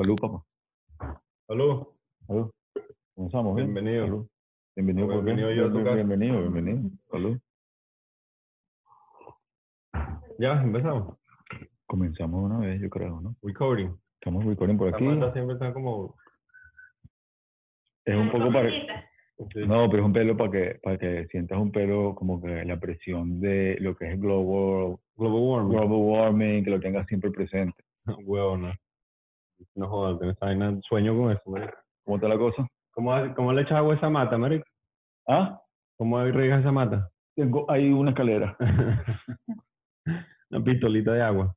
Salud, papá. Salud. Salud. Comenzamos, ¿bien? Bienvenido. Salud. Bienvenido, ¿por qué? Bienvenido yo a tu casa. Bienvenido, bienvenido. Salud. Ya, empezamos. Comenzamos una vez, yo creo, ¿no? Recording. Estamos recording por aquí. Samantha siempre está como... Es un poco para... sí. No, pero es un pelo para que, para que sientas un pelo como que la presión de lo que es global, Global warming. global warming, que lo tengas siempre presente. Huevo, no. No jodas, tienes vaina. Sueño con eso, marico. ¿Cómo está la cosa? ¿Cómo, ¿Cómo le echas agua a esa mata, marico? Ah, ¿Cómo riegas esa mata? tengo ahí una escalera. Una pistolita de agua.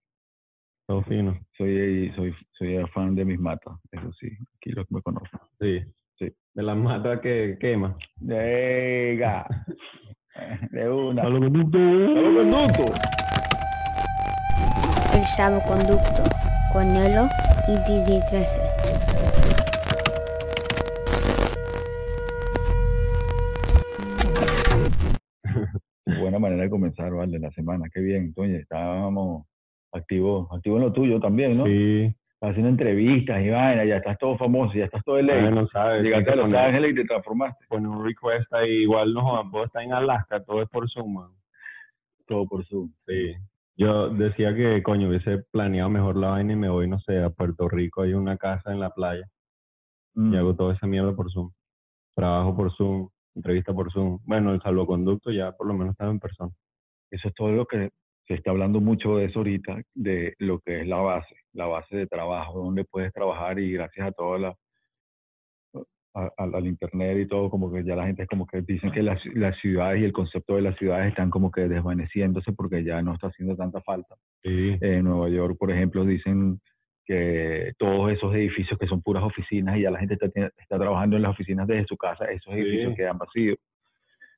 Todo fino. Soy, soy, soy fan de mis matas, eso sí, aquí los que me conocen. Sí. Sí. De las matas que quema. Venga. De una. Salvoconducto. ¡Salvoconducto! El salvoconducto con Nelo y DJ 13. Buena manera de comenzar, vale, la semana. Qué bien, Toño. Estábamos activos, activos en lo tuyo también, ¿no? Sí. Estás haciendo entrevistas y vaina, ya estás todo famoso, ya estás todo de ley. Bueno, sabes. Llegaste a Los poner- Ángeles y te transformaste. poner un request ahí, igual no jodan, puedo estar en Alaska, todo es por Zoom, man. Todo por Zoom. Sí. Yo decía que, coño, hubiese planeado mejor la vaina y me voy, no sé, a Puerto Rico, hay una casa en la playa Mm. y hago toda esa mierda por Zoom. Trabajo por Zoom, entrevista por Zoom. Bueno, el salvoconducto ya por lo menos estaba en persona. Eso es todo lo que se está hablando mucho de eso ahorita, de lo que es la base, la base de trabajo, donde puedes trabajar y gracias a toda la a- al, al internet y todo, como que ya la gente es como que dicen que las, las ciudades y el concepto de las ciudades están como que desvaneciéndose porque ya no está haciendo tanta falta. Sí. En Nueva York, por ejemplo, dicen que todos esos edificios que son puras oficinas y ya la gente está, está trabajando en las oficinas desde su casa, esos Sí. edificios quedan vacíos.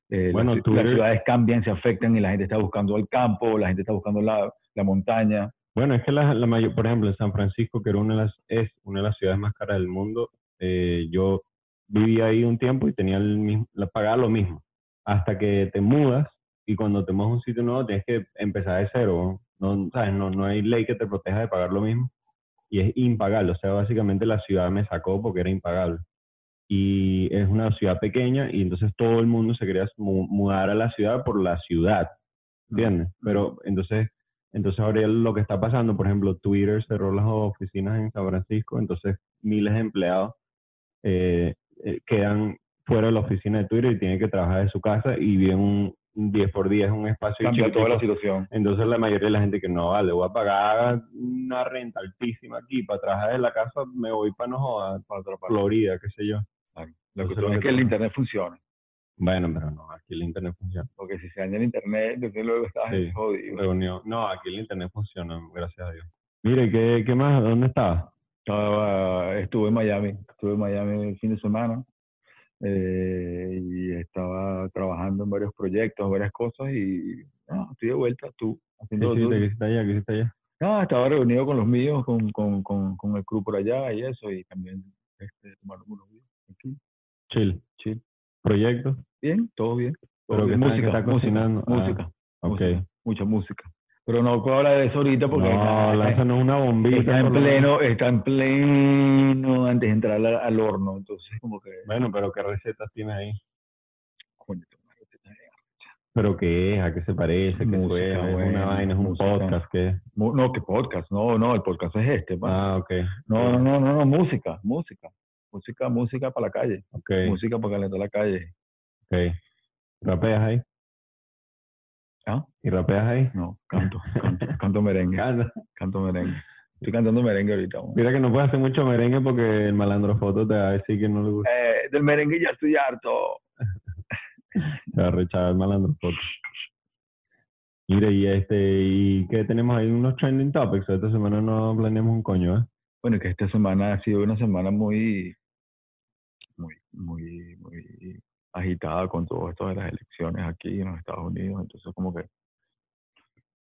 Eh, Bueno, las, las ciudades cambian, se afectan y la gente está buscando el campo, la gente está buscando la, la montaña. Bueno, es que la, la mayor, por ejemplo, en San Francisco, que era una de las, es una de las ciudades más caras del mundo, eh, yo viví ahí un tiempo y tenía el mismo, pagaba lo mismo. Hasta que te mudas y cuando te mudas a un sitio nuevo tienes que empezar de cero. No, ¿sabes? No, no hay ley que te proteja de pagar lo mismo y es impagable. O sea, básicamente la ciudad me sacó porque era impagable. Y es una ciudad pequeña y entonces todo el mundo se quería mu- mudar a la ciudad por la ciudad. ¿Entiendes? Pero entonces entonces ahora lo que está pasando, por ejemplo, Twitter cerró las oficinas en San Francisco, entonces miles de empleados eh, eh, quedan fuera de la oficina de Twitter y tienen que trabajar de su casa y viven un un 10 por 10 en un espacio Cambia toda la situación. Entonces la mayoría de la gente que no vale, voy a pagar una renta altísima aquí para trabajar de la casa, me voy para no joder, para otra parte, Florida, qué sé yo. Claro. Lo que es que el internet funcione. Bueno, pero no, aquí el internet funciona. Porque si se daña el internet, desde luego estás Sí. jodido. Reunión. No, aquí el internet funciona, gracias a Dios. Mire, ¿qué, qué más? ¿Dónde estaba? Estaba, estuve en Miami, estuve en Miami el fin de semana eh, y estaba trabajando en varios proyectos, varias cosas y no, estoy de vuelta, tú, ¿Qué haciendo tuyo. ¿Qué hiciste allá? ¿Qué hiciste allá? No, estaba reunido con los míos, con, con, con, con el crew por allá y eso, y también este, tomar unos días aquí, Chill. chill. ¿Proyecto? Bien, todo bien. todo Pero bien. que que música, cocinando. Ah, música, Ok. música, mucha música. Pero no puedo hablar de eso ahorita porque no, lánzanos una bombita. está en pleno, está en pleno antes de entrar al, al horno, entonces como que Bueno, pero ¿qué recetas tienes ahí? ¿Pero qué es? ¿A qué se parece? ¿Qué Música, suena? ¿Es bueno, una vaina? ¿Es un música. podcast? ¿Qué? No, que podcast, no, no, el podcast es este, pa. Ah, ok. no, no, no, no, no, música, música, música, música para la calle, Ok, música para calentar la calle, ok. ¿Rapeas ahí? ¿Ah? ¿Y rapeas ahí? No, canto, canto, canto merengue, Anda. canto merengue, estoy cantando merengue ahorita. mo. Mira que no puedes hacer mucho merengue porque el malandro foto te va a decir que no le gusta. Eh, del merengue ya estoy harto. Te va a rechazar el malandro foto. Mire, y este, ¿y qué tenemos ahí? Unos trending topics. Esta semana no planeamos un coño, ¿eh? Bueno, que esta semana ha sido una semana muy, muy, muy, muy agitada con todo esto de las elecciones aquí en los Estados Unidos. Entonces, como que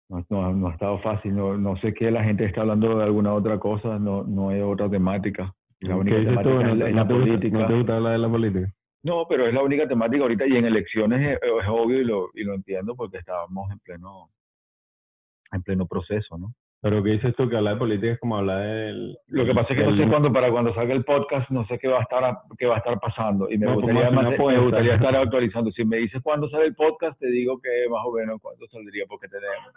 no, no, no ha estado fácil. No, no sé qué la gente está hablando de alguna otra cosa. No, no hay otra temática. La única temática ¿No, es la, te- es no la te gusta, política. ¿No te gusta hablar de la política? No, pero es la única temática ahorita y en elecciones es, es obvio y lo, y lo entiendo porque estábamos en pleno, en pleno proceso, ¿no? Pero ¿qué dices tú? Que hablar de política es como hablar del... Lo que pasa es que no del- sé cuándo, para cuando salga el podcast, no sé qué va a estar, qué va a estar pasando. Y me, No, pues gustaría, más me gustaría estar actualizando. Si me dices cuándo sale el podcast, te digo que más o menos cuándo saldría, porque tenemos.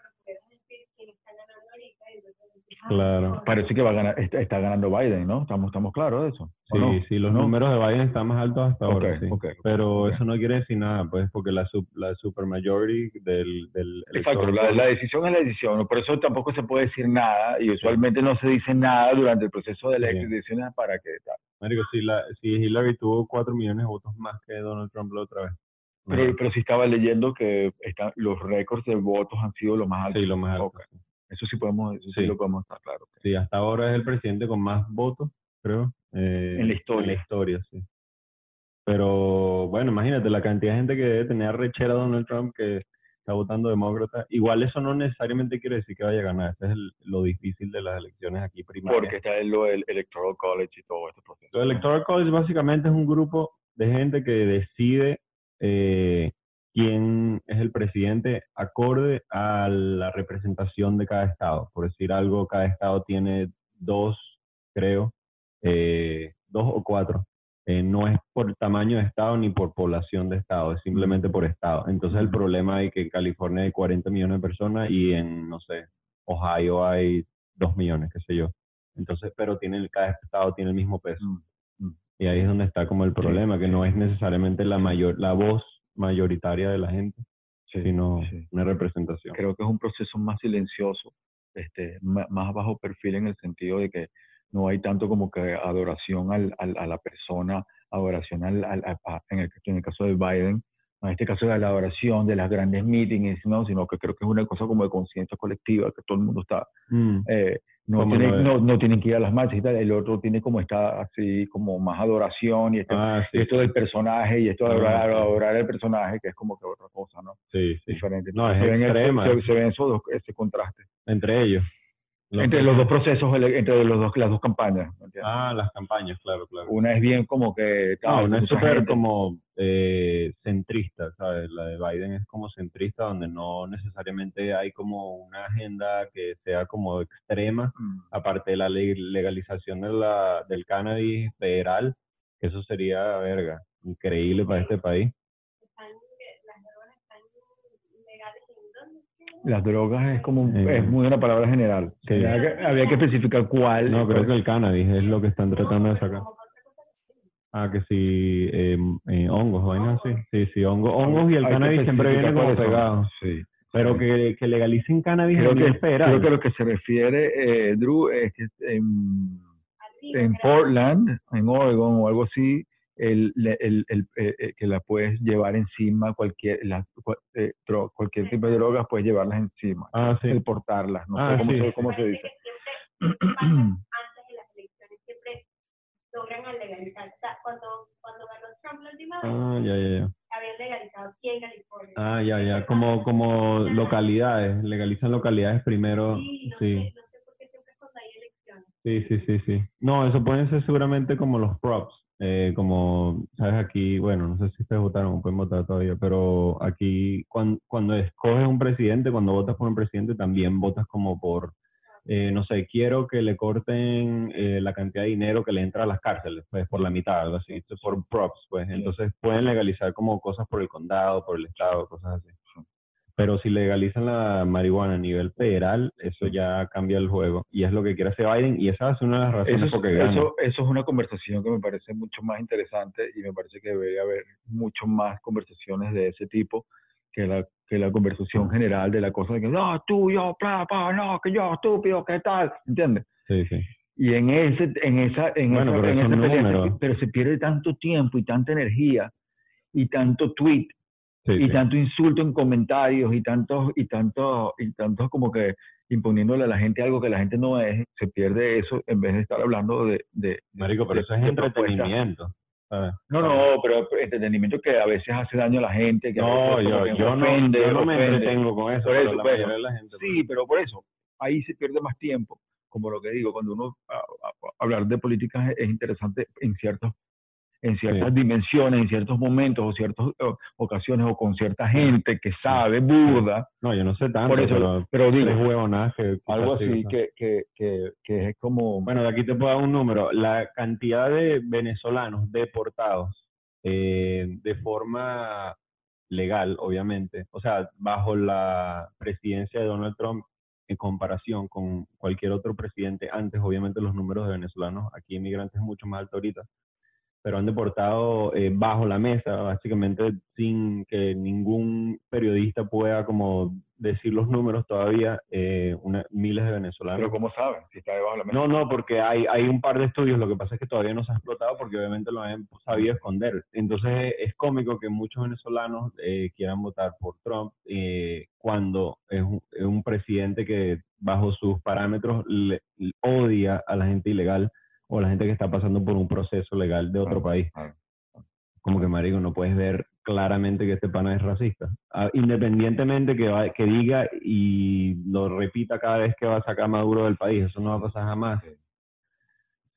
Claro. Parece que va a ganar, está, está ganando Biden, ¿no? Estamos, estamos claros de eso. ¿o Sí, no? sí, los ¿No? números de Biden están más altos hasta ahora, sí. Pero eso no quiere decir nada, pues, porque la, sup- la supermajority del, del Exacto, la, decisión es la decisión, por eso tampoco se puede decir nada y usualmente no se dice nada durante el proceso de las elecciones para que tal. Marico, si, la, si Hillary tuvo 4 millones de votos más que Donald Trump la otra vez. Pero, pero sí estaba leyendo que están, los récords de votos han sido los más altos. sí, lo más alto. Eso sí podemos, eso sí. Sí. lo podemos estar claro. Sí, hasta ahora es el presidente con más votos, creo. eh, En la historia. En la historia, sí. Pero bueno, imagínate la cantidad de gente que debe tener rechera a Donald Trump que está votando demócrata. Igual eso no necesariamente quiere decir que vaya a ganar. Ese es el- lo difícil de las elecciones aquí primarias. Porque está el, lo del Electoral College y todo este proceso. Lo Electoral College básicamente es un grupo de gente que decide eh, quién es el presidente acorde a la representación de cada estado. Por decir algo, cada estado tiene dos, creo, eh, dos o cuatro. Eh, no es por tamaño de estado ni por población de estado, es simplemente por estado. Entonces el problema es que en California hay 40 millones de personas y en, no sé, Ohio hay 2 millones, qué sé yo. Entonces, pero tiene, cada estado tiene el mismo peso. Mm, mm. Y ahí es donde está como el problema, que no es necesariamente la mayor, la voz mayoritaria de la gente, Sí, sino sí. una representación. Creo que es un proceso más silencioso, este, más bajo perfil en el sentido de que no hay tanto como que adoración al, al- a la persona, adoración al, al- a- en, el, en el caso de Biden, en este caso de la adoración de las grandes meetings, ¿no? sino que creo que es una cosa como de conciencia colectiva, que todo el mundo está, Mm, eh, no, de- no, no tienen que ir a las marchas y tal, el otro tiene como está así, como más adoración y esto, Ah, sí, esto del personaje y esto de Ah, adorar, sí. adorar el personaje, que es como que otra cosa, ¿no? sí, sí. Diferente. No, es se ven, extrema. se, se ven esos dos, ese contraste. Entre ellos. Lo entre que- los dos procesos, entre los dos, las dos campañas. Ah, las campañas, claro, claro. Una es bien como que... No, tal, una es súper como eh, centrista, ¿sabes? La de Biden es como centrista, donde no necesariamente hay como una agenda que sea como extrema, Mm. aparte de la le- legalización de la, del cannabis federal, que eso sería, verga, increíble para este país. Las drogas es como Eh, es muy una palabra general. sí. Que, había que especificar cuál. No, creo que el cannabis es lo que están tratando de sacar. Ah, que sí, eh, eh, hongos, vainas así. Sí, sí, hongos, hongos y el Hay cannabis siempre vienen como pegados. Sí. Pero que, que legalicen cannabis Creo nivel que, federal. creo que lo que se refiere, eh, Drew, es que en, en Portland, en Oregon o algo así, el, le- el, el, eh, eh, que la puedes llevar encima, cualquier, la- eh, dro- cualquier tipo de drogas, puedes llevarlas encima. Ah, sí. El portarlas, no Ah, sé cómo, sí. se, cómo se dice. antes de las elecciones siempre logran al legalizar. O sea, cuando, cuando ganó Trump la última vez, Ah, ya, ya, ya. habían legalizado aquí en California. Ah, ya, ya. Como, como localidades. Legalizan localidades primero. Sí, no, Sí, Sé, no sé por qué siempre cuando hay elecciones. sí, sí, sí, sí. No, eso pueden ser seguramente como los props. Eh, como, sabes, aquí, bueno, no sé si ustedes votaron o pueden votar todavía, pero aquí cuando, cuando escoges un presidente, cuando votas por un presidente, también votas como por, eh, no sé, quiero que le corten eh, la cantidad de dinero que le entra a las cárceles, pues por la mitad, algo así, por props, pues. Entonces pueden legalizar como cosas por el condado, por el estado, cosas así. Pero si legalizan la marihuana a nivel federal, eso ya cambia el juego. Y es lo que quiere hacer Biden, y esa es una de las razones Eso, es- por que gana. eso, eso es una conversación que me parece mucho más interesante y me parece que debería haber mucho más conversaciones de ese tipo que la, que la conversación general de la cosa de que no, tú, yo, bla, bla, no, que yo, estúpido, ¿qué tal? ¿Entiendes? Sí, sí. Y en ese, en esa, en Bueno, esa- pero en esa pelea pero se pierde tanto tiempo y tanta energía y tanto tweet sí, y sí. tanto insulto en comentarios y tantos y tantos y tantos como que imponiéndole a la gente algo que la gente no es, se pierde eso en vez de estar hablando de, de- Marico, pero de- eso es entretenimiento. ¿sabes? No, no, pero entretenimiento que a veces hace daño a la gente, que a No, veces yo, que yo no, yo no me ofende. entretengo con eso, Por pero eso, la bueno, mayoría de la gente. pues. Sí, pero por eso, ahí se pierde más tiempo. Como lo que digo, cuando uno a- a- hablar de políticas es interesante en ciertos en ciertas dimensiones, en ciertos momentos o ciertas ocasiones o con cierta gente que sabe, burda, No, yo no sé tanto, por eso, pero pero digo, huevonadas que... algo así que, que, que es como... Bueno, de aquí te puedo dar un número. La cantidad de venezolanos deportados eh, de forma legal, obviamente, o sea, bajo la presidencia de Donald Trump, en comparación con cualquier otro presidente antes, obviamente los números de venezolanos aquí inmigrantes es mucho más alto ahorita, pero han deportado eh, bajo la mesa, básicamente sin que ningún periodista pueda como decir los números todavía, eh, una- miles de venezolanos. pero ¿cómo saben? Si está debajo de la mesa. No, no, porque hay, hay un par de estudios, lo que pasa es que todavía no se ha explotado porque obviamente lo han sabido esconder. Entonces es cómico que muchos venezolanos eh, quieran votar por Trump eh, cuando es un, es un presidente que bajo sus parámetros le- le odia a la gente ilegal o la gente que está pasando por un proceso legal de otro país. Como que, marico, no puedes ver claramente que este pana es racista. Ah, independientemente que, va- que diga y lo repita cada vez que va a sacar Maduro del país, eso no va a pasar jamás.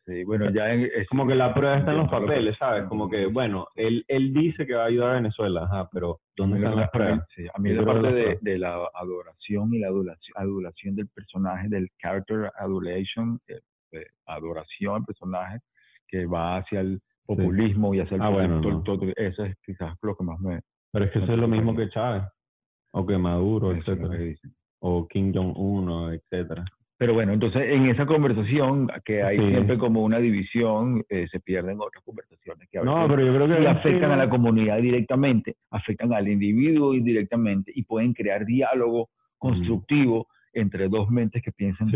Sí, bueno, ya en- es Como que la prueba está en los papeles, ¿sabes? Como que, bueno, él, él dice que va a ayudar a Venezuela, ajá, pero ¿dónde están las pruebas? sí, a mí la parte de, de la adoración y la adulación, adulación del personaje, del character adulation, eh, eh, adoración al personaje, que va hacia el populismo y hacia el Ah, bueno, no. todo- eso es quizás lo que más me... Pero es que eso es lo mismo que Chávez, o que Maduro, eso etcétera, o Kim Jong-un, etcétera. Pero bueno, entonces en esa conversación que hay Sí. siempre como una división, eh, se pierden otras conversaciones que a No, veces pero yo creo que... sí, afectan a la ¿no? comunidad directamente, afectan al individuo indirectamente y pueden crear diálogo constructivo entre dos mentes que piensan Mm.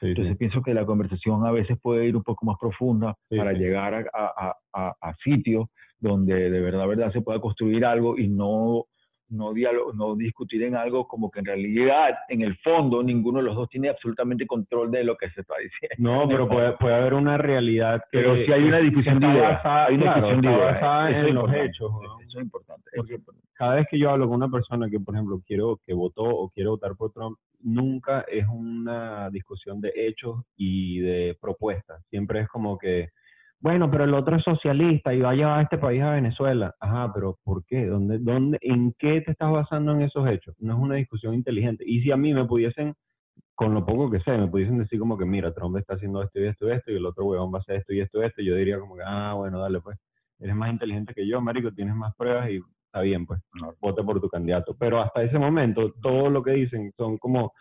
Sí. Sí. Entonces pienso que la conversación a veces puede ir un poco más profunda Sí, para llegar a- a- a sitios donde de verdad, verdad se pueda construir algo y no, no, no discutir en algo como que en realidad, en el fondo, ninguno de los dos tiene absolutamente control de lo que se está diciendo. No, pero puede, puede haber una realidad que... Pero si hay una discusión de ideas, hay una claro, discusión de basada en los hechos. ¿no? Eso es importante. eso es importante. cada vez que yo hablo con una persona que, por ejemplo, quiero que votó o quiere votar por Trump, nunca es una discusión de hechos y de propuestas. Siempre es como que, bueno, pero el otro es socialista y va a llevar a este país a Venezuela. Ajá, pero ¿por qué? ¿Dónde, dónde, ¿En qué te estás basando en esos hechos? No es una discusión inteligente. Y si a mí me pudiesen, con lo poco que sé, me pudiesen decir como que, mira, Trump está haciendo esto y esto y esto, y el otro huevón va a hacer esto y esto y esto, yo diría como que, ah, bueno, dale, pues, eres más inteligente que yo, marico, tienes más pruebas y está bien, pues No, vote por tu candidato. Pero hasta ese momento, todo lo que dicen son como,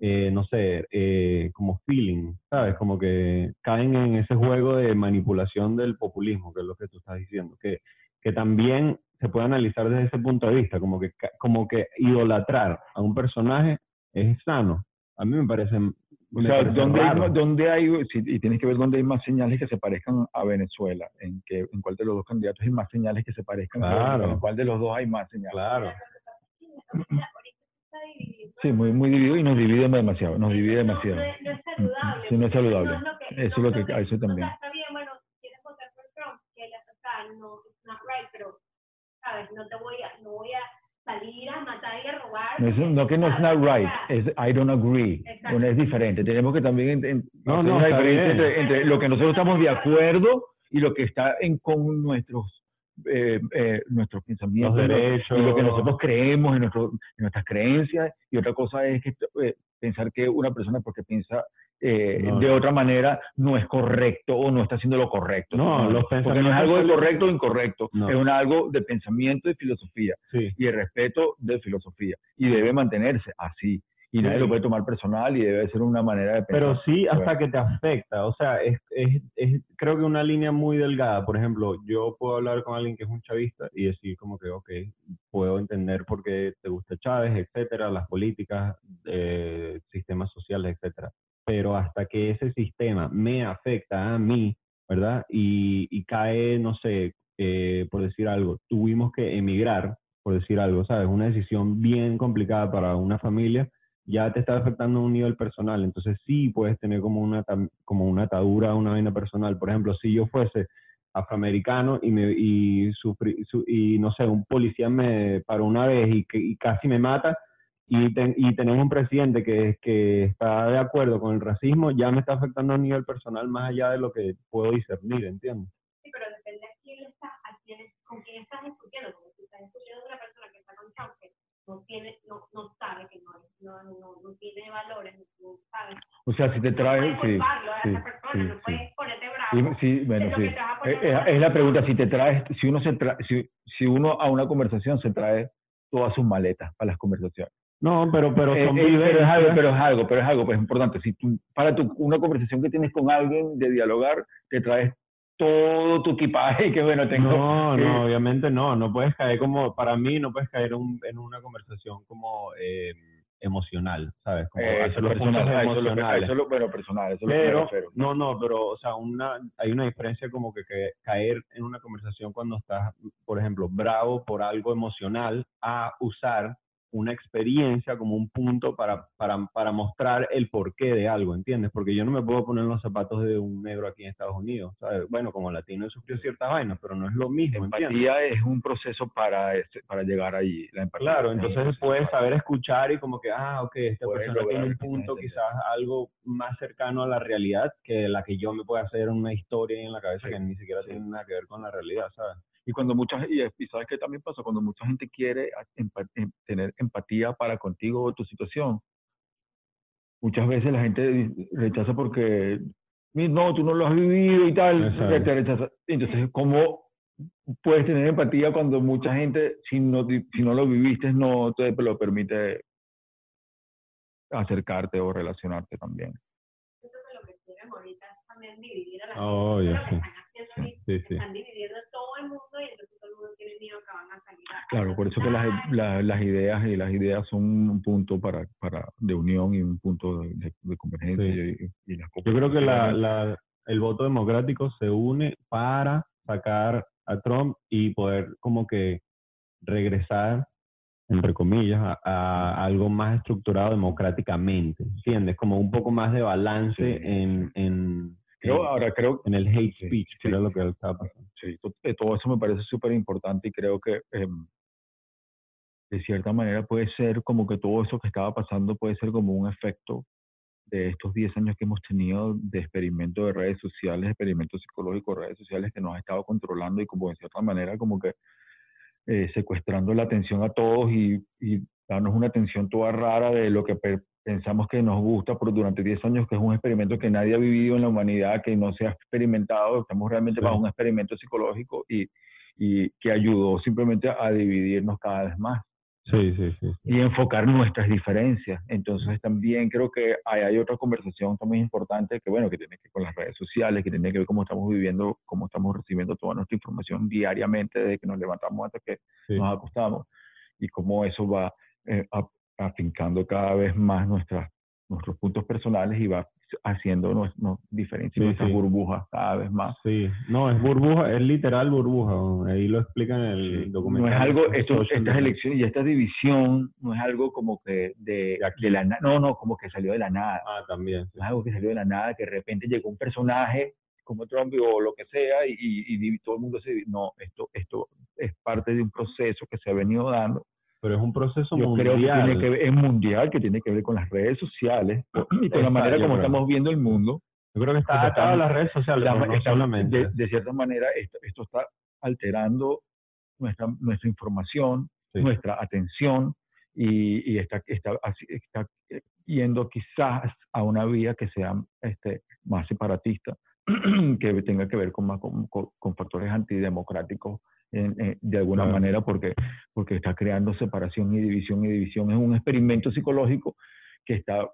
eh, no sé, eh, como feeling, ¿sabes? Como que caen en ese juego de manipulación del populismo, que es lo que tú estás diciendo, que, que también se puede analizar desde ese punto de vista, como que, ca- como que idolatrar a un personaje es sano. A mí me parece... O me sea, parece ¿dónde hay, dónde hay, y tienes que ver dónde hay más señales que se parezcan a Venezuela, en, que, en cuál de los dos candidatos hay más señales que se parezcan a Claro. Venezuela, en cuál de los dos hay más señales. Claro. Está dividido. Sí, muy, muy dividido y nos divide demasiado, nos divide No, demasiado. No, es- no es saludable. Sí, no es porque saludable. es lo que- Eso es lo que- a eso o sea, también. está bien, bueno, si quieres votar por Trump, que la o sea, no, it's not right, pero, ¿sabes? No te voy a, no voy a salir a matar y a robar. No, es, no que no es not right, es I don't agree. Bueno, es diferente. Tenemos que también No, hacer una diferencia entre, entre lo que nosotros estamos de acuerdo y lo que está en con nuestros eh, eh, nuestros pensamientos y lo- derechos. y lo que nosotros creemos en, nuestro, en nuestras creencias y otra cosa es que eh, pensar que una persona porque piensa eh, No. de otra manera no es correcto o no está haciendo lo correcto. No, los porque no es algo de correcto o incorrecto, No. es un algo de pensamiento y filosofía Sí. y el respeto de filosofía. Y debe mantenerse así. Y nadie Sí. lo puede tomar personal y debe ser una manera de pensar. Pero sí hasta Bueno. que te afecta, o sea, es, es, es creo que una línea muy delgada. Por ejemplo, yo puedo hablar con alguien que es un chavista y decir como que, ok, puedo entender por qué te gusta Chávez, etcétera, las políticas, eh, sistemas sociales, etcétera. Pero hasta que ese sistema me afecta a mí, ¿verdad? Y, y cae, no sé, eh, por decir algo, tuvimos que emigrar, por decir algo, ¿sabes? Una decisión bien complicada para una familia ya te está afectando a un nivel personal. Entonces sí puedes tener como una, como una atadura, una vaina personal. Por ejemplo, si yo fuese afroamericano y, me, y, sufrí- su- y no sé, un policía me paró una vez y, y casi me mata y, ten- y tenemos un presidente que, que está de acuerdo con el racismo, ya me está afectando a nivel personal más allá de lo que puedo discernir, ¿entiendes? Sí, pero depende a quién con quién discutiendo, si estás discutiendo persona que está con no tiene, no, no sabe que no, es- no, no, no tiene valores, no sabe. O sea, si te No trae, puedes sí, a sí, esa persona, sí, no sí. puedes ponerte Y- bravo. sí, bueno, Es sí. a poner Es, la pregunta, si te traes, si uno se tra- si, si uno a una conversación se trae todas sus maletas para las conversaciones. No, pero, pero Eh, son eh, pero es algo, pero es algo, pero es algo, pues es importante. Si tú, para tu, una conversación que tienes con alguien de dialogar, te traes todo tu equipaje, que bueno, tengo. No, eh, no, obviamente no. No puedes caer como, para mí, no puedes caer un- en una conversación como eh, emocional, ¿sabes? Como eh, hacer los personal, puntos emocionales. eso es lo- bueno, personal, eso es lo que Pero, refiero. no, no, pero, o sea, una, hay una diferencia como que, que caer en una conversación cuando estás, por ejemplo, bravo por algo emocional, a usar una experiencia como un punto para, para, para mostrar el porqué de algo, ¿entiendes? Porque yo no me puedo poner en los zapatos de un negro aquí en Estados Unidos, ¿sabes? Bueno, como latino he sufrido ciertas vainas, pero no es lo mismo, ¿entiendes? Empatía es un proceso para, ese- para llegar allí. La empatía Claro, entonces puedes saber escuchar y como que, ah, ok, esta persona tiene un punto, quizás algo más cercano a la realidad que la que yo me pueda hacer una historia en la cabeza Sí, que ni siquiera sí. tiene nada que ver con la realidad, ¿sabes? Y cuando mucha y, y sabes qué también pasa, cuando mucha gente quiere a- empa- em- tener empatía para contigo o tu situación, muchas veces la gente rechaza porque "Mi- no, tú no lo has vivido y tal, Exacto. te rechaza. Entonces, ¿cómo puedes tener empatía cuando mucha gente, si no, si no lo viviste, no te lo permite acercarte o relacionarte también? Siento que lo que ahorita es también dividir a la Oh, gente. Sí. Sí. Están dividiendo a todo el mundo y entonces todo el mundo tiene miedo que van a salir a Claro, por eso que las, la- las ideas y las ideas son un punto para, para de unión y un punto de, de- de convergencia Sí. y, y las Yo creo que la, la- el voto democrático se une para sacar a Trump y poder como que regresar, entre comillas, a, a algo más estructurado democráticamente, ¿entiendes? Como un poco más de balance Sí. en, en, Creo, ahora creo en el hate Sí, speech, que sí. era lo que estaba pasando. sí, eh, todo eso me parece súper importante y creo que em, de cierta manera puede ser como que todo eso que estaba pasando puede ser como un efecto de estos 10 años que hemos tenido de experimento de redes sociales, experimento psicológico de redes sociales que nos ha estado controlando y como de cierta manera como que eh, secuestrando la atención a todos y, y darnos una atención toda rara de lo que pe- pensamos que nos gusta por durante 10 años, que es un experimento que nadie ha vivido en la humanidad, que no se ha experimentado, estamos realmente Sí. bajo un experimento psicológico y, y que ayudó simplemente a dividirnos cada vez más Sí, sí, sí. y enfocar nuestras diferencias. Entonces también creo que hay, hay otra conversación también importante que, bueno, que tiene que ver con las redes sociales, que tiene que ver cómo estamos viviendo, cómo estamos recibiendo toda nuestra información diariamente desde que nos levantamos hasta que Sí. nos acostamos y cómo eso va eh, a- afincando cada vez más nuestras, nuestros puntos personales y va haciendo nos diferencias, Sí, nuestras sí. burbujas cada vez más. Sí, no, es burbuja, es literal burbuja. Ahí lo explican en el Sí, documental. No es algo, esto, estas elecciones y esta división no es algo como que de, De de la na- no, no, como que salió de la nada. Ah, también. es algo que salió de la nada, que de repente llegó un personaje como Trump o lo que sea y, y- y todo el mundo se... No, esto, esto es parte de un proceso que se ha venido dando. Pero es un proceso Yo mundial. creo que tiene que ver, es mundial, que tiene que ver con las redes sociales y con la Está, manera como creo. estamos viendo el mundo. Yo creo que está atado a las redes sociales, La- no solamente. de, de cierta manera, esto, esto está alterando nuestra, nuestra información, Sí. nuestra atención y, y está, está, está yendo quizás a una vía que sea este, más separatista, que tenga que ver con, más, con, con- con factores antidemocráticos en- en- de alguna Claro. manera, porque, porque está creando separación y división y división. Es un experimento psicológico que está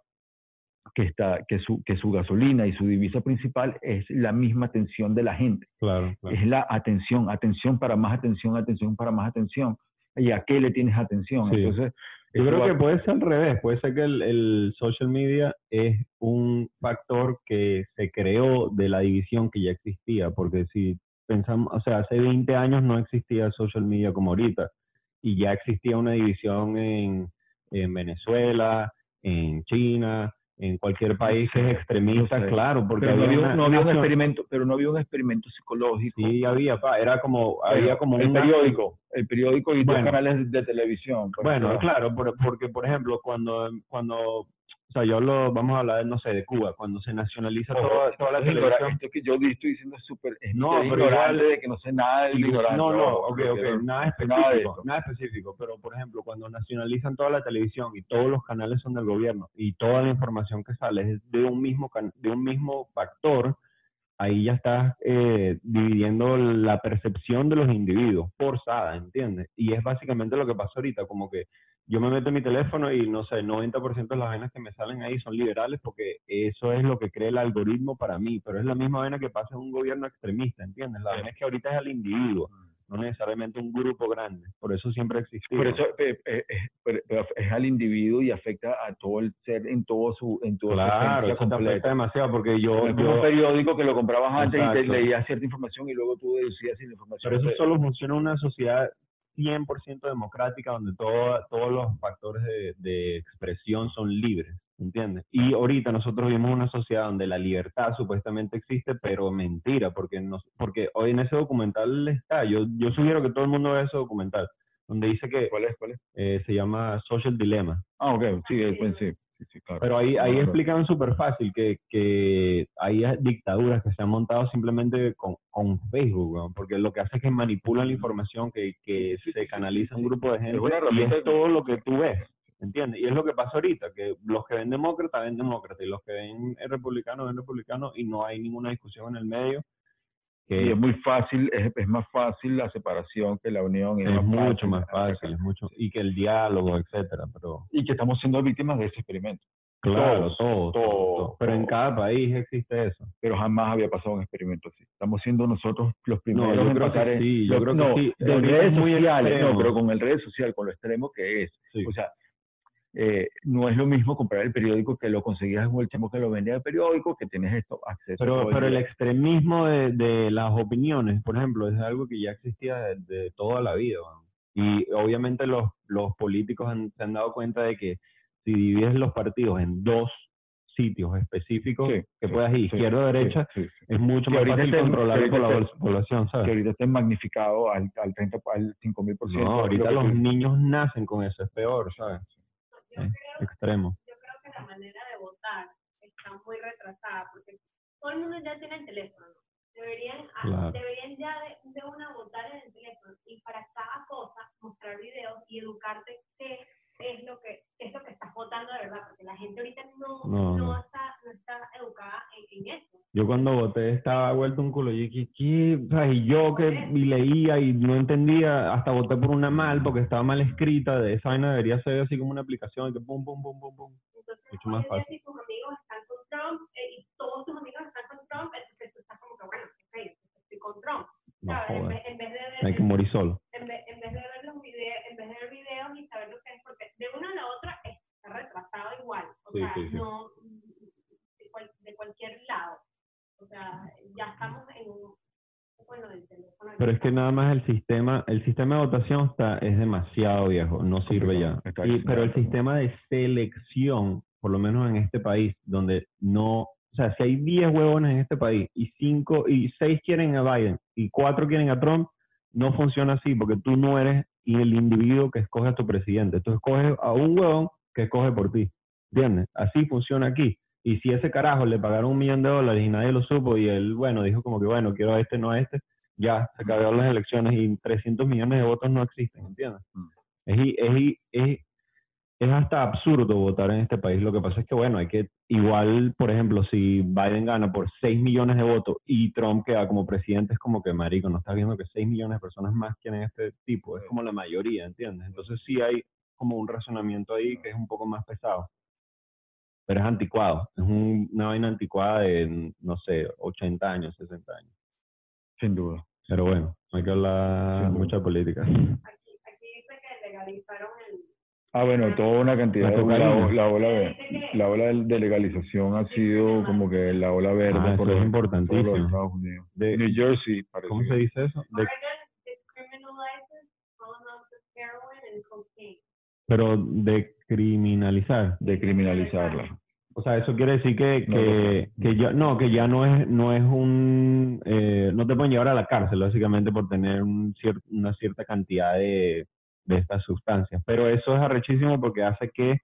que está que su que su gasolina y su divisa principal es la misma atención de la gente Claro, claro. es la atención, atención para más atención, atención para más atención. ¿Y a qué le tienes atención? Sí. Entonces, Yo creo va- que puede ser al revés. Puede ser que el, el social media es un factor que se creó de la división que ya existía. Porque si pensamos, o sea, hace 20 años no existía social media como ahorita. Y ya existía una división en, en Venezuela, en China, en cualquier país que es extremista, sé. claro. Porque pero no había, una no había un experimento, pero no había un experimento psicológico. Sí, había, pa, era como, Pero había como el una- periódico, el periódico y Bueno. dos canales de televisión. Bueno, ejemplo. claro, por- porque por ejemplo, cuando, cuando o sea, yo hablo, vamos a hablar, no sé, de Cuba, cuando se nacionaliza toda, toda la televisión. Esto que yo estoy diciendo es súper No, pero ignorante igual- de que no sé nada del ignorante. No, no, ok, ok, nada específico, nada de nada, específico, pero por ejemplo, cuando nacionalizan toda la televisión y todos los canales son del gobierno y toda la información que sale es de un mismo, can- de un mismo factor, ahí ya estás eh, dividiendo la percepción de los individuos, forzada, ¿entiendes? Y es básicamente lo que pasa ahorita, como que yo me meto en mi teléfono y no sé, el 90% de las vainas que me salen ahí son liberales porque eso es lo que cree el algoritmo para mí, pero es la misma vaina que pasa en un gobierno extremista, ¿entiendes? La vaina es que ahorita es al individuo, no necesariamente un grupo grande, por eso siempre ha existido. Por eso eh, eh, eh, es al individuo y afecta a todo el ser en todo su en toda su claro, eso te afecta demasiado porque yo, Es como un periódico que lo comprabas antes y te Exacto. leías cierta información y luego tú deducías si la información. Pero eso solo funciona en una sociedad 100% democrática donde todo- todos los factores de, de expresión son libres, ¿entiendes? Y ahorita nosotros vivimos una sociedad donde la libertad supuestamente existe, pero mentira, porque, nos, porque hoy en ese documental está, yo, yo sugiero que todo el mundo vea ese documental, donde dice que ¿Cuál es? ¿Cuál es? eh, se llama Social Dilemma. Ah, ok, sí, pues, sí, sí, sí, claro. Pero ahí, ahí Claro. explican súper fácil que, que hay dictaduras que se han montado simplemente con, con Facebook, porque lo que hace es que manipulan la información, que, que se canaliza un grupo de gente y es todo lo que tú ves, ¿entiendes? Y es lo que pasa ahorita, que los que ven demócrata ven demócrata y los que ven republicano ven republicano y no hay ninguna discusión en el medio. Y Que es muy fácil, es, es más fácil la separación que la unión. y es mucho más atacar. fácil, es mucho, y que el diálogo, etcétera, pero Y que estamos siendo víctimas de ese experimento. claro, Todos, todo, todo, todos, todo. Pero en todos. cada país existe eso. Pero jamás había pasado un experimento así. Estamos siendo nosotros los primeros yo en creo que sí, yo creo que no, sí. redes es muy sociales, no, pero con el redes social, con lo extremo que es. Sí. O sea, eh, no es lo mismo comprar el periódico que lo conseguías en el chamo que lo vendía el periódico, que tienes esto acceso. Pero, pero el extremismo de, de las opiniones, por ejemplo, es algo que ya existía de, toda la vida. Y obviamente los, los políticos han- se han dado cuenta de que si divides los partidos en dos sitios específicos, Sí, que puedas ir sí, izquierda o derecha, sí, es mucho Que más fácil esté- controlar que la población, Que ¿sabes? ahorita estén magnificado al, al 30, al 5000%. No, ahorita lo que los niños nacen con eso, es peor, ¿sabes? Creo, extremo. yo creo que la manera de votar está muy retrasada porque todo el mundo ya tiene el teléfono. Deberían, ah, Claro. deberían ya de, de una votar en el teléfono y para cada cosa mostrar videos y educarte qué es lo que es lo que estás votando de verdad porque la gente ahorita no, No, no, está no está educada en, en eso. Yo cuando voté estaba vuelto un culo. Y dije, ¿qué? O sea, y yo que y leía y no entendía, hasta voté por una mal porque estaba mal escrita. De esa vaina debería ser así como una aplicación y que pum, pum, pum, pum, pum. Entonces, Mucho más fácil. si tus amigos están con Trump eh, y todos tus amigos están con Trump, entonces tú estás como que, bueno, ok, estoy con Trump. No ¿sabes? En, vez, en vez de ver, Hay que morir solo. en vez, en vez de ver los videos, en vez de ver videos y saber lo que es, porque de una a la otra está retrasado igual, o Sí, sea, sí, sí. no de, cual- de cualquier lado, o sea, ya estamos en un, bueno, del teléfono. Pero es que nada más el sistema, el sistema de votación está, es demasiado viejo, no sirve ya. Y, pero el sistema de selección, por lo menos en este país, donde no, o sea, si hay 10 huevones en este país y cinco y 6 quieren a Biden y 4 quieren a Trump, no funciona así porque tú no eres el individuo que escoge a tu presidente. Tú escoges a un huevón que escoge por ti. ¿Entiendes? Así funciona aquí. Y si ese carajo le pagaron un millón de dólares y nadie lo supo y él, bueno, dijo como que, bueno, quiero a este, no a este, ya, se acabaron las elecciones y 300 millones de votos no existen, ¿entiendes? Mm. Es, es, es, es hasta absurdo votar en este país. Lo que pasa es que, bueno, hay que, igual, por ejemplo, si Biden gana por 6 millones de votos y Trump queda como presidente, es como que, marico, no estás viendo que 6 millones de personas más quieren este tipo. Es como la mayoría, ¿entiendes? Entonces sí hay como un razonamiento ahí que es un poco más pesado. Pero es anticuado. Es un- una vaina anticuada de, no sé, 80 años, 60 años. Sin duda. Pero bueno, no hay que hablar de política. Aquí, aquí dice que legalizaron el... Ah, bueno, toda una cantidad de la, la ola la ola de de legalización ha sido como que la ola verde Ah, por, eso es importantísimo. por los Estados Unidos. De- New Jersey, parece. ¿Cómo se dice eso? De- pero de criminalizar. de criminalizarla. O sea, eso quiere decir que, No, que, que ya no, que ya no es, no es un, eh, no te pueden llevar a la cárcel básicamente por tener un cier- una cierta cantidad de, de estas sustancias. Pero eso es arrechísimo porque hace que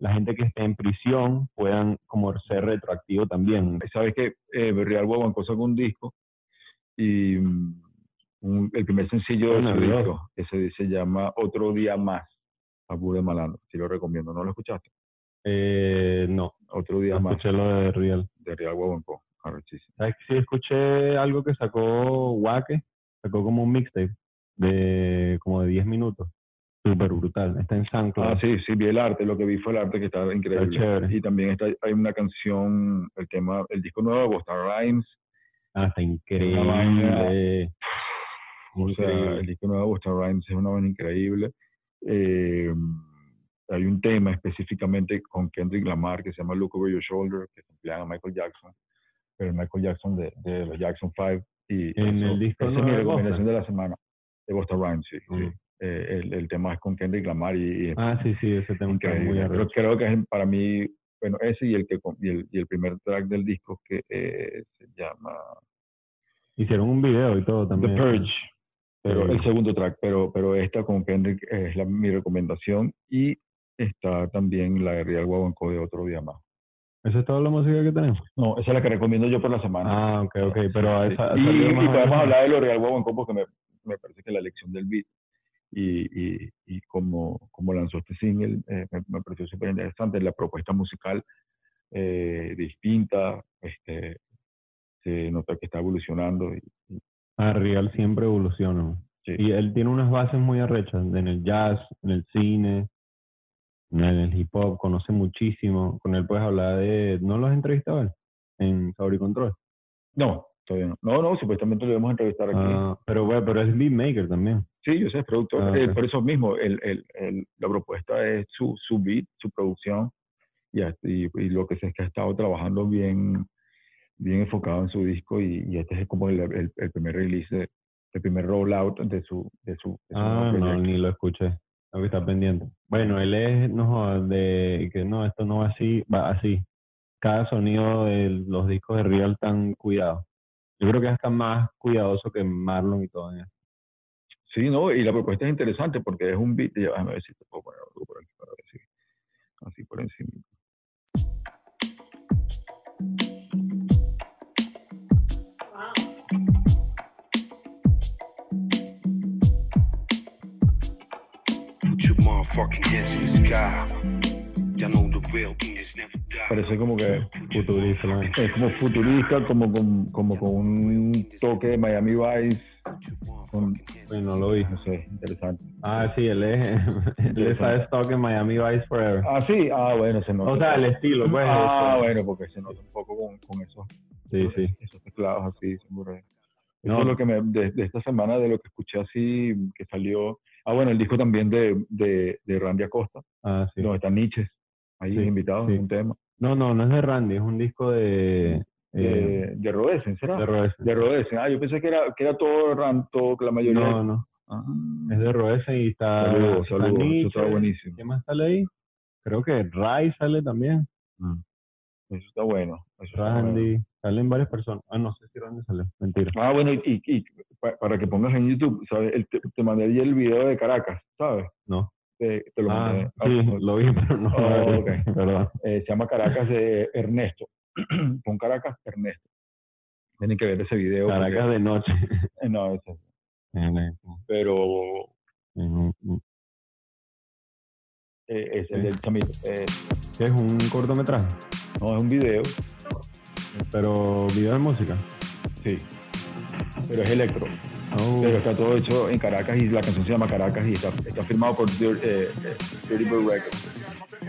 la gente que esté en prisión puedan como ser retroactivo también. Sabes que eh, Real Guaguancó sacó un disco y mm, un- el primer sencillo de su disco, que se, se llama Otro Día Más, Abu de Malandro. Sí lo recomiendo, ¿no lo escuchaste? Eh, no, Otro Día no Más escuché lo de Real. de Real Guaguancó. Arrechísimo. ¿Sabes que sí escuché algo que sacó Wake? Sacó como un mixtape de como de 10 minutos. Súper brutal. Está en SoundCloud. Ah, sí, sí, vi el arte, lo que vi fue el arte que estaba increíble. Y también está, hay una canción, el tema, el disco nuevo de Busta Rhymes, Ah, está increíble. o sea, Increíble. el disco nuevo de Busta Rhymes es una vaina increíble. Eh, hay un tema específicamente con Kendrick Lamar que se llama Look Over Your Shoulder, que se emplea a Michael Jackson, pero el Michael Jackson de, de los Jackson 5. Y En eso- el disco esa es mi recomendación de la semana, de Busta Rhymes, sí. sí. Eh, el, el tema es con Kendrick Lamar y, y Ah, sí, sí, ese tema está muy. Creo, creo que es para mí, bueno, ese y el que y el, y el primer track del disco que eh, se llama Hicieron un video y todo The también. Purge, pero Sí. el segundo track, pero pero esta con Kendrick es la, mi recomendación y está también la de Real Guaguancó de otro día más. ¿Esa es toda la música que tenemos? No, esa es la que recomiendo yo por la semana. Ah, ok, ok. Pero Sí. esa, y, y podemos hablar de lo Real Guaguancó porque me, me parece que la elección del beat y, y, y como, como lanzó este single eh, me, me pareció súper interesante. La propuesta musical eh, distinta, este, se nota que está evolucionando. Y, y- Ah, Real siempre evoluciona. sí. Y él tiene unas bases muy arrechas en el jazz, en el cine, en el hip hop, conoce muchísimo. Con él puedes hablar de... ¿No lo has entrevistado él? En Sabor y Control. No, todavía no. No, no, supuestamente lo debemos entrevistar aquí. Ah, pero bueno, pero es beatmaker también. Sí, yo sé, es productor. Ah, Eh, por eso mismo, el, el, el- la propuesta es su, su beat, su producción, y, y, y lo que sé es que ha estado trabajando bien, bien enfocado en su disco, y, y este es como el, primer release, de- el primer rollout de su, de su, de su Ah, no, ni lo escuché. Tengo que estar pendiente. Bueno, él es, no de que no, esto no va así, va así. Cada sonido de los discos de Real tan cuidado. Yo creo que es hasta más cuidadoso que Marlon y todo. ¿eh? Sí, no, y la propuesta es interesante porque es un beat, ya, déjame ver si te puedo poner algo por aquí para ver si, así por encima. Parece como que futurista, es como futurista, como con, como con un toque de Miami Vice, con, Bueno, no lo vi. no sé, interesante. Ah, sí, él es, él es a stock en Miami Vice Forever. Ah, sí, ah, bueno, se nota. O sea, el estilo, pues. Ah, bueno, porque se nota un poco con, con esos, Sí, sí. esos teclados así, seguro. Eso No. es lo que me, de, de esta semana, de lo que escuché así, que salió. Ah, bueno, el disco también de, de, de Randy Acosta, Ah, sí. donde está Nietzsche, ahí Sí, invitado, sí. en un tema. No, no, no es de Randy, es un disco de. Eh, De, Rodesen, ¿será? de Roesen. De Rodesen. Ah, yo pensé que era, que era todo Ran, todo, que la mayoría. No, no. Ah. Es de Roesen y está. Saludos, está saludos, eso Nietzsche. está buenísimo. ¿Qué más sale ahí? Creo que Rai sale también. Eso está bueno. Eso está bueno. Randy. Salen varias personas. Ah, no sé si Randy sale. Mentira. Ah, bueno, y, y- y pa- para que pongas en YouTube, ¿sabes? El- te, te mandé el video de Caracas, ¿sabes? No. Te, te lo mandé. Ah, sí, Ah, lo vi, pero no. Oh, ok. Perdón. eh, se llama Caracas de Ernesto. Pon Caracas Ernesto. Tienen que ver ese video. porque- Caracas de noche. no, ese- En- en- pero eh, es el del chamito. Eh, ¿Qué es un cortometraje? no, es un video, Pero video de música. sí. Pero es electro. Oh, Pero está todo hecho en Caracas y la canción se llama Caracas y está, está firmado por Dir- eh, eh, Dirty Bird Records.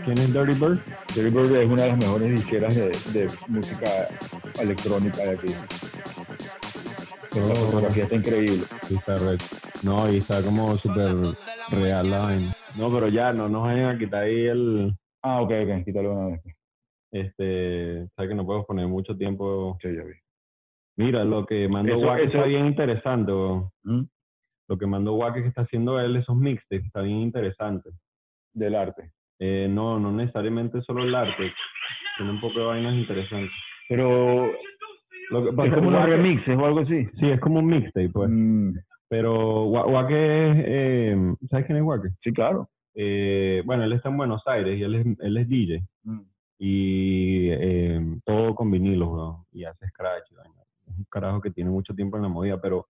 ¿Quién es Dirty Bird? Dirty Bird es una de las mejores disqueras de, de música electrónica de aquí. Pero la Oh. fotografía está increíble. Está red. No, y está como súper real la vaina. No, pero ya, no nos vayan a quitar ahí el... Ah, ok, ok, quítalo una vez. Este, sabes que no podemos poner mucho tiempo. Sí, ya vi. Mira, lo que mandó Eso- Wack eso- está bien interesante. ¿Mm? Lo que mandó Wack que está haciendo él, esos mixtapes, está bien interesante. Del arte. Eh, no, no necesariamente solo el arte, tiene un poco de vainas interesantes. Pero Lo que es como unos remixes o algo así. Sí, es como un mixtape, pues. Mm, Pero Wa- Wack es, eh, ¿sabes quién es Wack? sí, claro. eh, bueno, él está en Buenos Aires y él es, él es DJ. Mm. Y eh, todo con vinilos, y hace scratch. vaina. Es un carajo que tiene mucho tiempo en la movida, pero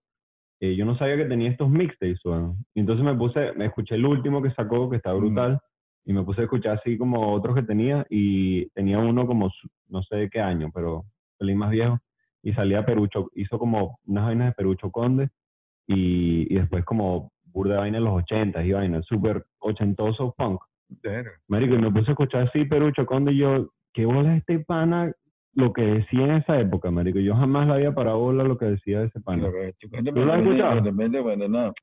eh, yo no sabía que tenía estos mixtapes, weón. Y entonces me puse, me escuché el último que sacó, que está brutal, y me puse a escuchar así como otros que tenía, y tenía uno como, no sé de qué año, pero el más viejo, y salía Perucho, hizo como unas vainas de Perucho Conde, y, y después como burda de vaina en los 80 y vaina, súper ochentoso punk. Marico, y me puse a escuchar así Perucho Conde y yo, ¿qué bola es este pana? Lo que decía en esa época, marico. Yo jamás le había parado bola lo que decía ese pana. ¿Tú lo has escuchado?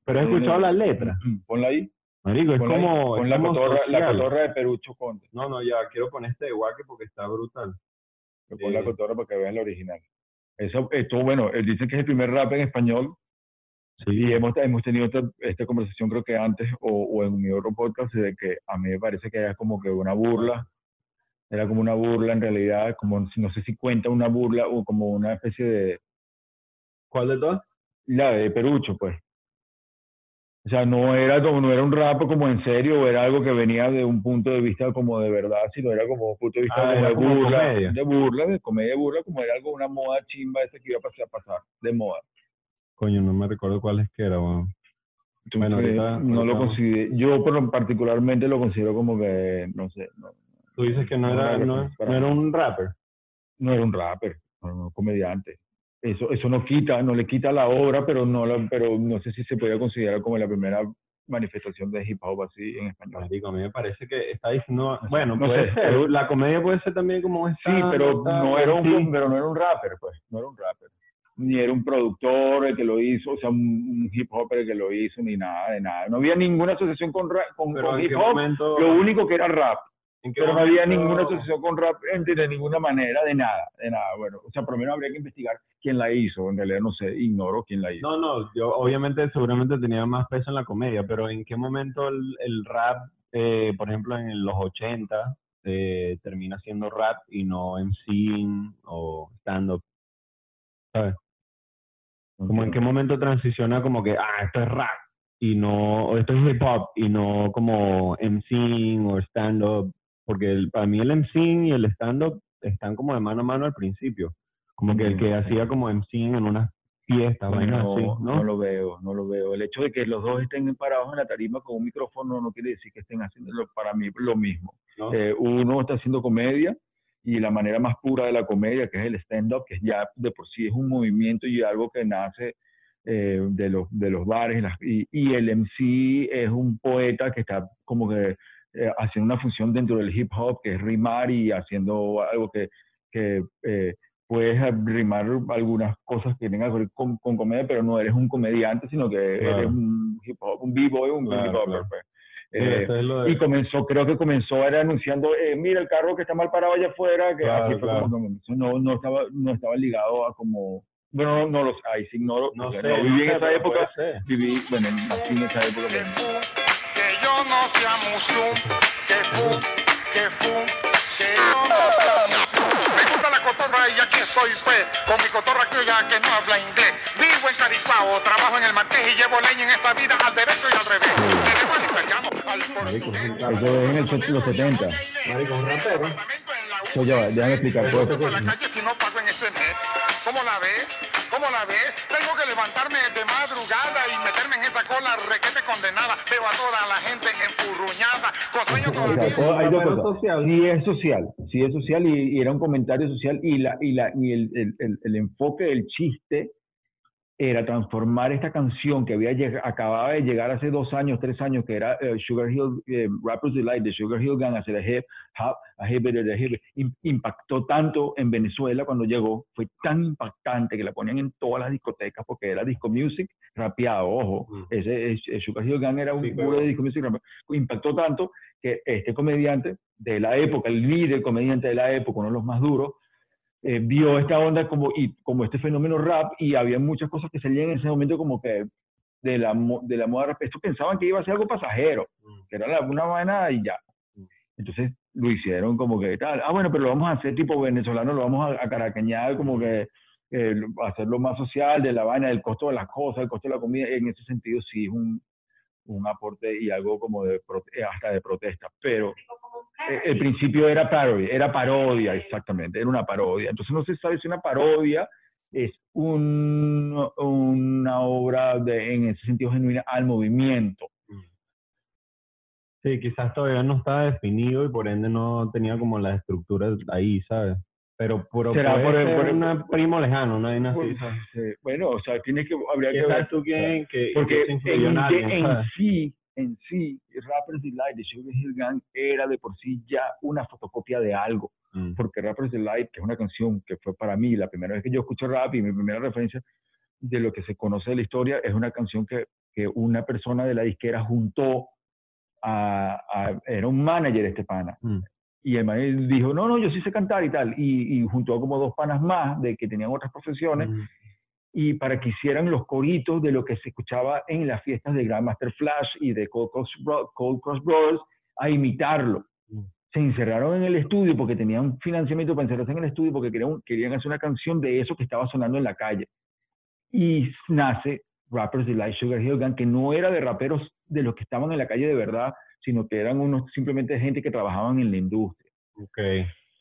Pero he escuchado la letra. Ponla ahí. Marico, es ahí. como... Pon es la como cotorra, la cotorra de Perucho Conde. No, no, ya, quiero poner este de Wacky porque está brutal. Pon la Sí. cotorra para que vean la original. Eso, esto, bueno, él dice que es el primer rap en español Sí, y hemos, hemos tenido esta, esta conversación creo que antes o, o en mi otro podcast de que a mí me parece que era como que una burla, era como una burla en realidad, como si- no sé si cuenta una burla o como una especie de, ¿Cuál de todas? la de Perucho pues. O sea, no era como, no era un rap como en serio, o era algo que venía de un punto de vista como de verdad, sino era como un punto de vista Ah, como era de como burla, comedia. de burla, de comedia de burla, como era algo, una moda chimba esa que iba a pasar, a pasar de moda. Coño, no me recuerdo cuál es que era. Entonces, Bueno, ahorita- no lo considero, yo particularmente lo considero como que, no sé, no, Tú dices que no No era, era no, era un rapper. no era un rapper, no, no, un comediante. Eso, eso no quita, no le quita la obra, pero no, la- pero no sé si se puede considerar como la primera manifestación de hip hop así en español. Marico, a mí me parece que está diciendo... Bueno, no puede sé, ser. pero- La comedia puede ser también como un Sí, pero no era un, sí. pero no era un rapper, pues, no era un rapper. Ni era un productor el que lo hizo, o sea, un, hip hopper el que lo hizo, ni nada de nada. No había ninguna asociación con, con, hip hop, momento... lo único que era rap. Pero no había ninguna asociación con rap de ninguna manera, de nada, de nada. Bueno, o sea, por lo menos habría que investigar quién la hizo. En realidad no sé, ignoro quién la hizo. No, no, yo obviamente seguramente tenía más peso en la comedia, pero ¿en qué momento el, el rap, eh, por ejemplo, en los 80, eh, termina siendo rap y no MC o stand-up? ¿Sabes? Como en qué momento transiciona como que, ah, esto es rap y no, o esto es hip hop y no como MC o stand-up, porque el- para mí el MC y el stand-up están como de mano a mano al principio, como que el que hacía como MC en unas fiestas, vainas no, así, no ¿no? lo veo, no lo veo. El hecho de que los dos estén parados en la tarima con un micrófono no quiere decir que estén haciendo lo- para mí lo mismo. ¿no? Eh, uno está haciendo comedia y la manera más pura de la comedia, que es el stand-up, que ya de por sí es un movimiento y algo que nace eh, de, los, de los bares. las- Y, y el MC es un poeta que está como que eh, haciendo una función dentro del hip hop, que es rimar y haciendo algo que, que eh, puedes rimar algunas cosas que tengan que ver con, con comedia, pero no eres un comediante, sino que Claro. eres un hip hop, un b-boy, un Claro, hip hopper. claro. pues. Eh, es y comenzó, creo que comenzó era anunciando, eh, mira el carro que está mal parado allá afuera, que Claro, así fue claro. como que comenzó. no, no estaba, no estaba ligado a como, bueno, no, no lo sé, ahí sí ignoro, no sé, no no viví en sé, esa época, viví, bueno, nací en esa época, que pero- no sea musum, que fu, que fu, que no musum. Me gusta la cotorra y aquí estoy pues, con mi cotorra criolla que no habla inglés. Vivo en Caricuao, trabajo en el marqués y llevo leña en esta vida al derecho y al revés. Tenemos al italiano, al portugués. en el set- los 70. Marico, un rapero. Eso ya, déjame explicar todo esto. Por la calle si no pago en este mes. ¿Cómo la ves? ¿Cómo la ves? Tengo que levantarme de madrugada y meterme en esa cola requete condenada. Veo a toda la gente enfurruñada, con sueño todavía. todo- hay dos cosas. social. Sí es social, sí es social y, y era un comentario social y, la, y, la, y el, el, el, el enfoque del chiste era transformar esta canción que había acababa de llegar hace dos años, tres años, que era eh, Sugar Hill, eh, Rappers Delight de Sugar Hill Gang, hacia el hip hop, a hip a hip impactó tanto en Venezuela cuando llegó, fue tan impactante que la ponían en todas las discotecas porque era disco music rapeado, ojo, Mm. ese, ese Sugar Hill Gang era un Sí, puro de disco music rapeado, impactó tanto que este comediante de la época, el líder comediante de la época, uno de los más duros, eh, vio esta onda como, y, como este fenómeno rap y había muchas cosas que salían en ese momento como que de la, mo- de la moda rap. Estos pensaban que iba a ser algo pasajero, Mm. que era una vaina y ya. Entonces lo hicieron como que tal, ah bueno, pero lo vamos a hacer tipo venezolano, lo vamos a, a caraqueñar como que eh, lo- hacerlo más social, de la vaina, del costo de las cosas, el costo de la comida, en ese sentido sí es un, un aporte y algo como de eh, hasta de protesta, pero Eh, el principio era parody, era parodia, exactamente, era una parodia. Entonces no se sabe si una parodia es un- una obra de, en ese sentido genuina al movimiento. Sí, quizás todavía no estaba definido y por ende no tenía como las estructuras ahí, ¿sabes? Pero, pero Será por el- por un primo lejano, ¿no? Hay una Pues, eh, bueno, o sea, tiene que, habría que ver. ¿Sabes tú quién? Que, Porque que en, sí, en sí, Rappers Delight de Sugar Hill Gang era de por sí ya una fotocopia de algo. Mm. Porque Rappers Delight, que es una canción que fue para mí la primera vez que yo escucho rap y mi primera referencia de lo que se conoce de la historia, es una canción que, que una persona de la disquera juntó a, a- era un manager este pana. Mm. Y el dijo, no, no, yo sí sé cantar y tal. Y, y juntó a como dos panas más de que tenían otras profesiones Mm. Y para que hicieran los coritos de lo que se escuchaba en las fiestas de Grandmaster Flash y de Cold Cross, Cold Cross Brothers a imitarlo. Mm. Se encerraron en el estudio porque tenían financiamiento para encerrarse en el estudio porque querían, querían hacer una canción de eso que estaba sonando en la calle. Y nace Rappers Delight Sugar Hill Gang, que no era de raperos de los que estaban en la calle de verdad, sino que eran unos simplemente gente que trabajaban en la industria.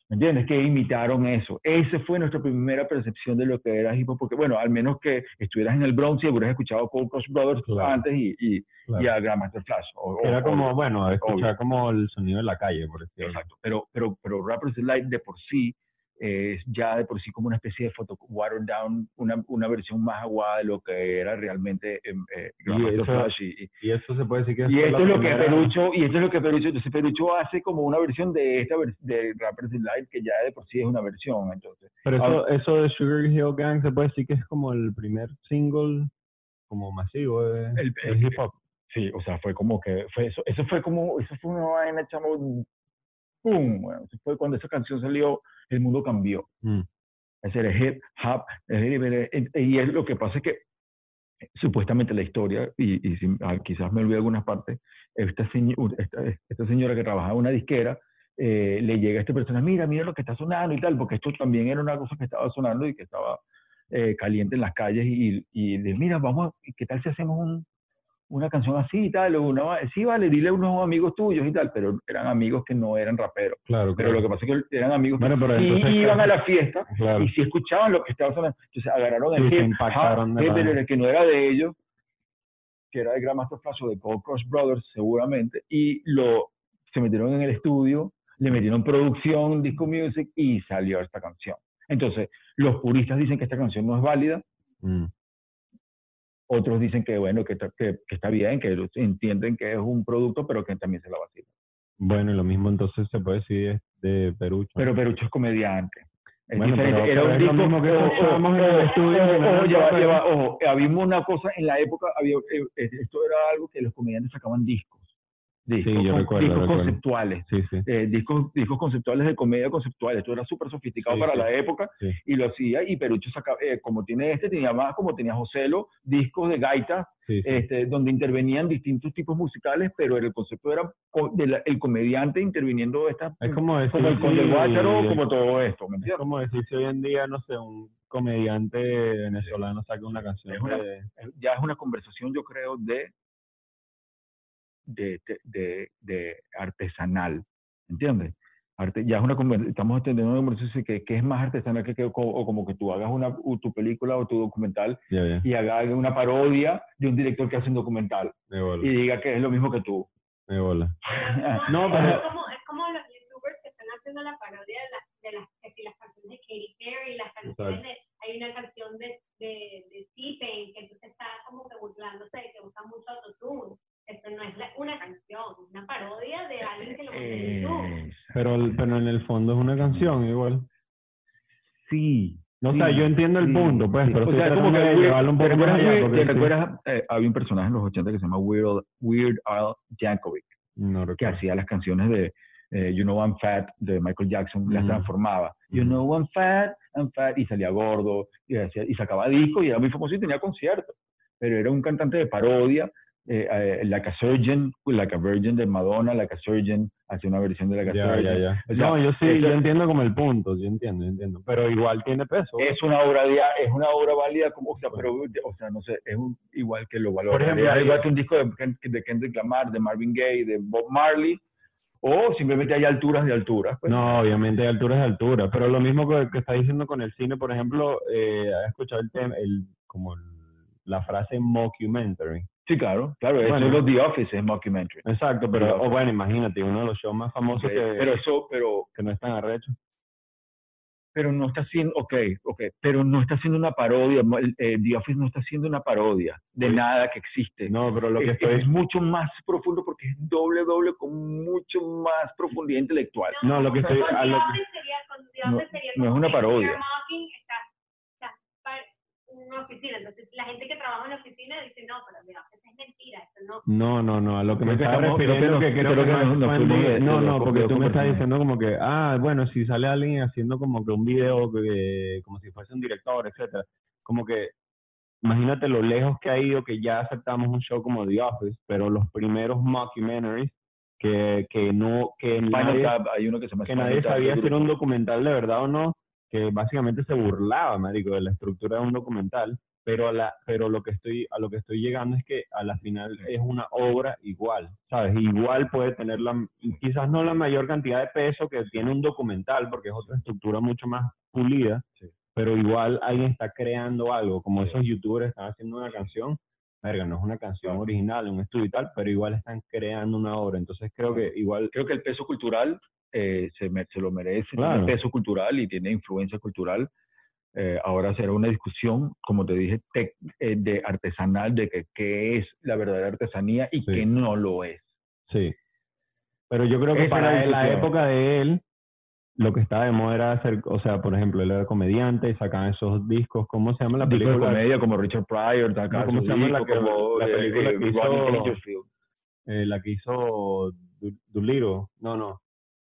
¿Me entiendes? Que imitaron eso. Esa fue nuestra primera percepción de lo que era hip hop, porque bueno, al menos que estuvieras en el Bronx y hubieras escuchado Cold Cross Brothers Claro. antes y, y, Claro. y a Grandmaster Flash. o- Era o- como, o- bueno, escuchar como el sonido de la calle, por decirlo. Exacto. Pero, pero, pero Rappers Delight de por sí es ya de por sí como una especie de foto watered down, una, una versión más aguada de lo que era realmente em, eh, Grandmaster eso- y, y- Y eso se puede decir que y esto la es lo que primera- Perucho, y esto es lo que Perucho, entonces Perucho hace como una versión de esta de Rappers Delight que ya de por sí es una versión, entonces. Pero Ah. eso, eso de Sugar Hill Gang se puede decir que es como el primer single como masivo de, El- el- hip hop. Sí, o sea, fue como que, fue eso, eso fue como, eso fue una vaina, chamo, pum, bueno, eso fue cuando esa canción salió, el mundo cambió. Mm. Es el hip hop, y es lo que pasa es que supuestamente la historia, y, y si- ah, quizás me olvidé algunas partes, esta, señ- esta, esta señora que trabajaba en una disquera, eh, le llega a esta persona, mira, mira lo que está sonando y tal, porque esto también era una cosa que estaba sonando y que estaba eh, caliente en las calles y, y le mira, vamos, ¿qué tal si hacemos un, una canción así y tal? O Una, sí, vale, dile a unos amigos tuyos y tal, pero eran amigos que no eran raperos. Claro, Pero lo que pasa es que eran amigos Bueno, que entonces, iban a la fiesta Claro. y si escuchaban lo que estaba sonando. Entonces agarraron el Sí, hip impactaron pero que no era de ellos, que era de Grandmaster Flash o de Cold Cross Brothers seguramente, y lo se metieron en el estudio, le metieron producción, disco music y salió esta canción. Entonces, los puristas dicen que esta canción no es válida, Mm. Otros dicen que bueno, que, está- que, que está bien, que entienden que es un producto, pero que también se la vacila. Bueno, y lo mismo entonces se puede decir de Perucho. Pero Perucho es comediante. Es Bueno, diferente. pero- Era un disco- mismo que en el estudio, ojo. Había una cosa en la época, había, eh, eh, esto era algo que los comediantes sacaban discos. Discos, Sí, yo con- recuerdo, discos recuerdo. conceptuales. Sí, sí. eh, discos, discos conceptuales de comedia conceptual. Esto era súper sofisticado para la época y lo hacía. Y Perucho sacaba, eh, como tiene este, tenía más, como tenía Joselo, discos de gaita, este, donde intervenían distintos tipos musicales, pero el concepto era co- de la- el comediante interviniendo esta, Es como decir, como el Conde Guácharo, como todo esto, ¿me es entiendes? como decir si hoy en día, no sé, un comediante venezolano saca una canción Es una- de... ya es una conversación, yo creo, de, de, de, de- de artesanal, ¿entiendes? Arte, ya es una estamos teniendo una conversación que, que es más artesanal que, que o o como que tú hagas una, tu película o tu documental Ya, ya, y hagas una parodia de un director que hace un documental de y diga que es lo mismo que tú. de bola. no, es, pero como, es como los youtubers que están haciendo la parodia de las, de las, que si las canciones de Katy Perry, las canciones Exacto. de, hay una canción de, de, de T-Pain que entonces está como que burlándose de que usa mucho autotune. Esto no es la- una canción, es una parodia de alguien que lo en eh, Pero, pero en el fondo es una canción igual. sí. No, o sí, sea, yo entiendo el sí, punto, pues, sí. pero O estoy sea, como que llevarlo un ¿te poco más allá, ¿te recuerdas, eh, había un personaje en los 80 que se llama Weird, Weird Al Yankovic, No que hacía las canciones de eh, You Know I'm Fat de Michael Jackson, las transformaba. You. Know I'm Fat, I'm Fat, y salía gordo, y, hacía- y sacaba discos, y era muy famoso y tenía conciertos. Pero era un cantante de parodia, eh, eh, Like a Surgeon, Like a Virgin de Madonna, Like a Surgeon, hacer una versión de la Ya, canción. ya, ya. O sea, no, yo sí, yo entiendo como el punto, yo entiendo, yo entiendo. Pero igual tiene peso. es una obra de, es una obra válida como o sea pero o sea no sé es un- igual que lo valora ejemplo, es hay- igual que un disco de, Ken- de Kendrick Lamar de Marvin Gaye de Bob Marley o simplemente hay alturas de alturas pues. No, obviamente hay alturas de altura, pero lo mismo que, que está diciendo con el cine, por ejemplo, eh, ¿has escuchado el tema, el, como el- la frase mockumentary? Sí claro claro eso Bueno. es lo The Office es mockumentary Exacto, pero o bueno, imagínate, uno de los shows más famosos que, pero eso pero que no es tan arrecho. pero no está haciendo ok ok pero no está haciendo una parodia eh, The Office no está haciendo una parodia de Sí. nada que existe No, pero lo que es, estoy... es mucho más profundo porque es doble doble con mucho más profundidad intelectual No, lo que estoy... Con a The lo que- Office sería, con The No, Office sería no es una parodia. Mocking una oficina. Entonces, la gente que trabaja en la oficina dice, no, pero The Office es mentira, eso no. No, no, no, a lo que me que refiriendo que creo que que no No, no, porque tú me estás diciendo como que, ah, bueno, si sale alguien haciendo como que un video que, como si fuese un director, etcétera, como que imagínate lo lejos que ha ido que ya aceptamos un show como The Office, pero los primeros mockumentaries que, que no, que nadie, hay uno que se llama que nadie sabía si era un documental de verdad o no, que básicamente se burlaba, marico, de la estructura de un documental, pero a la, pero lo que estoy, a lo que estoy llegando es que a la final es una obra igual, ¿sabes? Igual puede tener la, quizás no la mayor cantidad de peso que tiene un documental, porque es otra estructura mucho más pulida, Sí. pero igual alguien está creando algo, como esos youtubers están haciendo una canción, verga, no es una canción original, un estudio y tal, pero igual están creando una obra, entonces creo que igual Creo que el peso cultural eh, se, me- se lo merece, Claro. tiene peso cultural y tiene influencia cultural. Eh, ahora será una discusión, como te dije, tec- eh, de artesanal, de que qué es la verdadera artesanía y Sí. qué no lo es. Sí. Pero yo creo que Esa para él, la época de él, lo que estaba de moda era hacer, o sea, por ejemplo, él era comediante y sacaban esos discos, ¿cómo se llama la Discos de película? comedia como Richard Pryor, No, ¿cómo se llama la que- como, la eh, película eh, que hizo- la que hizo Doolittle. No, no.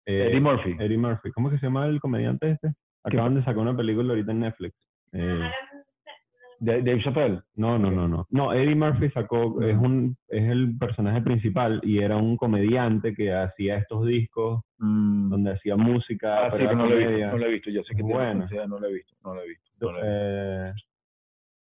Eh, Eddie Murphy. Eddie Murphy. ¿Cómo que se llama el comediante este? Acaban de sacar una película ahorita en Netflix. Eh, Dave Chappelle. no, no, no, no. No, Eddie Murphy sacó, es un, es el personaje principal y era un comediante que hacía estos discos Mm. donde hacía música, Ah, sí, pero no lo he visto, comedia. no lo he visto. Yo sé que tiene Bueno. no lo he visto, no lo he visto. no lo he visto. Eh,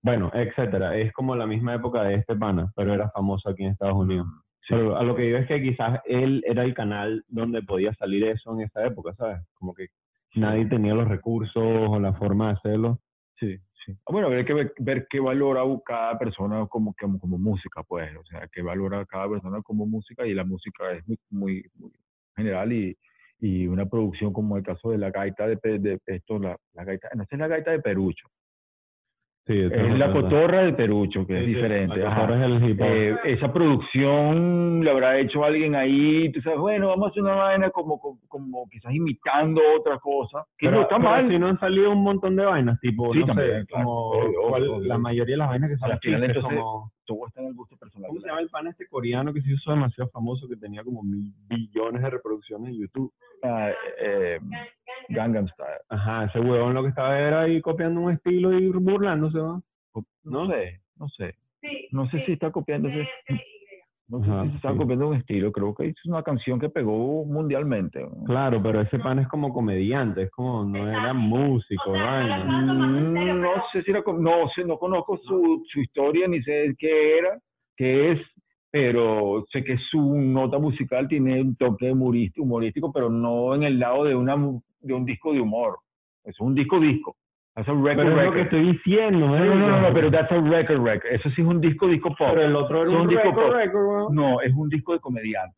bueno, etcétera. Es como la misma época de este pana, pero era famoso aquí en Estados Unidos. Pero a lo que digo es que quizás él era el canal donde podía salir eso en esa época, ¿sabes? Como que nadie tenía los recursos o la forma de hacerlo. Sí, sí. Ah, Bueno, habría que ver, ver qué valora cada persona como, como, como música, pues. O sea, qué valora cada persona como música y la música es muy, muy, muy general y, y una producción como el caso de la gaita de, de esto, la, la gaita, no es la gaita de Perucho, Sí, es la verdad. cotorra de Perucho, que es Sí, diferente. la cotorra es el hip hop. Eh, esa producción la habrá hecho alguien ahí, tú sabes, bueno, vamos a hacer una vaina como, como, como quizás imitando otra cosa, que pero, no está pero mal. si no han salido un montón de vainas, tipo, Sí, no también, sé, claro. como Obvio, cuál- obvio, la obvio. mayoría de las vainas que son A la final, chistes, entonces, como, Todo está en el gusto personal. ¿cómo se la llama el pan este coreano que se hizo demasiado famoso, que tenía como mil billones de reproducciones en YouTube? Ah, eh, Gangnam Style. Ajá, ese huevón lo que estaba era ahí copiando un estilo y burlándose, ¿no? No sé, no sé. Sí, No sé sí, si está copiando ese, sí, no sé Ajá, si se está sí. copiando un estilo. Creo que es una canción que pegó mundialmente. ¿no? Claro, pero ese pan es como comediante, es como, no era músico, O sea, no serio, Mm, No pero- sé si era, no sé, no conozco su, su historia ni sé qué era, qué es, pero sé que su nota musical tiene un toque humorístico, humorístico pero no en el lado de una de un disco de humor. Es un disco disco. Es un record Pero es lo que estoy diciendo, No, no, no, no, no, pero that's a record record. Eso sí es un disco disco pop. Pero el otro era un, disco record, pop. record, weón. No, es un disco de comediante.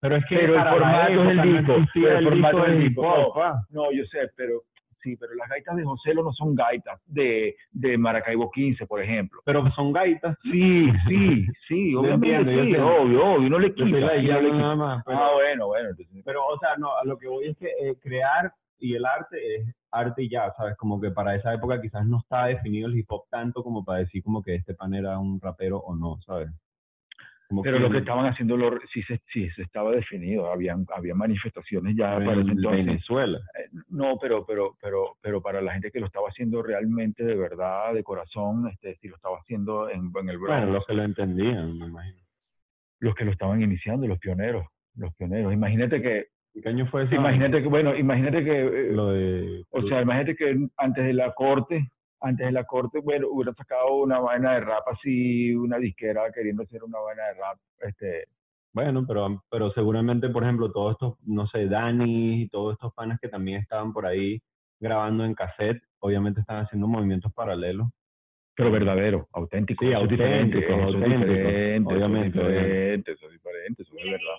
Pero es que Pero el formato es el época no disco, pero el formato disco es el de disco, hip hop, no. No, yo sé, pero sí, pero las gaitas de Joselo no son gaitas de, de Maracaibo 15, por ejemplo. Pero son gaitas. Sí, sí, sí, obviamente entiendo, sí, obvio, obvio, no le Yo quita. la no le nada más. Pero, Ah, bueno, bueno, entonces, pero, o sea, no, a lo que voy es que eh, crear y el arte es arte y ya, ¿sabes? Como que para esa época quizás no estaba definido el hip hop tanto como para decir como que este pan era un rapero o no, ¿sabes? Como pero lo que estaban haciendo lo, sí, se, sí se estaba definido, habían, había manifestaciones ya en para entonces. Venezuela. Eh, No, pero, pero, pero, pero para la gente que lo estaba haciendo realmente de verdad, de corazón, este, si lo estaba haciendo en, en el Bronx, Bueno, los que lo entendían, me imagino. los que lo estaban iniciando, los pioneros. los pioneros. Imagínate que, ¿Qué año fue eso? imagínate que, bueno, imagínate que, eh, Lo de... o sea, imagínate que antes de la corte, antes de la corte, bueno, hubiera sacado una vaina de rap así, una disquera queriendo hacer una vaina de rap, este, Bueno, pero, pero seguramente, por ejemplo, todos estos, no sé, Dani y todos estos panas que también estaban por ahí grabando en cassette, obviamente están haciendo movimientos paralelos. pero verdadero, auténtico. Sí, eso es diferente, auténtico, eso es auténtico, diferente, obviamente, Eso es diferente, eso es verdad.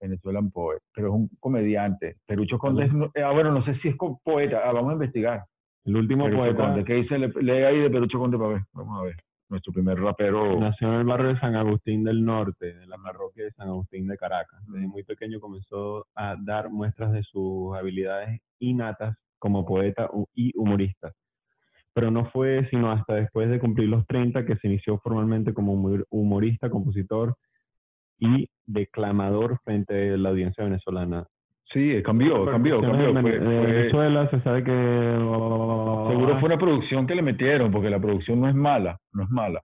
Venezuelan Poet. Pero es un comediante. Perucho Conde, es no- ah, bueno, no sé si es poeta, ah, vamos a investigar. El último Perucho poeta Conde, ¿qué dice? Le- Lee ahí de Perucho Conde para ver, vamos a ver. Nuestro primer rapero. nació en el barrio de San Agustín del Norte, de la parroquia de San Agustín de Caracas. Desde muy pequeño comenzó a dar muestras de sus habilidades innatas como poeta y humorista. Pero no fue sino hasta después de cumplir los 30 que se inició formalmente como humor- humorista, compositor y declamador frente a la audiencia venezolana. Sí, cambió, cambió, cambió. En Fue- Vene- fue- Venezuela se sabe que... seguro fue una producción que le metieron, porque la producción no es mala, no es mala.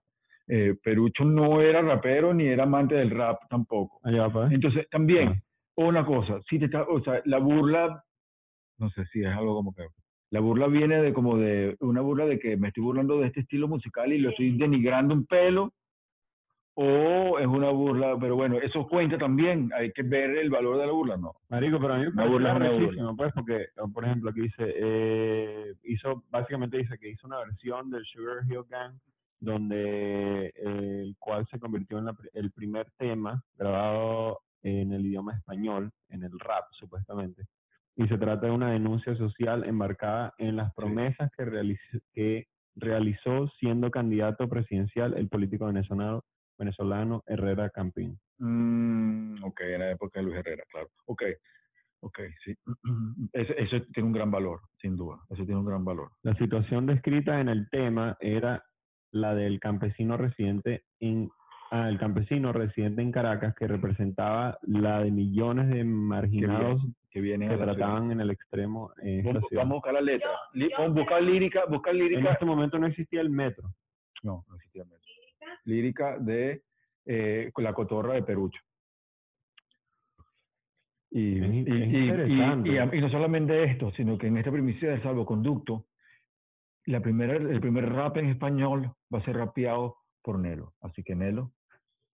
Eh, Perucho no era rapero ni era amante del rap tampoco. Allá, pa. Entonces, también, Ah. una cosa, si te está, o sea, la burla, no sé si es algo como que, la burla viene de como de, una burla de que me estoy burlando de este estilo musical y lo estoy denigrando un pelo, o es una burla, pero bueno, eso cuenta también, hay que ver el valor de la burla, ¿no? Marico, pero a mí me parece burla burla. pues, porque, por ejemplo, aquí dice, eh, hizo, básicamente dice que hizo una versión del Sugar Hill Gang, donde eh, el cual se convirtió en la el primer tema grabado en el idioma español, en el rap, supuestamente. Y se trata de una denuncia social embarcada en las promesas que, realiz- que realizó siendo candidato presidencial el político venezolano, venezolano Herrera Campín. Mm, ok, en la época de Luis Herrera, claro. Ok, ok, sí. Eso, eso tiene un gran valor, sin duda. Eso tiene un gran valor. La situación descrita en el tema era la del campesino residente en ah, el campesino residente en Caracas que representaba la de millones de marginados Que viene que la ciudad. trataban en el extremo en esta Vamos, ciudad. vamos a buscar la letra. Yo- yo pon- busca creo- lírica, En lírica. este momento no existía el metro. No, no existía metro. Lírica de eh, la cotorra de Perucho. Y, Es y, y- y- interesante. y- y no solamente esto, sino que en esta primicia de salvoconducto, la primera, el primer rap en español va a ser rapeado por Nelo. Así que Nelo,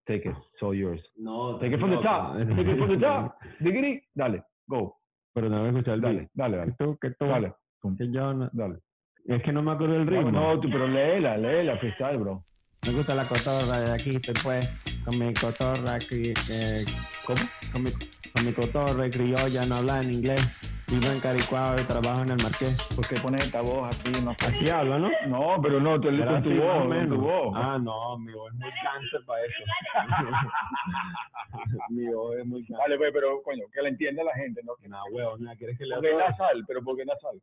take it, so yours. No, Take it from the top, take it from the top. Diggity, dale, go, Pero tengo que escuchar el dale, beat. dale, dale, tú, que tú, dale, pum, que yo no- dale. es que no me acuerdo del No, ritmo. no, tú, pero léela, léela, freestyle, bro. Me gusta la cotorra de aquí, te pues, con mi cotorra aquí, eh, ¿cómo? Con mi, con mi cotorra criolla, no habla en inglés, vivo en Caricuao y trabajo en el Marqués. ¿Por qué pones esta voz aquí? No, Así habla, ¿no? no pero no, tú Era con tu voz, tu voz. Ah, no, mi voz es muy cáncer para eso. mi voz es muy cáncer. Vale, pues, pero coño, que la entienda la gente, ¿no? Nah, huevo, ¿no? ¿quieres que le Porque es nasal, pero porque es nasal.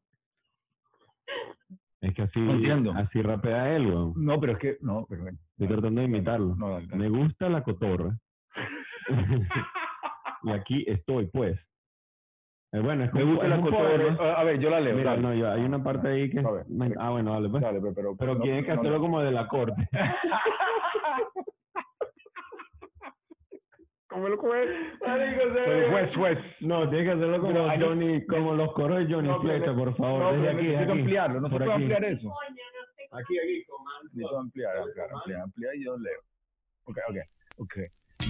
Es que así, No entiendo. así rapea él, weón. No, pero es que, no, pero. Estoy tratando de imitarlo. No, dale, dale. Me gusta la cotorra. y aquí estoy, pues. Eh, bueno, es Me gusta la cotorra. A ver, yo la leo. Mira, dale. no, yo, hay una parte ahí que... A ver, ah, bueno, dale, pues. Dale, pero, pero, Pero no, tienes que hacerlo como de la corte. Como el juez. El juez, juez. No, tienes que hacerlo como Pero Johnny, como los coros de Johnny No, pero- Flecha, por favor. No, desde pero aquí, necesito aquí. ampliarlo, no se por puede aquí. ampliar eso. No. Aquí, aquí, comando. Necesito ampliar, ampliar, ampliar, ampliar y yo leo. Ok, ok, ok.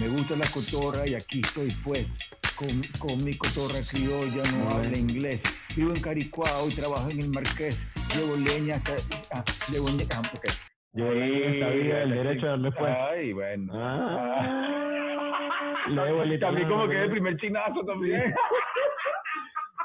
Me gusta la cotorra y aquí estoy pues. Con, con mi cotorra criolla no habla inglés. Vivo en Caricuao y trabajo en el Marqués. Llevo leña hasta... Ah, llevo leña... Ah, ok. Llevo leña esta vida, el derecho a darle pues. Ay, bueno. Ah. Debo el también como que el primer chinazo también.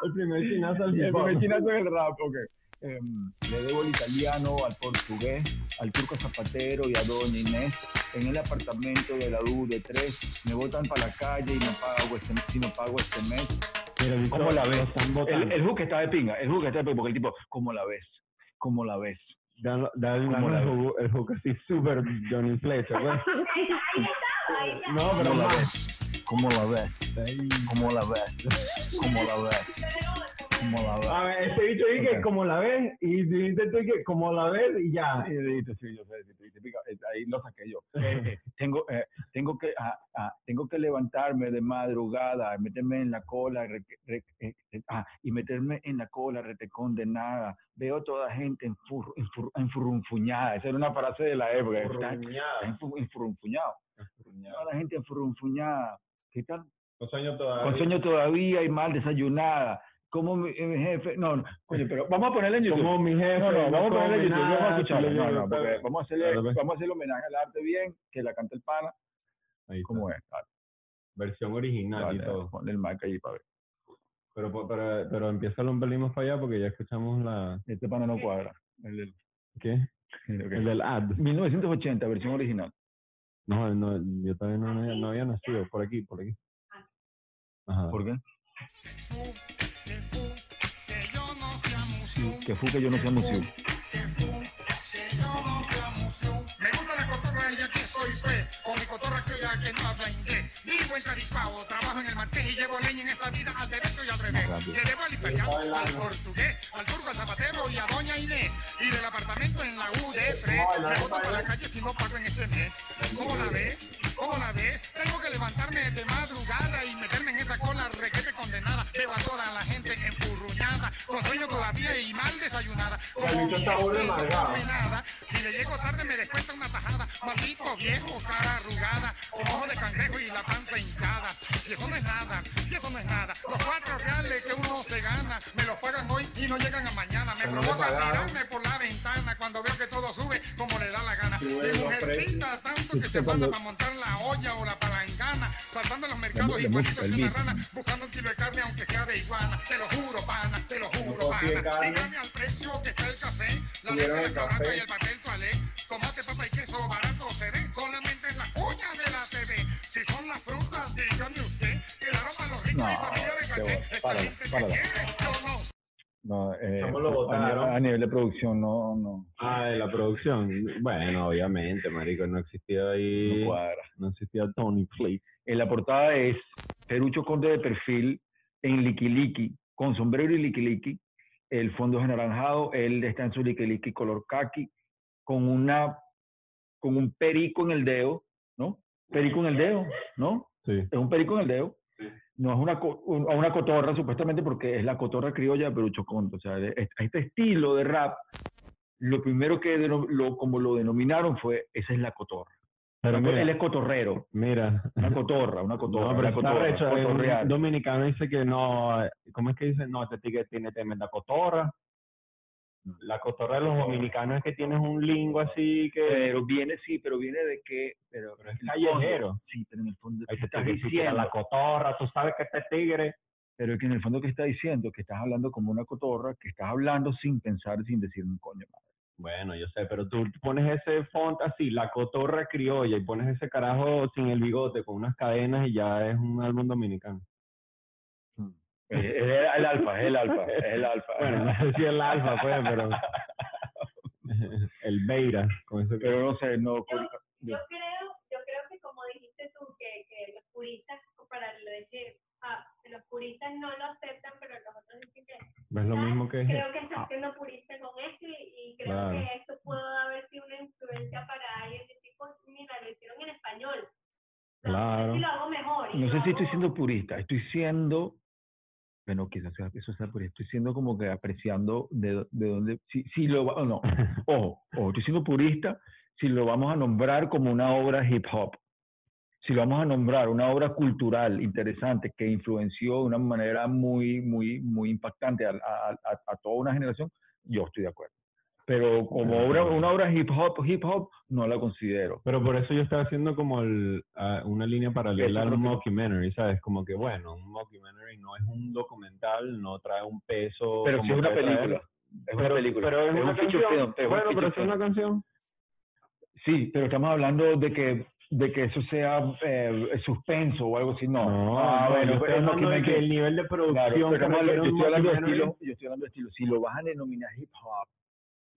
El primer chinazo al el primer chinazo es el rap, ok. Em, le debo el italiano, al portugués, al turco zapatero y a doña Inés. En el apartamento de la U de 3 me botan para la calle y no pago este, si no pago este mes. Víctor, ¿Cómo la ves? El, el hook está de pinga, el hook está de pinga, porque el tipo, ¿cómo la ves? ¿Cómo la ves? Dale, dale ¿Cómo la el, hook, el hook así súper Johnny Flecha, pues. No, pero ¿Cómo la ves? ¿Cómo la ves? ¿Cómo la ves? ¿Cómo la ves? Como la ves. A ver, este bicho dice Ok. que como la ves y dice tú que como la ves y ya. Sí, sí, sí, yo sé, ahí lo saqué yo. Eh, tengo, eh, tengo, que, ah, ah, tengo que levantarme de madrugada, meterme en la cola re- re- eh, eh, ah, y meterme en la cola rete condenada. Veo toda gente enfur- enfur- enfurrunfuñada. Esa era una frase de la época. Está, está enfu- enfurrunfuñado. Toda la gente enfurrunfuñada. ¿Qué tal? Con sueño todavía. Con sueño todavía y mal desayunada. Como mi, mi jefe. No, no, coño, pero vamos a ponerle en YouTube. Como mi jefe. No, no, vamos a ponerle en YouTube, vamos a nada, escucharlo. No, no, porque vamos a hacerle, Claro, vamos a hacerle homenaje al arte bien, que la canta el pana, Ahí como es. Dale, Versión original y dale, todo. ponle el mic allí para ver. Pero, pero, pero empieza un pelín más para allá porque ya escuchamos la... Este pana no cuadra. El del, ¿Qué? El del ad. 1980, versión original. No, no yo todavía no, no, no había nacido. Por aquí, por aquí. Ajá. ¿Por qué? Que fu, que yo no sea museo. Que fue que yo no sea. Que que museo. Me gusta la cotorra y aquí soy fe. Con mi cotorra que ya que no habla inglés. Vivo en Carispao, trabajo en el martes y llevo leña en esta vida al derecho y al revés. Le debo al italiano, al portugués, al turco, al zapatero y a doña Inés. Y del apartamento en la UD3, me boto para la calle si no pago en este mes. ¿Cómo la ves? ¿Cómo la ves? Tengo que levantarme de madrugada y meterme en esa cola requete condenada. Veo a toda la gente enfurruñada, con sueño todavía y mal desayunada. Como nada, si le llego tarde me descuenta una tajada. Maldito viejo, cara arrugada, con ojo de cangrejo y la panza hinchada. Y eso no es nada, y eso no es nada. Los cuatro reales que uno se gana, me los pagan hoy y no llegan a mañana. Me provoca tirarme por la ventana cuando veo que todo sube como le da la gana. Mi mujercita tanto que se manda para montar la olla o la palangana, saltando los mercados la igualitos que una rana, buscando un kilo de carne aunque sea de iguana. Te lo juro, pana, te lo juro, pana. Dígame al precio que está el café, la leche, el restaurante y el papel toalé. Tomate, papa y queso barato se ve solamente en la cuña de la TV. Si son las frutas, dígame usted, quedaron para los ricos y No, familia de caché. Esta gente que quiere, no. Eh, ¿Cómo lo a, votaron? nivel, a nivel de producción no, no, Ah, de la producción. Bueno, obviamente, marico, no existía no ahí, cuadra. no existía Tony Plate. En la portada es Perucho Conde de perfil en liquiliqui, con sombrero y liquiliqui. El fondo es anaranjado, él está en su liquiliqui color kaki, con una con un perico en el dedo, ¿no? Perico en el dedo, ¿no? Sí. Es un perico en el dedo. No es una, un- una cotorra, supuestamente, porque es la cotorra criolla de Perucho. O sea, este estilo de rap, lo primero que, lo, como lo denominaron fue, esa es la cotorra. Pero él es cotorrero, mira. una cotorra, una cotorra, No, pero está cotorra, recho, eh, un dominicano dice que no, eh, ¿cómo es que dice? No, este tigre tiene tremenda cotorra. La cotorra de los dominicanos es que tienes un lingo así que... Pero viene, sí, pero viene de que... Pero, Pero es fondo-. Sí, pero en el fondo, Ahí ¿qué te estás diciendo? la cotorra, tú sabes que este tigre... Pero que en el fondo, ¿qué está diciendo? Que estás hablando como una cotorra, que estás hablando sin pensar, sin decir un coño. madre. Bueno, yo sé, pero tú pones ese font así, la cotorra criolla, y pones ese carajo sin el bigote, con unas cadenas, y ya es un álbum dominicano. Es, es el, el alfa, es el alfa, es el alfa. Bueno, no sé si el alfa, pues, pero... el beira, con eso que... Pero no sé, no... Yo, por- yo creo, yo creo que como dijiste tú, que, que los puristas, para lo de que ah, los puristas no lo aceptan, pero los otros dicen que ¿Ves lo mismo que es? creo que está siendo purista con esto y, y creo Claro. que esto pudo haber sido una influencia para alguien de tipo, mira, lo hicieron en español. No, Claro. Y lo hago mejor. No lo sé si estoy siendo purista, estoy siendo... Bueno, quizás eso sea purista, estoy siendo como que apreciando de, de dónde... Si, si lo o no, ojo, ojo, estoy siendo purista si lo vamos a nombrar como una obra hip hop. Si lo vamos a nombrar una obra cultural interesante que influenció de una manera muy, muy, muy impactante a, a- a- toda una generación, yo estoy de acuerdo. Pero como obra, una obra hip hop, hip hop, no la considero. Pero por eso yo estaba haciendo como el, ah, una línea paralela al mockumentary, ¿sabes? Como que, bueno, un mockumentary no es un documental, no trae un peso. Pero sí como es una película. Es una Pero, película. pero es, es una canción. film, es un bueno, pero es film. una canción. Sí, pero estamos hablando de que de que eso sea eh, suspenso o algo así, no. Ah, no, bueno, yo pues estoy es de que documentary. el nivel de producción Claro, pero que yo estoy hablando de estilo, yo estoy hablando de estilo. Si lo vas a denominar hip hop,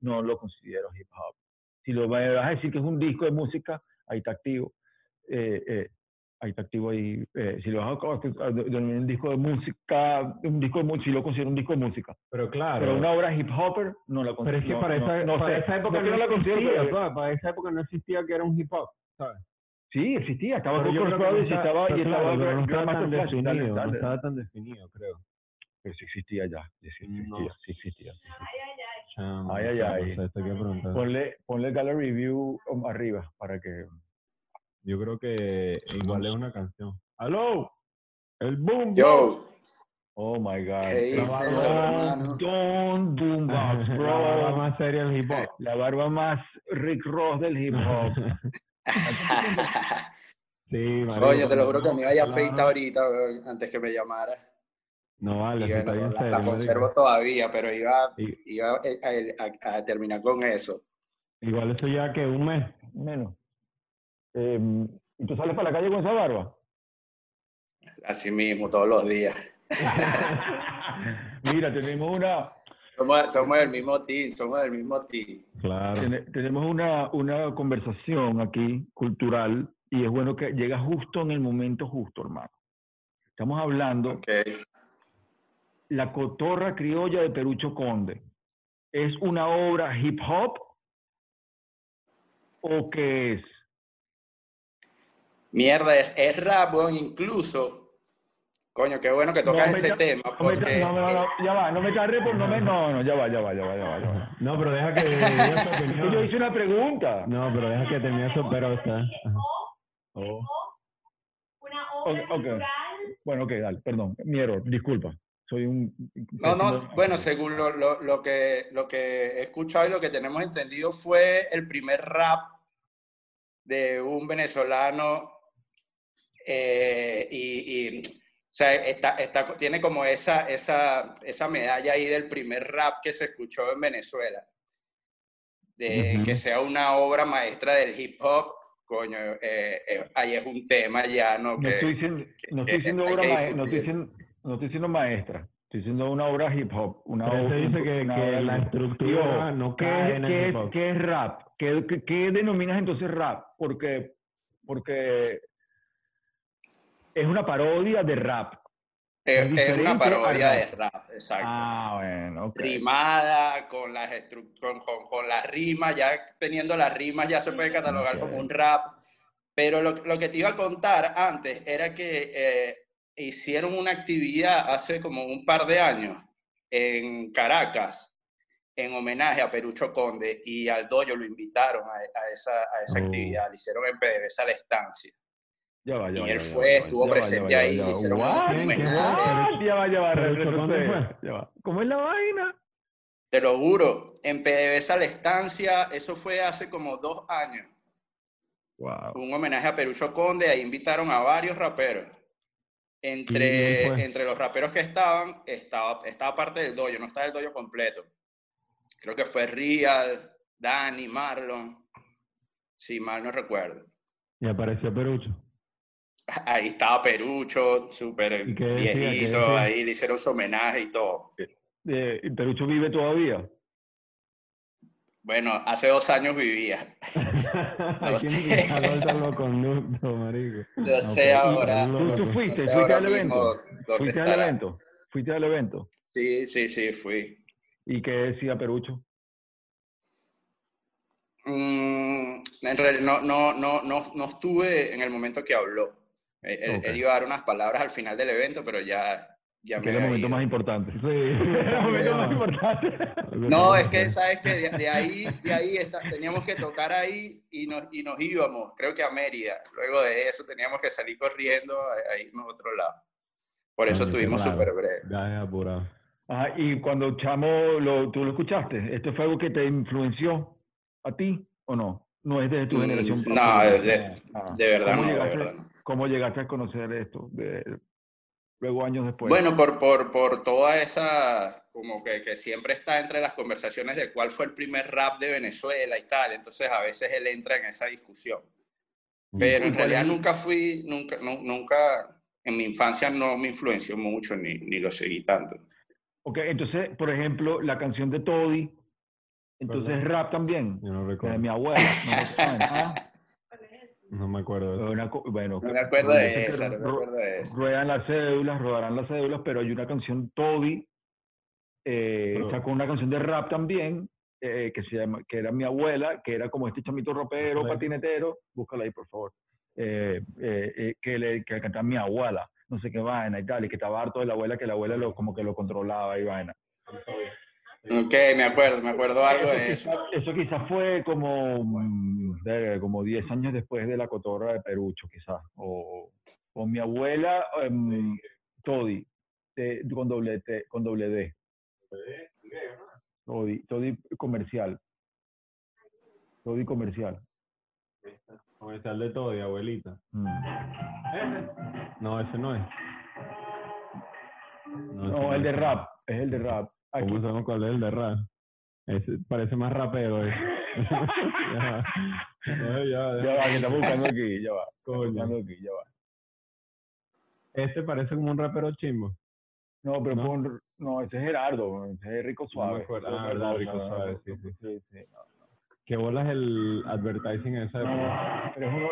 no lo considero hip hop. Si lo vas a decir que es un disco de música, ahí está activo. Eh, eh, ahí está activo ahí. Eh, si lo vas a, a- a- de- un disco de música, un disco de música, si lo considero un disco de música. Pero claro. Pero una obra hip hopper no la Pero considero. es que no- para, esa, no para sé. esa época No, la considero, pero- para esa época no existía que era un hip hop, ¿sabes? Sí, existía. Estaba Pero no Brothers y estaba, y pero estaba pero no estaba tan definido, no estaba tan definido, creo. Pero sí existía ya. Sí, existía. Sí existía. Ay, ay, ay. Preguntar. Ponle, ponle Gallery Review um, arriba para que. Yo creo que igual es una canción. ¡Aló! ¡El boom! Yo, Oh my God. ¿Qué La barba- hermano? Don Boom Box, La bro. barba más seria del hip hop. La barba más Rick Ross del hip hop. Sí, marico, Coño, te lo juro que me vaya a claro. afeitar ahorita antes que me llamara. No vale, eso está bueno, bien la, serio. la marico. conservo todavía, pero iba, Y- iba eh, a, a- a terminar con eso. Igual eso ya que un mes. Menos. Eh, ¿Y tú sales para la calle con esa barba? Así mismo, todos los días. Mira, tenemos una, Somos, somos del mismo team, somos del mismo team. Claro. Tene- tenemos una, una conversación aquí cultural y es bueno que llega justo en el momento justo, hermano. Estamos hablando Ok. La cotorra criolla de Perucho Conde. ¿Es una obra hip hop o qué es? Mierda, es, es rap, weón, incluso. Coño, qué bueno que tocas No ese tema, porque no, no, no, ya va, no me carré por no me. No, no, ya va, ya va, ya va, ya va. Ya va. No, pero deja que. Yo hice una pregunta. No, pero deja que termine su pero está. Oh. Una obra Ok, ok. cultural Bueno, ok, dale, perdón. Mi error, disculpa. Soy un. No, no, bueno, según lo, lo, lo que, lo que he escuchado y lo que tenemos entendido fue el primer rap de un venezolano eh, y, y, o sea, está, está, tiene como esa, esa, esa medalla ahí del primer rap que se escuchó en Venezuela. De Ujú. que sea una obra maestra del hip hop, coño, eh, eh, ahí es un tema ya, ¿no? No Que- estoy diciendo, no estoy diciendo obra que mae- no estoy diciendo, no estoy diciendo maestra. Estoy diciendo una obra hip hop. Una Pero obra- dice que, una que obra la estructura no ¿qué, cae en qué el hip hop. qué es rap? ¿Qué, qué, qué denominas entonces rap? Porque, porque es una parodia de rap. es, es una parodia de rap, exacto. Ah, bueno, ok. rimada, con las, con, con, con las rimas, ya teniendo las rimas ya se puede catalogar como un rap. Pero lo, lo que te iba a contar antes era que eh, hicieron una actividad hace como un par de años en Caracas en homenaje a Perucho Conde y al Doyo lo invitaron a, a esa, a esa Oh. actividad, le hicieron en PDVSA la estancia. Ya va, ya Y él fue, estuvo presente ya va, ahí, ya va. hicieron un What? homenaje. What? Ya va, ya va. ¿Cómo es la vaina? Te lo juro, en PDVSA la estancia, eso fue hace como dos años. Wow. un homenaje a Perucho Conde, ahí invitaron a varios raperos. Entre, entre los raperos que estaban, estaba, estaba parte del dojo, no estaba el dojo completo. Creo que fue Real, Dani, Marlon, si mal no recuerdo. Y apareció Perucho. Ahí estaba Perucho, súper ¿Y qué decía? ¿Qué viejito, decía? ahí le hicieron su homenaje y todo. Eh, ¿y Perucho vive todavía? Bueno, hace dos años vivía. ¿A sé. marico? Ahora. ¿Tú, no tú sé- fuiste? no sé ¿Fuiste al evento? ¿Fuiste al evento? ¿Fuiste al evento? Sí, sí, sí, fui. ¿Y qué decía Perucho? Mm, en realidad no, no, no, no, no estuve en el momento que habló. Él, él- Ok. él iba a dar unas palabras al final del evento, pero ya, ya me era el momento ido. más importante. Sí. el momento más importante. No, es que, ¿sabes que de, de ahí, de ahí está- teníamos que tocar ahí y nos, y nos íbamos, creo que a Mérida. Luego de eso teníamos que salir corriendo a, a irnos a otro lado. Por eso estuvimos súper breve. Ya es apurado. Ajá, y cuando Chamo, lo, ¿tú lo escuchaste? ¿Esto fue algo que te influenció a ti o no? No es desde tu Mm, generación. no, de- de- Ah. De verdad, ¿Cómo no, de verdad. no. ¿Cómo llegaste a conocer esto? De, luego años después. Bueno, por, por, por toda esa, como que, que siempre está entre las conversaciones de cuál fue el primer rap de Venezuela y tal, entonces a veces él entra en esa discusión. Pero ¿Y en realidad nunca fui, nunca, nu- nunca, en mi infancia no me influenció mucho ni, ni lo seguí tanto. Ok, entonces, por ejemplo, la canción de Toddy, entonces ¿Verdad? rap también. Yo no La de recuerdo. mi abuela. ¿no lo saben? No me acuerdo. de eso. Una bueno, No me acuerdo de eso, no me acuerdo de eso. ruedan las cédulas, rodarán las cédulas, pero hay una canción Toby, eh, sacó una canción de rap también, eh, que se llama, que era mi abuela, que era como este chamito ropero, patinetero, búscala ahí por favor, eh, eh, eh, que le que cantaba mi abuela, no sé qué vaina y tal, y que estaba harto de la abuela, que la abuela lo, como que lo controlaba y vaina. Ok, me acuerdo, me acuerdo algo de eso. eso quizás fue como, mm, como 10 años después de la cotorra de Perucho, quizás. O, o mi abuela, em, Todi, eh, con, doble T, con doble D. Todi, Todi comercial. Todi comercial. Comercial de todo, y abuelita. Mm. No, ese no es. No, ese No, el de es. rap, es el de rap. Aquí. ¿Cómo sabemos cuál es el de rap? Parece más rapero. ese. ya, va. No, ya, Ya va, que estamos buscando aquí, ya va. Buscando aquí, ya va. Este parece como un rapero chimbo. No, pero ¿No? pon- no, ese es Gerardo, ese es Rico No Suave. acuerdo. Ese Ah, es verdad, Rico no, no, Suave, no, sí, sí. sí, sí, no. ¿Qué bolas el advertising ese? No, no, pero es, uno-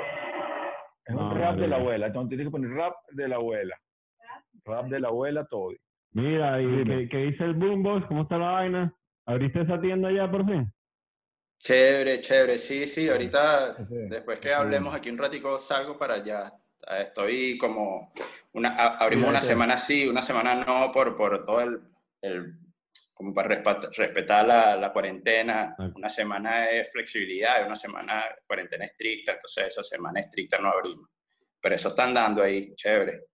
es un No, rap de la abuela. Entonces tienes que poner rap de la abuela. Rap de la abuela, todo. Mira, ¿y qué, qué dice el Boombox? ¿Cómo está la vaina? ¿Abriste esa tienda ya por fin? Chévere, chévere. Sí, sí, ahorita, Ese- después que hablemos aquí un ratico, salgo para allá. Estoy como, una, abrimos una semana sí, una semana no, por, por todo el, el- como para respetar la, la cuarentena. Ok. Una semana de flexibilidad una semana de cuarentena estricta, entonces esa semana estricta no abrimos. Pero eso están dando ahí, chévere.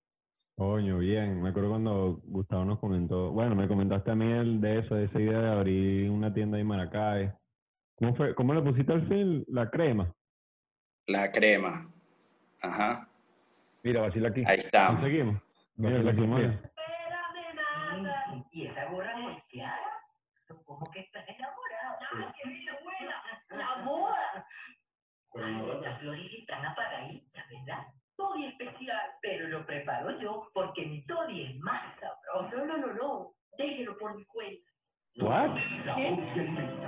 Coño, bien. Me acuerdo cuando Gustavo nos comentó. Bueno, me comentaste a mí el de eso, de esa idea de abrir una tienda en Maracay. ¿Cómo, fue, ¿Cómo le pusiste al fin la crema? La crema. Ajá, Mira, vacila aquí. ahí estamos. ¿Conseguimos? Mira, Vacila aquí. conseguimos. mira. Espérame nada. ¿Y esa gorra molteada? ¿Cómo que estás enamorado? Nada que ver, abuela. La boda. Ay, las flores están apagaditas, ¿verdad? Toddy especial, pero lo preparo yo porque mi Toddy es más sabroso. No, no, no, no. Déjelo por mi cuenta. What?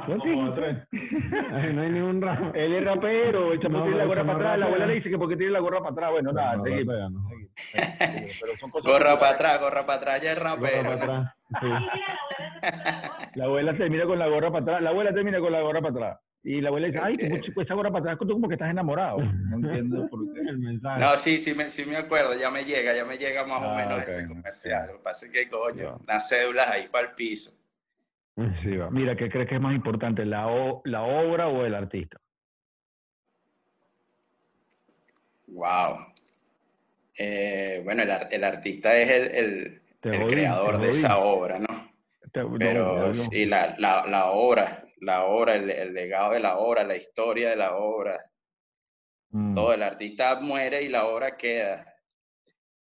¿What Otra. Ay, no hay ni un ramo. Él es rapero, el chamo No, tiene la gorra para atrás. La abuela le dice que porque tiene la gorra para atrás. Bueno, nada, seguimos. Gorra para atrás, gorra para atrás, ya es rapero. La abuela termina con la gorra para atrás. La abuela termina con la gorra para atrás. Y la abuela dice, ay, tú, Ok. chico, esa gorra para atrás, tú como que estás enamorado. No entiendo por qué. El mensaje. No, sí, sí me, sí me acuerdo, ya me llega, ya me llega más o Ah, menos ok, ese comercial. Lo que pasa es que, coño, las cédulas ahí para el piso. Sí, va. Mira, ¿qué crees que es más importante, la, o- la obra o el artista? Wow. Eh, bueno, el, ar- el artista es el, el- Te el jodí, creador de esa obra, ¿no? Te- no, Pero no, sí, la, la, la obra, la obra, el, el legado de la obra, la historia de la obra, mm, todo, el artista muere y la obra queda.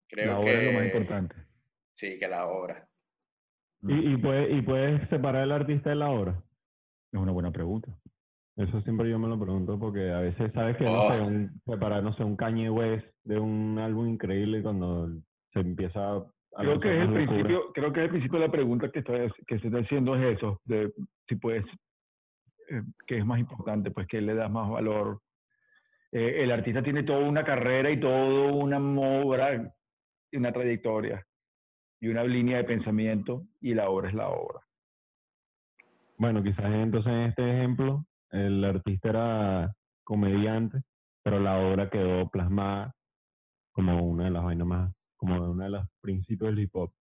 Creo la obra que es lo más importante. sí, que la obra. ¿Y, y, puedes, ¿Y puedes separar el artista de la obra? Es una buena pregunta. Eso siempre yo me lo pregunto porque a veces sabes que, no Oh. sé, un, separar, no sé, un Kanye West de un álbum increíble cuando se empieza a... Creo que es el locura. principio, creo que es el principio de la pregunta que estoy, que se está haciendo es eso, de si puedes, eh, qué es más importante, pues que le das más valor. Eh, el artista tiene toda una carrera y toda una obra una trayectoria y una línea de pensamiento y la obra es la obra. Bueno, quizás entonces en este ejemplo el artista era comediante, pero la obra quedó plasmada como una de las vainas más, como una de los principios del hip hop.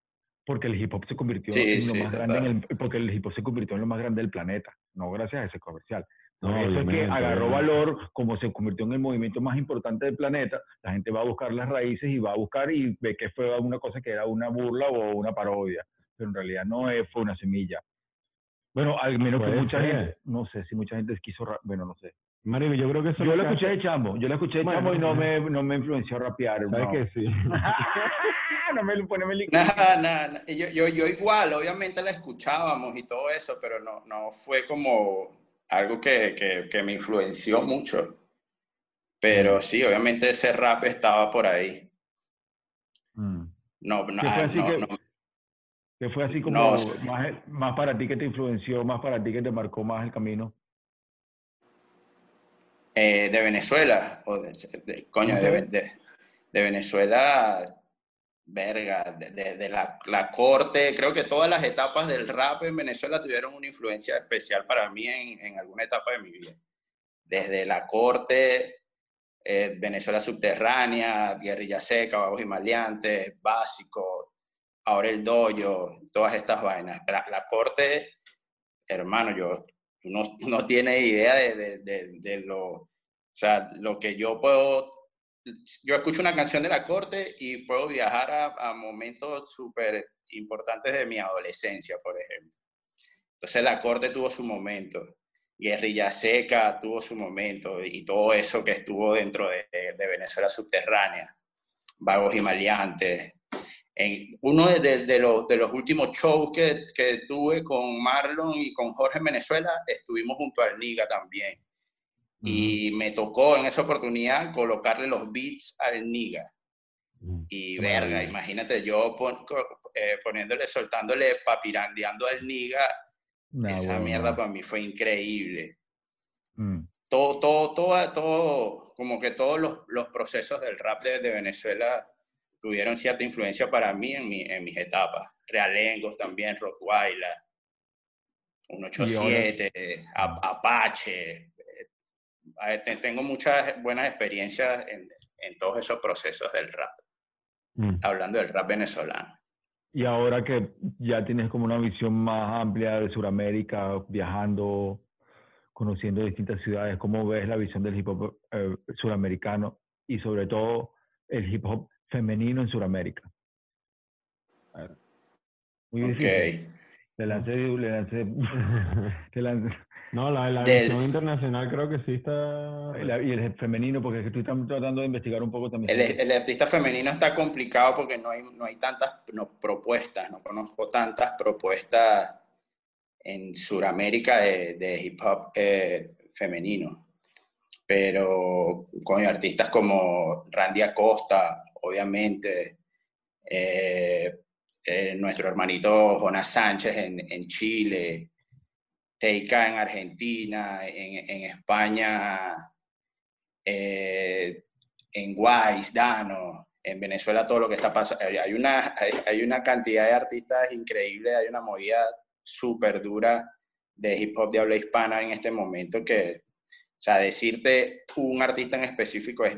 Porque el hip hop se convirtió Sí, en lo sí, más grande en total. el, porque el hip hop se convirtió en lo más grande del planeta, no gracias a ese comercial. No, eso es que agarró valor, como se convirtió en el movimiento más importante del planeta, la gente va a buscar las raíces y va a buscar y ve que fue una cosa que era una burla o una parodia, pero en realidad no es, fue una semilla. Bueno, al menos que mucha ser. gente, no sé si mucha gente quiso, bueno, no sé. Marico, yo creo que eso Yo lo escuché de chamo, yo lo escuché de Bueno, chamo y no me, no me influenció a rapear. ¿Sabes no. que sí? no me lo pone me li- Nada, nada, yo, yo, yo igual, obviamente la escuchábamos y todo eso, pero no, no fue como algo que, que, que me influenció mucho. Pero sí, obviamente ese rap estaba por ahí. Mm. No, no, ¿Qué fue ah, así no, que- no, que fue así como No, más, más para ti que te influenció, más para ti que te marcó más el camino. Eh, de Venezuela, o de, de- coño, sé. Ve- de- de Venezuela, verga, de, de- la, la corte, creo que todas las etapas del rap en Venezuela tuvieron una influencia especial para mí en, en alguna etapa de mi vida. Desde la corte, eh, Venezuela subterránea, guerrilla seca, bajos y maleantes, básico, ahora el doyo, todas estas vainas. La, la corte, hermano, yo, no, tienes idea de, lo, o sea, lo que yo puedo, yo escucho una canción de la corte y puedo viajar a, momentos súper importantes de mi adolescencia, por ejemplo. Entonces la corte tuvo su momento, Guerrilla Seca tuvo su momento y todo eso que estuvo dentro de, de Venezuela subterránea, Vagos y Maleantes. En uno de, de- de los, de los últimos shows que, que tuve con Marlon y con Jorge en Venezuela, estuvimos junto al Niga también. Y me tocó en esa oportunidad colocarle los beats al Niga. Y verga, imagínate yo pon- eh, poniéndole, soltándole, papirandeando al Niga, esa huevón, mierda para mí fue increíble. Mm. Todo, todo, todo, todo, como que todos los, los procesos del rap de, de Venezuela tuvieron cierta influencia para mí en, mi- en mis etapas. Realengos también, Rottweiler, 187, A- Apache. eh, te- Tengo muchas buenas experiencias en, en todos esos procesos del rap, Mm. hablando del rap venezolano. Y ahora que ya tienes como una visión más amplia de Sudamérica, viajando, conociendo distintas ciudades, ¿cómo ves la visión del hip hop eh, suramericano y sobre todo el hip hop femenino en Sudamérica? Muy Ok. difícil. Le lancé, le lancé, le lancé- No, la, la Del- visión internacional creo que sí está... la- y el femenino, porque es que estoy tratando de investigar un poco también. El, el artista femenino está complicado porque no hay, no hay tantas no, propuestas, no conozco tantas propuestas en Sudamérica de, de hip hop eh, femenino. Pero con artistas como Randy Acosta, obviamente, eh, eh, nuestro hermanito Jonas Sánchez en, en Chile, Teika en Argentina, en, en España, eh, en Wise, Dano, en Venezuela todo lo que está pasando. Hay- una, hay, una cantidad de artistas increíbles, hay una movida súper dura de hip hop de habla hispana en este momento que, o sea, decirte un artista en específico es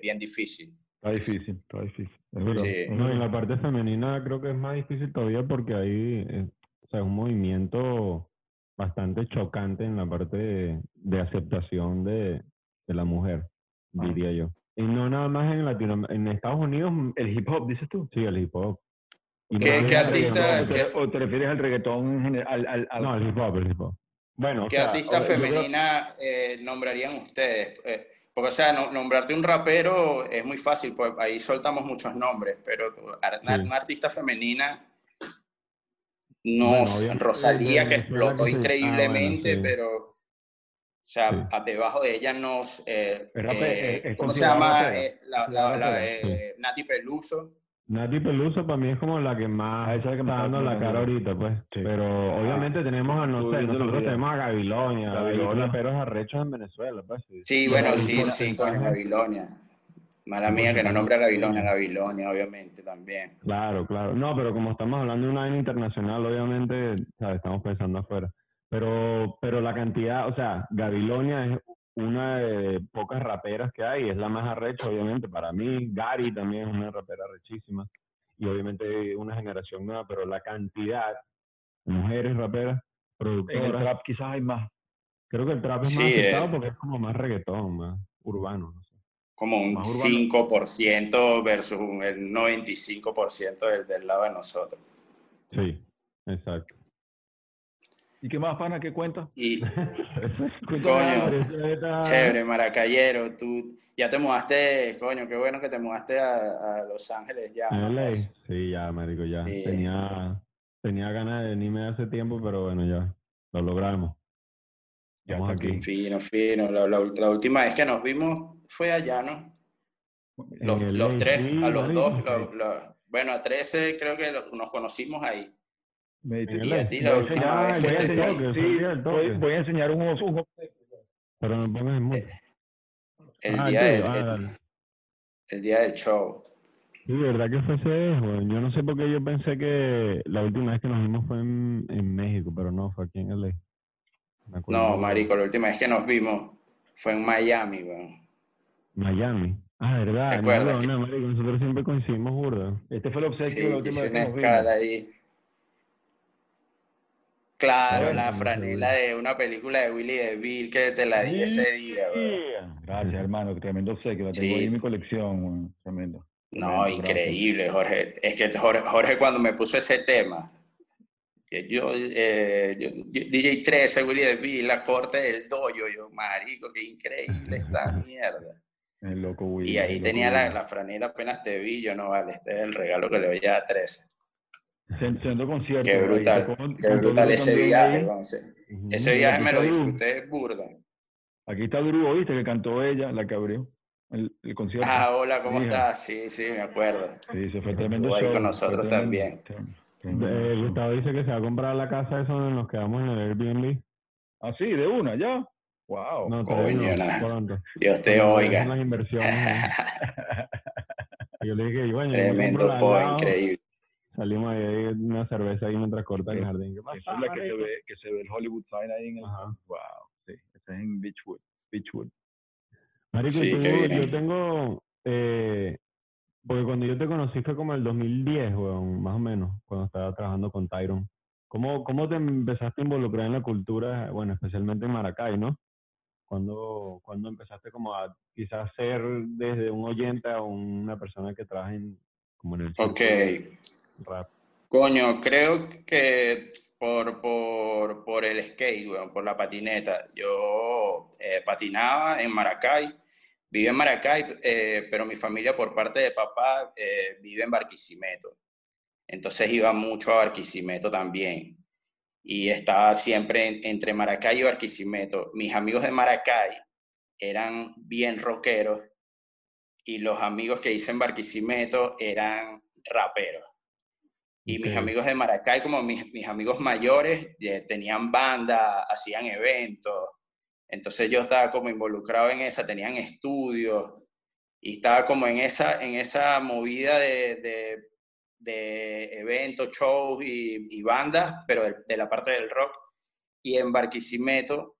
bien difícil. Está difícil, está difícil. Es verdad, Sí. No, en la parte femenina creo que es más difícil todavía porque hay eh, o sea, un movimiento bastante chocante en la parte de, de aceptación de, de la mujer, Ah. diría yo. Y no nada más en Latinoamérica, en Estados Unidos, El hip hop, dices tú. sí, el hip hop. Y ¿Qué- artista- ¿O te, o te refieres al reggaetón en general? Al, al- al- No, el hip hop, el hip hop. Bueno, o ¿Qué sea, artista o- yo creo- femenina eh, nombrarían ustedes? Eh, porque, o sea, no- nombrarte un rapero es muy fácil, pues ahí soltamos muchos nombres, pero ar- Sí. una artista femenina, no, Bueno, Rosalía, que explotó se- ah, increíblemente, bueno, sí. pero, o sea, Sí. a- debajo de ella nos... eh, eh, es- es ¿Cómo se llama? Eh, la, la- la, rapera. eh, Nati Peluso. Nati Peluso para mí es como la que más Ah, esa es la que me está dando la cara ahorita, pues. Sí. Pero obviamente tenemos a, no sé, nosotros tenemos a Gabilonia, Gabilonia. raperos arrechos en Venezuela, pues. Sí, bueno, sí, sí, porcentaje- Gabilonia. Mala mía que no porcentaje nombre a es Gabilonia. Gabilonia, obviamente, también. Claro, claro. No, pero como estamos hablando de una vaina internacional, obviamente, ¿sabes? estamos pensando afuera. Pero, pero la cantidad, o sea, Gabilonia es una de pocas raperas que hay, es la más arrecha, obviamente, para mí. Gary también es una rapera arrechísima. Y obviamente una generación nueva, pero la cantidad de mujeres raperas, en el productoras, trap quizás hay más. creo que el trap es Sí, más aceptado eh. porque es como más reggaetón, más urbano, no sé. como un Más urbano. 5% versus un- el 95% del, del lado de nosotros. Sí, exacto. ¿Y qué más, pana? ¿Qué cuentas? Y Coño. chévere, Maracayero, tú ya te mudaste, coño, qué bueno que te mudaste a, a Los Ángeles ya. LA, sí, ya, marico, ya. Sí. Tenía, tenía ganas de venirme hace tiempo, pero bueno, ya, lo logramos. Ya Estamos aquí. Fino, fino. La, la- la última vez que nos vimos fue allá, ¿no? Los, En los LA, tres, sí, a los marico, dos. sí. bueno, a 13 creo que nos conocimos ahí. Me- En Y a ti la Voy a última enseñar- vez que te toque, sí, voy, voy a enseñar un, un Pero no pongas en mute. El, Ah, día, tuyo, del, ah, el- el día del show. Sí, ¿verdad que fue ese? Yo no sé por qué yo pensé que la última vez que nos vimos fue en, en México, pero no, fue aquí en LA. No, marico, la última vez que nos vimos fue en Miami, weón. Miami. Ah, ¿verdad? ¿Te acuerdas no, no, marico, nosotros siempre coincidimos burda. Este fue el obsequio Sí, de la última vez que nos vimos. escala ahí. Claro, la franela de una película de Willy DeVille que te la di ese día. Gracias, hermano. Tremendo obsequio. La tengo Sí. ahí en mi colección. Tremendo. No, Tremendo, gracias. increíble, Jorge. Es que Jorge, Jorge cuando me puso ese tema, que yo, eh, yo- yo- DJ 13, Willy DeVille, la corte del dojo, yo, marico, qué increíble esta mierda. El loco Willy. Y ahí tenía la, franela apenas te vi, yo no vale, este es el regalo que le doy a 13. Centro concierto. Qué ahí, brutal, qué brutal ese viaje. Ese viaje me lo disfruté burda. Aquí está Drew, ¿oíste? Que cantó ella, la que abrió el, el concierto. Ah, hola, ¿cómo estás? Sí, sí, me acuerdo. Sí, se fue tremendo Estuvo ahí show. con nosotros también. Eh, Gustavo dice que se va a comprar la casa esa donde nos quedamos en el Airbnb. Ah, sí, de una, ya. Wow. No, coño, no. Dios te oiga. las inversiones. yo le dije, bueno, Tremendo po, increíble. Salimos ahí, hay una cerveza ahí mientras corta el jardín. ¿Qué Esa pasa, es la que se ve, que se ve el Hollywood sign ahí en el. Ajá. Wow. Sí, esa es en Beachwood. Beachwood. Marico, Sí, tengo, yo tengo eh, porque cuando yo te conocí fue como el 2010, weón, más o menos, cuando estaba trabajando con Tyron. ¿Cómo, ¿Cómo te empezaste a involucrar en la cultura, bueno, especialmente en Maracay, ¿no? cuando cuando empezaste como a quizás ser desde un oyente a una persona que trabaja en, como en el Ok. Rap? Coño, creo que por, por, por el skate, weón, por la patineta. Yo eh, patinaba en Maracay, viví en Maracay, eh, pero mi familia por parte de papá eh, vive en Barquisimeto. Entonces iba mucho a Barquisimeto también. Y estaba siempre en- entre Maracay y Barquisimeto. Mis amigos de Maracay eran bien rockeros y los amigos que hice en Barquisimeto eran raperos. Y mis Ok. amigos de Maracay, como mis, mis amigos mayores, eh, tenían banda, hacían eventos. Entonces yo estaba como involucrado en esa, tenían estudios y estaba como en esa, en esa movida de, de, de eventos, shows y, y bandas, pero de, de la parte del rock. Y en Barquisimeto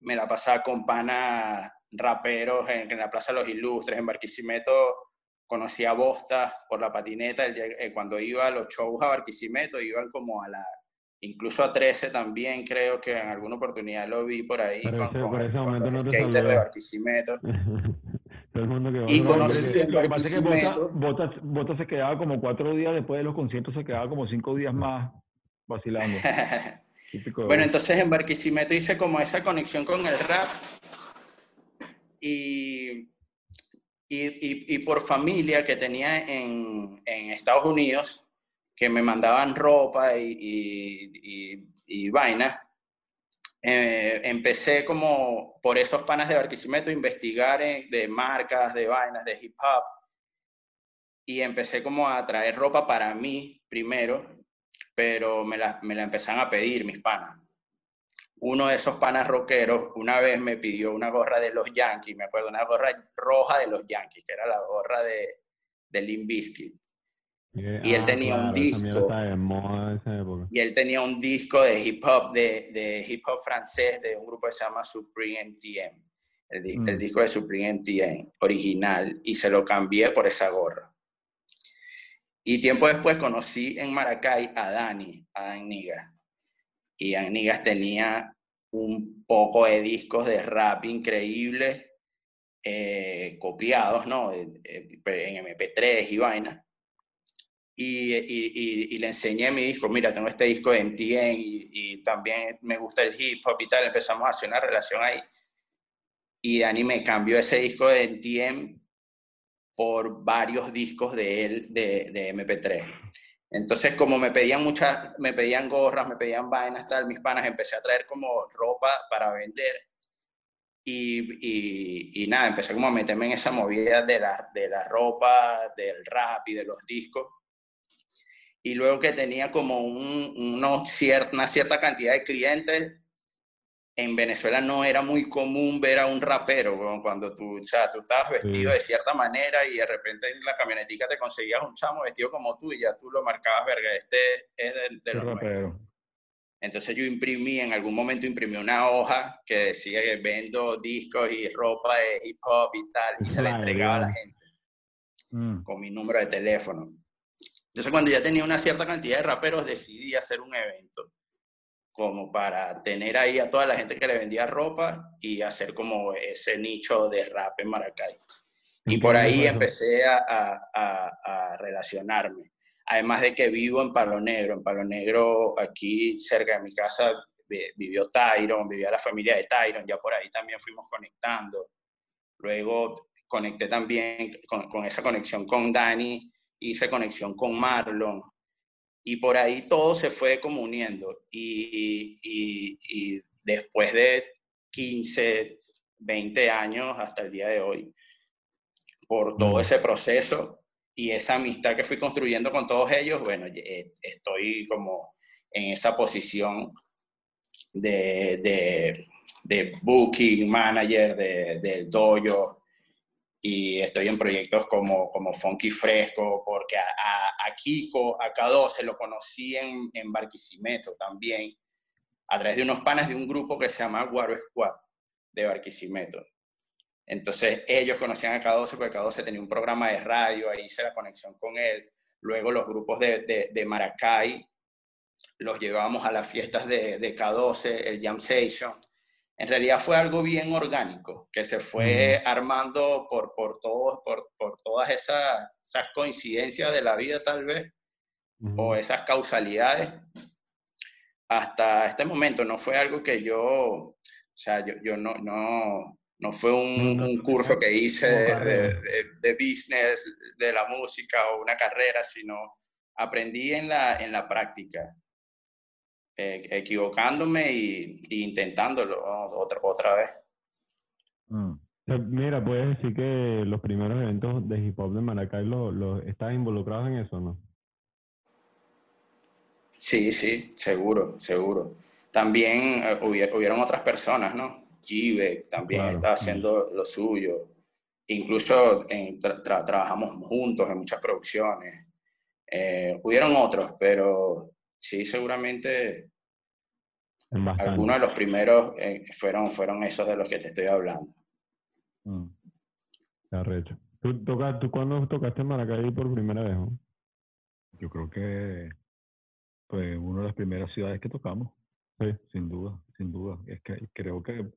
me la pasaba con panas raperos en, en la Plaza de los Ilustres, en Barquisimeto conocí a Bosta por la patineta, el día- eh, cuando iba a los shows a Barquisimeto, iban como a la, incluso a 13 también, creo que en alguna oportunidad lo vi por ahí Pero con, ese- con- por ese con los no te skaters de. Barquisimeto. Todo el mundo que va Y conocí en que Bota, Barquisimeto. Bota, Bota se quedaba como cuatro días después de los conciertos, se quedaba como cinco días más vacilando. Bueno, entonces en Barquisimeto hice como esa conexión con el rap y, y, y- y por familia que tenía en, en Estados Unidos, que me mandaban ropa y, y, vainas, eh, empecé como por esos panas de Barquisimeto a investigar en- de marcas, de vainas, de hip hop, y empecé como a traer ropa para mí primero, pero me la, me la empezaron a pedir mis panas. Uno de esos panas rockeros una vez me pidió una gorra de los Yankees, me acuerdo, una gorra roja de los Yankees, que era la gorra de, de Limp Bizkit. y él tenía un Ah, claro, esa mierda disco. de moda en esa época. Y él tenía un disco de hip hop, de, de hip hop francés, de un grupo que se llama Supreme MTM. El, di- el Mm. disco de Supreme MTM, original, y se lo cambié por esa gorra. Y tiempo después conocí en Maracay a Dani, a Dan Nigas. Y Dan Nigas tenía un poco de discos de rap increíbles, eh, copiados, ¿no? Eh, eh, En MP3 y vaina y, y- le enseñé mi disco, mira, tengo este disco de MTN y, también me gusta el hip hop y tal, empezamos a hacer una relación ahí. Y Dani me cambió ese disco de MTN por varios discos de él de MP3. Entonces, como me pedían muchas, me pedían gorras, me pedían vainas, tal, mis panas, empecé a traer como ropa para vender. Y, y, y nada, empecé como a meterme en esa movida de la, de la ropa, del rap y de los discos y luego que tenía como un, uno una cierta cantidad de clientes, en Venezuela no era muy común ver a un rapero, cuando tú, o sea, tú estabas vestido Sí. de cierta manera y de repente en la camionetica te conseguías un chamo vestido como tú y ya tú lo marcabas, verga, este es de, de los rapero. Entonces yo imprimí, en algún momento imprimí una hoja que decía que vendo discos y ropa de hip hop y tal, y se la entregaba a la gente Mm. con mi número de teléfono. Entonces cuando ya tenía una cierta cantidad de raperos, decidí hacer un evento como para tener ahí a toda la gente que le vendía ropa y hacer como ese nicho de rap en Maracay. Y ¿En por ahí empecé a, a- a- relacionarme. Además de que vivo en Palo Negro. En Palo Negro, aquí cerca de mi casa, vi- vivió Tyron, vivía la familia de Tyron. Ya por ahí también fuimos conectando. Luego conecté también con, con esa conexión con Dani, hice conexión con Marlon. Y por ahí todo se fue como uniendo. Y, y- y después de 15, 20 años hasta el día de hoy, por todo ese proceso y esa amistad que fui construyendo con todos ellos, bueno, eh, estoy como en esa posición de, de, de booking manager de- del dojo y estoy en proyectos como, como Funky Fresco, porque a, a, Kiko, a K12 lo conocí en, en Barquisimeto también, a través de unos panas de un grupo que se llama Guaro Squad de Barquisimeto. Entonces ellos conocían a K12 porque K12 tenía un programa de radio, ahí hice la conexión con él. Luego los grupos de, de, Maracay los llevábamos a las fiestas de, de K12, el Jam Session. En realidad fue algo bien orgánico, que se fue armando por, por, todo, por, por todas esas, esas coincidencias de la vida tal vez, Ujú. o esas causalidades. Hasta este momento no fue algo que yo, o sea, yo, yo no, no, no fue un, un curso que hice de- de- de business, de la música o una carrera, sino aprendí en la, en la práctica, eh, equivocándome y, y intentándolo otra, otra vez. Mm. Sea, Mira, puedes decir que los primeros eventos de hip hop de Maracay los los estás involucrado en eso, ¿no? Sí, sí, seguro, seguro. También eh, hubier- hubieron otras personas, ¿no? Jive también Claro, está haciendo lo suyo. Incluso en tra- tra- trabajamos juntos en muchas producciones. Eh, hubieron otros, pero sí, seguramente bastante. algunos de los primeros eh, fueron, fueron esos de los que te estoy hablando. Mm. ¿Tú, toca, ¿Tú cuándo tocaste en Maracay por primera vez? no? Yo creo que fue una de las primeras ciudades que tocamos, Sí. sin duda, sin duda. Es que creo que,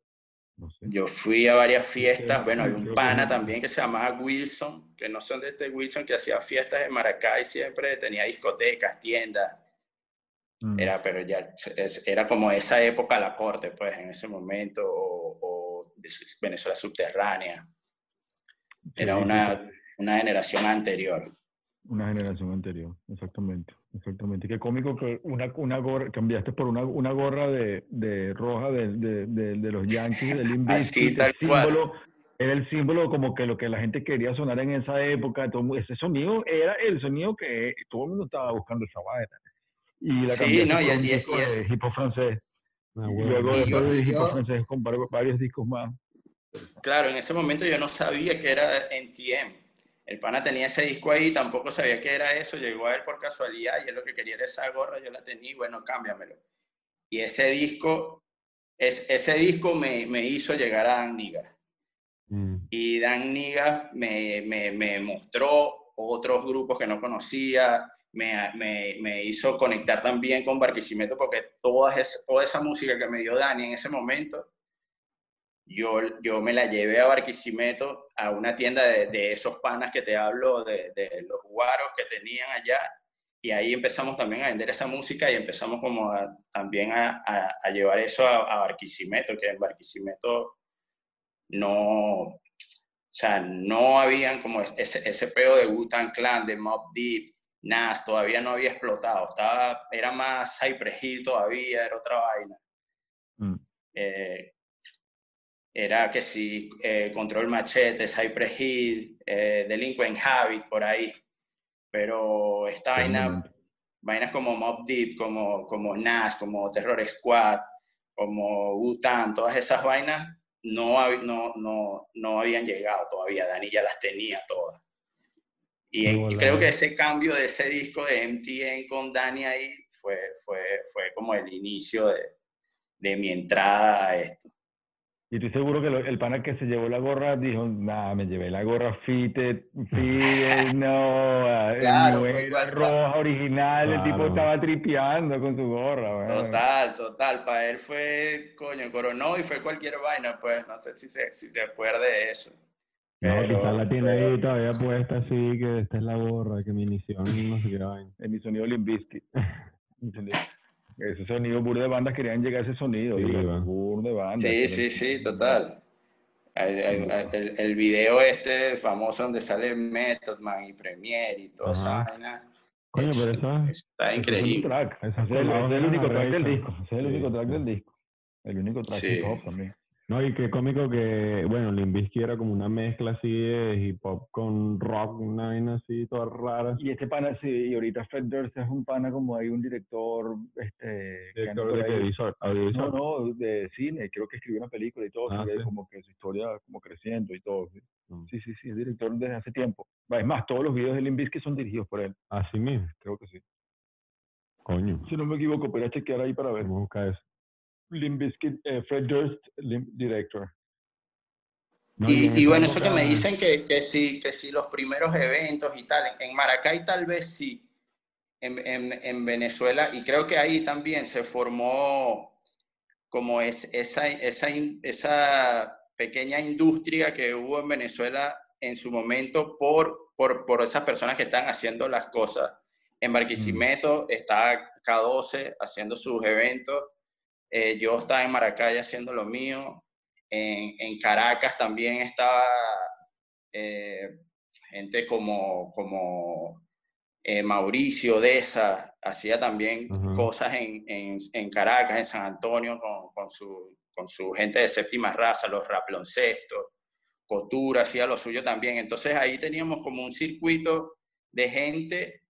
no sé. Yo fui a varias fiestas, Sí, bueno, hay un pana también que se llamaba Wilson, que no son de este Wilson, que hacía fiestas en Maracay siempre, tenía discotecas, tiendas. Mm. Era, pero ya es- era como esa época la corte, pues, en ese momento, o, o Venezuela subterránea. Era una, una generación anterior. Una generación anterior, exactamente, exactamente. Qué cómico que una, una gorra, cambiaste por una, una gorra de, de roja de, de, de, de los Yankees, del tal el cual. símbolo, era el símbolo como que lo que la gente quería sonar en esa época, todo, ese sonido era el sonido que todo el mundo estaba buscando esa vaina. Y la Sí, no, y el- y el- disco y el- de hip hop francés. Ah, Y huevo. luego Y después yo- de y hip hop francés con var- varios discos más. Claro, en ese momento yo no sabía que era NTM. El pana tenía ese disco ahí, tampoco sabía que era eso, llegó a él por casualidad y él lo que quería era esa gorra, yo la tenía y bueno, cámbiamelo. Y ese disco, es, ese disco me, me hizo llegar a Dan Niga. Mm. Y Dan Niga me, me, me mostró otros grupos que no conocía, me, me, hizo conectar también con Barquisimeto porque toda esa, toda esa música que me dio Dani en ese momento, yo, yo me la llevé a Barquisimeto, a una tienda de, de esos panas que te hablo, de, de los guaros que tenían allá, y ahí empezamos también a vender esa música y empezamos como también a, llevar eso a, a Barquisimeto, que en Barquisimeto no, o sea, no habían como ese, ese peo de Wu-Tang Clan, de Mob Deep, Nas, todavía no había explotado, estaba, era más Cypress Hill todavía, era otra vaina. Mm. Eh, era que si eh, Control Machete, Cypress Hill, eh, Delinquent Habit, por ahí. Pero esta vaina, vainas como Mob Deep, como, como Nas, como Terror Squad, como Wu-Tang, todas esas vainas, no, no, no, no habían llegado todavía. Dani ya las tenía todas. Y, bola. creo que ese cambio de ese disco de MTN con Dani ahí fue, fue, fue como el inicio de, de mi entrada a esto. Y estoy seguro que lo- el pana que se llevó la gorra dijo, nada, me llevé la gorra fitted, fitted, no, ah, Claro, no fue era roja original, el tipo Claro. estaba tripeando con su gorra. bueno. Total, total. Para él fue, coño, coronó y fue cualquier vaina, pues no sé si se, si se acuerda de eso. No, Pero- quizás la tiene pero- ahí todavía puesta así, que esta es la gorra, que mi inició no sé qué vaina. En mi sonido. ¿Entendés? Ese sonido, bur de bandas querían llegar a ese sonido. Sí, de bandas. Sí, sí, sí, total. El, el- el- el video este famoso donde sale Method Man y Premiere y toda esa vaina. Coño, pero eso, eso está es increíble. es es el único track del disco. Es el único track del disco. El único track Sí. hip hop también. No, y qué cómico que, bueno, Limbisky era como una mezcla así de hip hop con rock, una vaina así toda rara. Y este pana, sí, y ahorita Fred Durst es un pana como hay un director, este, Director de No, no, de cine, creo que escribió una película y todo, Ah, sí. como que su historia como creciendo y todo. Sí, Mm. sí, sí, sí, es director desde hace tiempo. Es más, todos los videos de Limp Bizkit son dirigidos por él, Así mismo, creo que sí. coño. Si no me equivoco, pero chequear ahí para ver. Vamos a buscar eso. Limp Bizkit, eh, Fred Durst, Limp Director. No, Y, y bueno, eso que me dicen que, que sí, que sí, los primeros eventos y tal, en, Maracay tal vez sí, en, en, en Venezuela, y creo que ahí también se formó como es, esa, esa, esa pequeña industria que hubo en Venezuela en su momento por, por, por esas personas que están haciendo las cosas. En Barquisimeto está K12 haciendo sus eventos, eh, yo estaba en Maracay haciendo lo mío, en, en Caracas también estaba eh, gente como, como eh, Mauricio Deza, hacía también cosas en, en, en Caracas, en San Antonio, con, con, su, con su gente de séptima raza, los Raploncestos, Cotura hacía lo suyo también. Entonces ahí teníamos como un circuito de gente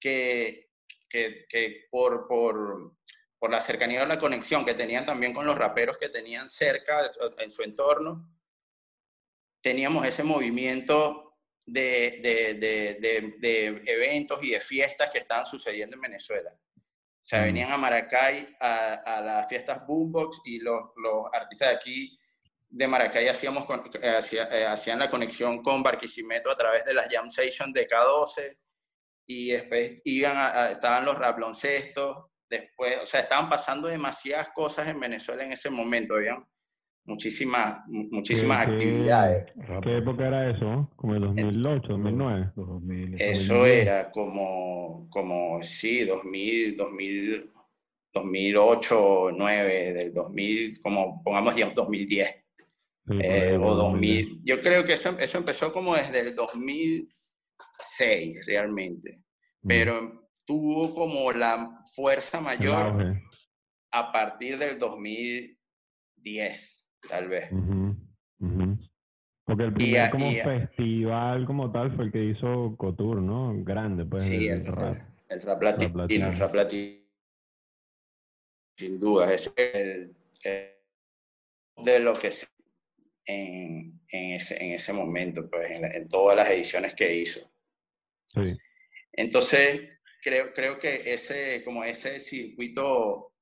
que, que, que por, por, por la cercanía o la conexión que tenían también con los raperos que tenían cerca en su entorno, teníamos ese movimiento de, de, de, de, eventos y de fiestas que estaban sucediendo en Venezuela. O sea, venían a Maracay a, a las fiestas Boombox y los, los artistas de aquí de Maracay hacíamos eh, hacía- eh, hacían la conexión con Barquisimeto a través de las jam sessions de K12 y después iban a- estaban los rabloncestos, después, o sea, estaban pasando demasiadas cosas en Venezuela en ese momento, habían muchísimas, mu- muchísimas ¿Qué- qué- actividades. ¿Qué época era eso? ¿Como el 2008, 2009? Los 2000. Eso 2010. era como, como sí, 2000, 2000, 2008, 2009, del 2000, como pongamos digamos, 2010. Sí, por eh, o 2010. 2000. Yo creo que eso, eso empezó como desde el 2006 realmente, Mm. pero tuvo como la fuerza mayor a partir del 2010, tal vez. Porque el primer como y festival como tal fue el que hizo Couture, ¿no? Grande, pues. Sí, el el, rap. el rap latino, latino. el rap latino. Sin duda, es el, el- de lo que se en, en, ese, en ese momento, pues, en, la- en todas las ediciones que hizo. Sí. Entonces, creo, creo que ese, como ese circuito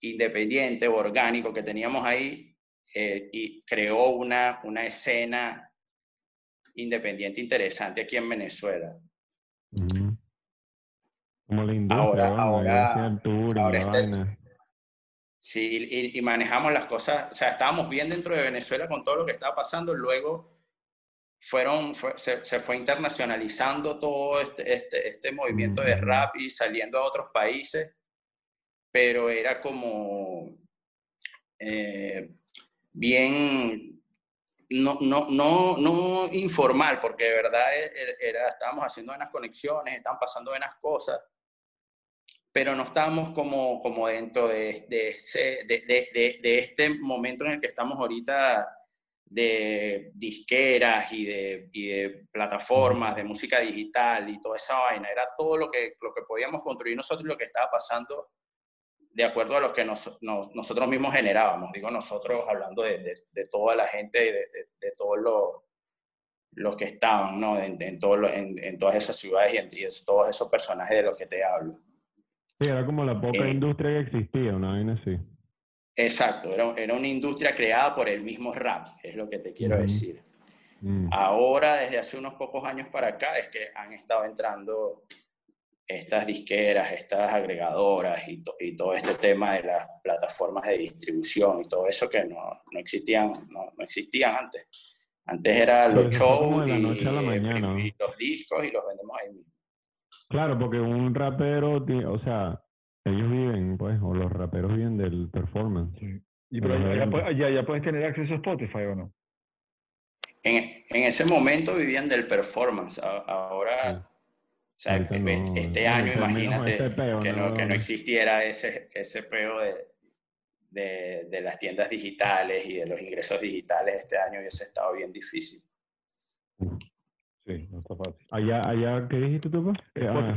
independiente o orgánico que teníamos ahí, eh, y creó una, una escena independiente interesante aquí en Venezuela. Ujú. Como la industria, Ahora- ahora- y ahora este-. Sí, y manejamos las cosas, o sea, estábamos bien dentro de Venezuela con todo lo que estaba pasando, luego fueron, fue- se, se fue internacionalizando todo este, este, este movimiento de rap y saliendo a otros países, pero era como eh, bien, no, no, no, no informal, porque de verdad e- e- era, estábamos haciendo unas conexiones, estaban pasando unas cosas, pero no estábamos como, como dentro de, de, ese- de- de este momento en el que estamos ahorita de disqueras y de, y de plataformas de música digital y toda esa vaina. Era todo lo que, lo que podíamos construir nosotros y lo que estaba pasando de acuerdo a lo que nos- nos- nosotros mismos generábamos. Digo nosotros hablando de, de- de toda la gente de, todos los, los que estaban, ¿no? En, en, todo lo- en, en todas esas ciudades y en, y todos esos personajes de los que te hablo. Sí, era como la poca Eh, industria que existía, una vaina así. Exacto, era, era una industria creada por el mismo rap, es lo que te quiero decir. Mm. Ahora, desde hace unos pocos años para acá, es que han estado entrando estas disqueras, estas agregadoras y, to- y todo este tema de las plataformas de distribución y todo eso que no, no existían, no, no existían antes. Antes eran Sí, los shows y, y los discos y los vendemos ahí mismo. Claro, porque un rapero, o sea, ellos viven, pues, o los raperos viven del performance. Sí. Y pero pu- ya- ya puedes tener acceso a Spotify o no. En, en ese momento vivían del performance. Ahora, Sí. o sea, este, no, este bueno, año, imagínate ese peo, que, no, no- que no existiera ese, ese peo de, de, de las tiendas digitales y de los ingresos digitales este año hubiese estado bien difícil. Sí, no está fácil. Allá, allá, ¿qué dijiste tú, pues? Que, ah,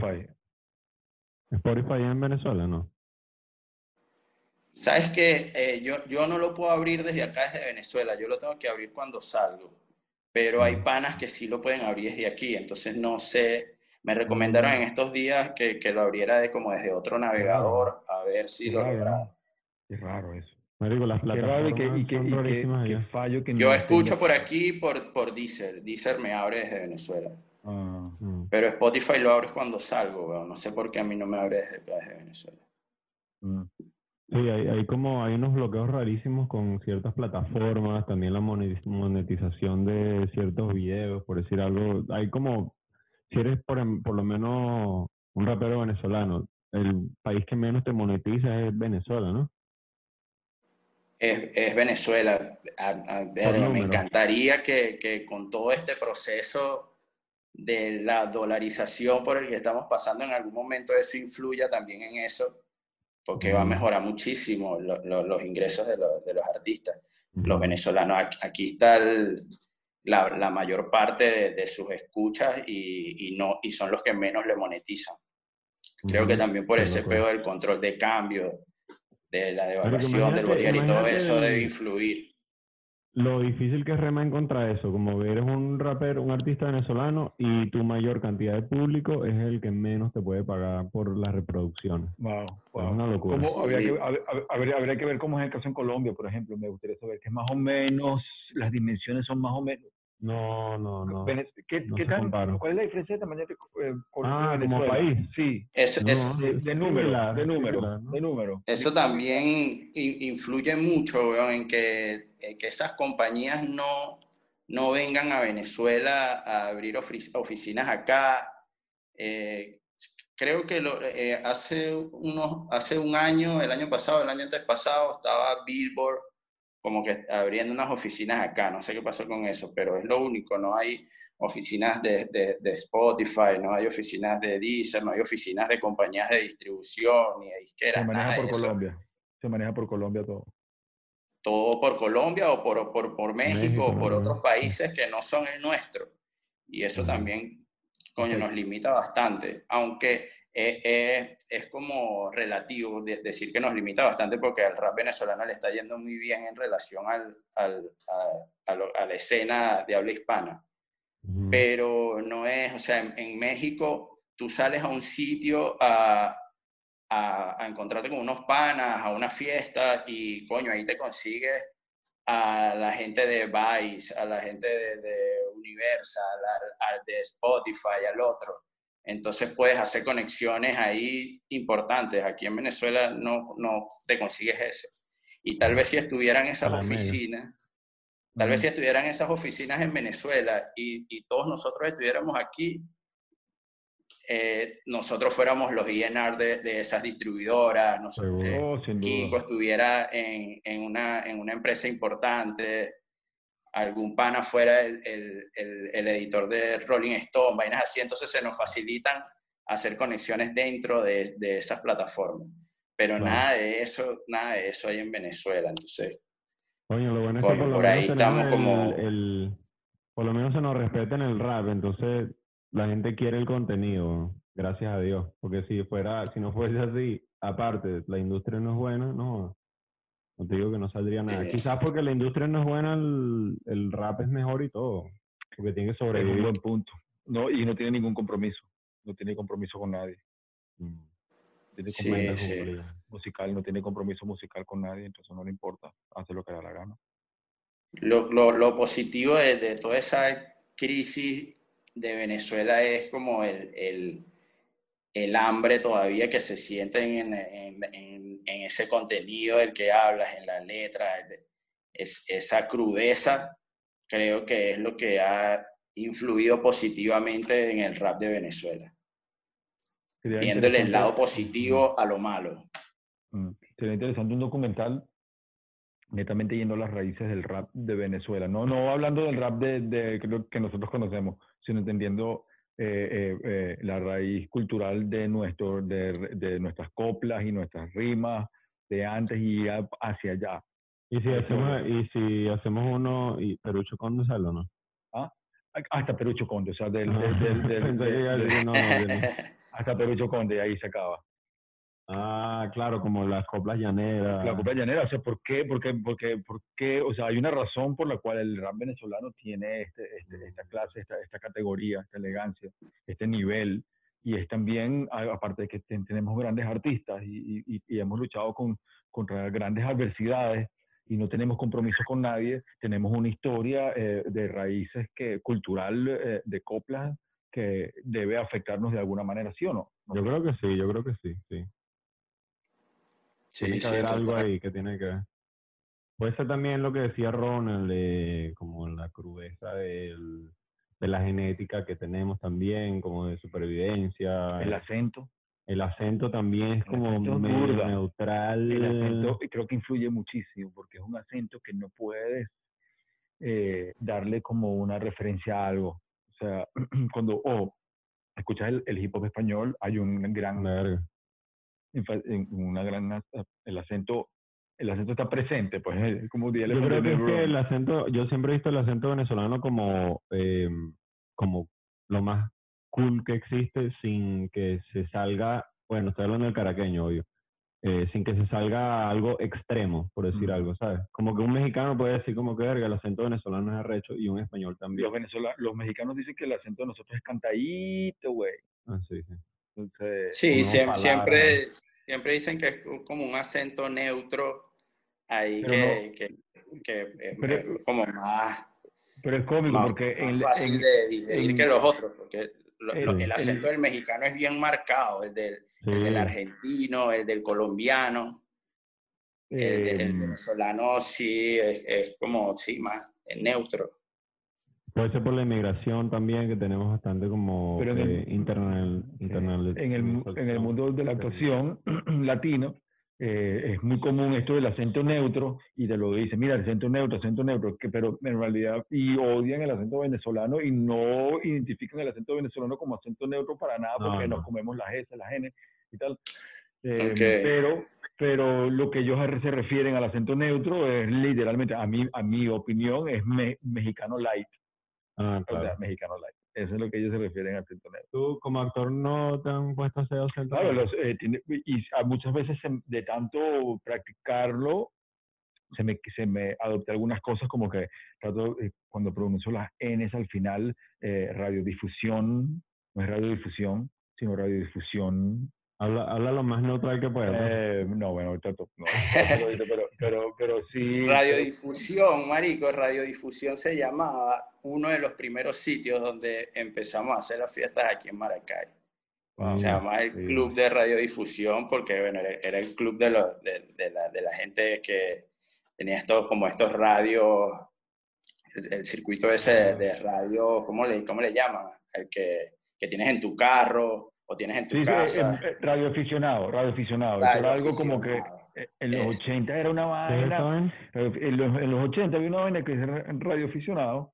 Spotify. En Venezuela, ¿no? Sabes que yo, yo no lo puedo abrir desde acá, desde Venezuela, yo lo tengo que abrir cuando salgo, pero hay Mm. panas que sí lo pueden abrir desde aquí, entonces no sé, me recomendaron en estos días que, que lo abriera de, como desde otro navegador, a ver si Qué lo. ¿no? Qué raro eso. Marico, las Qué raro y plataformas qué, y qué, son y qué- rarísimas qué allá. fallo que Yo no escucho tenga- por aquí por, por Deezer, Deezer me abre desde Venezuela, Ah, Mm. Pero Spotify lo abres cuando salgo, weón. no sé por qué a mí no me abre desde, acá, desde Venezuela. mm. Sí, hay, hay como, hay unos bloqueos rarísimos con ciertas plataformas, también la monetización de ciertos videos, por decir algo. Hay como, si eres por, em- por lo menos un rapero venezolano, el país que menos te monetiza es Venezuela, ¿no? Es, es Venezuela. A- a ver, me encantaría que, que con todo este proceso de la dolarización por el que estamos pasando, en algún momento eso influya también en eso, porque va a mejorar muchísimo lo- lo- los ingresos de los, de los artistas. Los venezolanos, aquí, está el- la, la mayor parte de, de sus escuchas y, y no, y son los que menos le monetizan. Creo que también por ese peo del control de cambio, de la devaluación del bolívar y todo eso debe influir. Lo difícil que es remar contra eso, como eres un rapero, un artista venezolano y tu mayor cantidad de público es el que menos te puede pagar por las reproducciones. Wow, Es una locura. ¿Cómo- habría, Sí. que, hab- hab- habría, habría que ver cómo es el caso en Colombia, por ejemplo. Me gustaría saber que es más o menos, las dimensiones son más o menos. No, no, no. ¿Qué, no qué tan. ¿Cuál es la diferencia de tamaño de eh, Ah, como país. Sí, Es- No, es- de, de número, similar, de número, similar, ¿no? de número. eso también in- influye mucho en que, en que esas compañías no, no vengan a Venezuela a abrir oficinas acá. Eh, creo que lo- eh, hace, unos, hace un año, el año pasado, el año antes pasado, estaba Billboard como que abriendo unas oficinas acá. No sé qué pasó con eso, pero es lo único. No hay oficinas de, de- de Spotify, no hay oficinas de Deezer, no hay oficinas de compañías de distribución ni de disqueras. Se nada maneja de por eso. Colombia. Se maneja por Colombia todo. Todo por Colombia o por, por, por México, o por otros países que no son el nuestro. Y eso también, coño, nos limita bastante. Aunque eh, eh, es como relativo de- decir que nos limita bastante porque al rap venezolano le está yendo muy bien en relación al, al- a, a lo- a la escena de habla hispana. Pero no es, o sea, en, en México tú sales a un sitio a, a, a encontrarte con unos panas, a una fiesta y coño, ahí te consigues a la gente de Vice, a la gente de, de Universal, al, al de Spotify, al otro. Entonces puedes hacer conexiones ahí importantes. Aquí en Venezuela no, no te consigues eso. Y tal vez si estuvieran esas oficinas, tal vez si estuvieran esas oficinas en Venezuela y, y todos nosotros estuviéramos aquí, eh, nosotros fuéramos los INR de, de esas distribuidoras, nosotros, Seguro. eh, Oh, Kiko estuviera en, en una, en una empresa importante, algún pana fuera el, el- el- el editor de Rolling Stone, vainas así, entonces se nos facilitan hacer conexiones dentro de, de esas plataformas. Pero Claro. nada de eso, nada de eso hay en Venezuela, entonces Coño, lo bueno es que por lo por menos ahí estamos como- por lo menos se nos respeta en el rap, entonces la gente quiere el contenido, gracias a Dios, porque si fuera, si no fuese así, aparte, la industria no es buena, no. No te digo que no saldría nada. Sí. Quizás porque la industria no es buena, el, el rap es mejor y todo. Porque tiene que Es un sobrevivir. buen punto. No, y no tiene ningún compromiso. No tiene compromiso con nadie. Mm. Tiene Sí, sí. musical, no tiene compromiso musical con nadie, entonces no le importa. Hace lo que da la gana. Lo, lo, lo positivo de, de toda esa crisis de Venezuela es como el, el, el hambre todavía que se siente en, en, en- en ese contenido del que hablas, en la letra, el- es, esa crudeza, creo que es lo que ha influido positivamente en el rap de Venezuela, Sería viéndole el lado positivo a lo malo. Mm, Sería interesante un documental netamente yendo a las raíces del rap de Venezuela. No, no hablando del rap de, de lo- que nosotros conocemos, sino entendiendo eh, eh, eh, la raíz cultural de, nuestro, de, de nuestras coplas y nuestras rimas de antes y a- hacia allá. Y si hacemos, y si hacemos uno, y Perucho Conde sale o no. A- Hasta Perucho Conde, o sea, del, Ah, no, no, hasta Perucho Conde, y ahí se acaba. Ah, claro, como las coplas llaneras. La copla llanera, o sea, ¿por qué? Porque, porque, porque, o sea, hay una razón por la cual el rap venezolano tiene este, este- esta clase, esta, esta categoría, esta elegancia, este nivel, y es también, aparte de que ten- tenemos grandes artistas y, y- y- y hemos luchado con, contra grandes adversidades y no tenemos compromiso con nadie, tenemos una historia eh, de raíces que, cultural eh, de coplas que debe afectarnos de alguna manera, ¿sí o no? Yo creo que sí, yo creo que sí, sí. Sí, tiene que sí, haber algo ahí que tiene que ver. Puede ser también lo que decía Ronald, de como la crudeza del- de la genética que tenemos también, como de supervivencia. El acento. El acento también es El como medio neutral. El acento creo que influye muchísimo porque es un acento que no puedes eh, darle como una referencia a algo. O sea, cuando o escuchas el, el hip hop español, hay un gran, en- una gran, el acento, el acento está presente, pues es como Yo creo que es que el acento, yo siempre he visto el acento venezolano como, eh, como lo más cool que existe sin que se salga, bueno, estoy hablando del caraqueño, obvio, eh, sin que se salga algo extremo, por decir Mm. algo, ¿sabes? Como que un mexicano puede decir como que verga, el acento venezolano es arrecho y un español también. Los, venezolanos, los mexicanos dicen que el acento de nosotros es cantadito, güey. Ah, sí, sí. Entonces, Sí, siempre, siempre dicen que es como un acento neutro ahí que, que, que es- pero- es como más, pero es cómico más, porque más fácil en- de digerir que los otros, porque lo- el- el el- acento del mexicano es bien marcado, el del, el argentino, el del colombiano, el, del- el em, venezolano sí es, es como, sí, más neutro. Puede ser por la inmigración también, que tenemos bastante como Pero en el- eh, internal, internal- en el, mu- en el mundo de la actuación latino eh, es muy común esto del acento neutro y te lo dicen, mira, el acento neutro, acento neutro, que, pero en realidad y odian el acento venezolano y no identifican el acento venezolano como acento neutro para nada porque no. nos comemos las S, las N y tal. Eh. Pero pero lo que ellos se refieren al acento neutro es literalmente, a mí, a mi opinión, es me- mexicano light. Ah, O claro. sea, mexicano light. Eso es lo que ellos se refieren al acento neutro. ¿Tú como actor no te han puesto a hacer acento? Claro, los, eh, tiene- y a- muchas veces se- de tanto practicarlo, se me, se me adopté algunas cosas como que trato, eh, cuando pronuncio las Ns al final, eh, radiodifusión, no es radiodifusión, sino radiodifusión. Habla, habla lo más neutral que puedas. ¿no? Eh, no, bueno, trato, no, pero, pero, pero sí. Radiodifusión, marico, radiodifusión se llamaba uno de los primeros sitios donde empezamos a hacer las fiestas aquí en Maracay. Wow. Se llamaba el sí. Club de Radiodifusión porque, bueno, era, el club de, los, de, de la, de la gente que tenía estos, como estos radios, el, el circuito ese de radio, ¿cómo le, cómo le llaman? El que, que tienes en tu carro o tienes en tu Sí, casa. eh, eh, radioaficionado, radioaficionado. Eso era algo como que eh, en los Eso. 80 era una ¿Ustedes vaina. En los, en los 80 había una vaina que era radioaficionado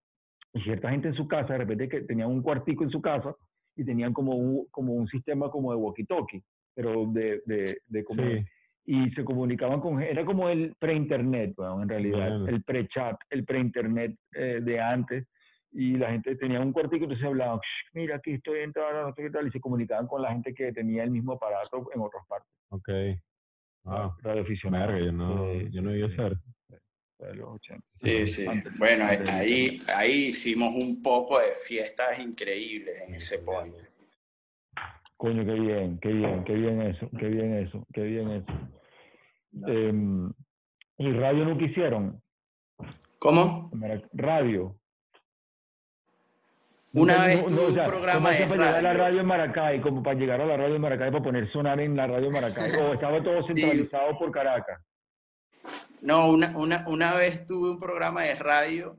y cierta gente en su casa, de repente que tenían un cuartico en su casa y tenían como un, como un sistema como de walkie-talkie, pero de, de, de como, Sí. y se comunicaban con, era como el pre-internet, bueno, en realidad, Bueno. el pre-chat, el pre-internet eh, de antes, y la gente tenía un cuartico, entonces hablaban, "Shh, mira, aquí estoy entrando, no sé qué tal, y se comunicaban con la gente que tenía el mismo aparato en otras partes. Ok. Wow. Verga, yo no, Sí, yo no sí, vi sí, hacer. de los 80. Sí, sí. Antes- Bueno, ahí, antes ahí, hicimos un poco de fiestas increíbles en ese point. Coño, qué bien, qué bien, qué bien eso, qué bien eso, qué bien eso. Em, ¿Y radio nunca hicieron? ¿Cómo? Radio. Una Nunca- vez no- tuve no, o un sea, programa ¿cómo hacía de para llegar a la radio. radio en Maracay, como para llegar a la radio en Maracay, para poner sonar en la radio en Maracay, o estaba todo centralizado por Caracas. No, una, una, una vez tuve un programa de radio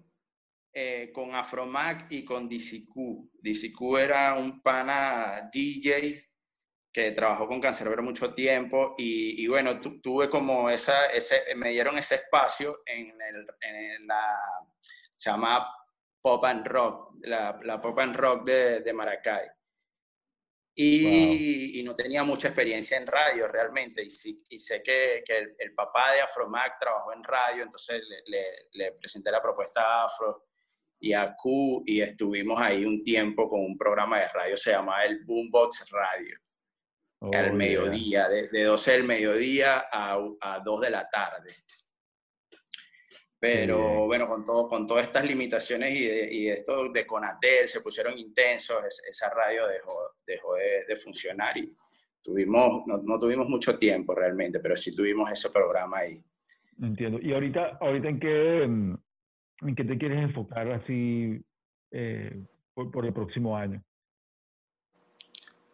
eh, con Afromac y con DCQ. DCQ era un pana DJ que trabajó con Cancerbero mucho tiempo y, y bueno, tu- tuve como esa, ese, me dieron ese espacio en, el, en la, se llama Pop and Rock, la, la Pop and Rock de, de Maracay. Y, y no tenía mucha experiencia en radio realmente. Y, sí- y sé que, que el, el papá de Afromac trabajó en radio, entonces le, le- le presenté la propuesta a Afro y a Q y estuvimos ahí un tiempo con un programa de radio, se llamaba el Boombox Radio, Oh, al yeah. mediodía, de, de 12 del mediodía a, a 2 de la tarde. Pero bueno, con, todo, con todas estas limitaciones y, de, y esto de Conatel se pusieron intensos, es- esa radio dejó, dejó de, de funcionar y tuvimos, no, no tuvimos mucho tiempo realmente, pero sí tuvimos ese programa ahí. Entiendo. ¿Y ahorita, ahorita en qué, en qué te quieres enfocar así eh, por, por el próximo año?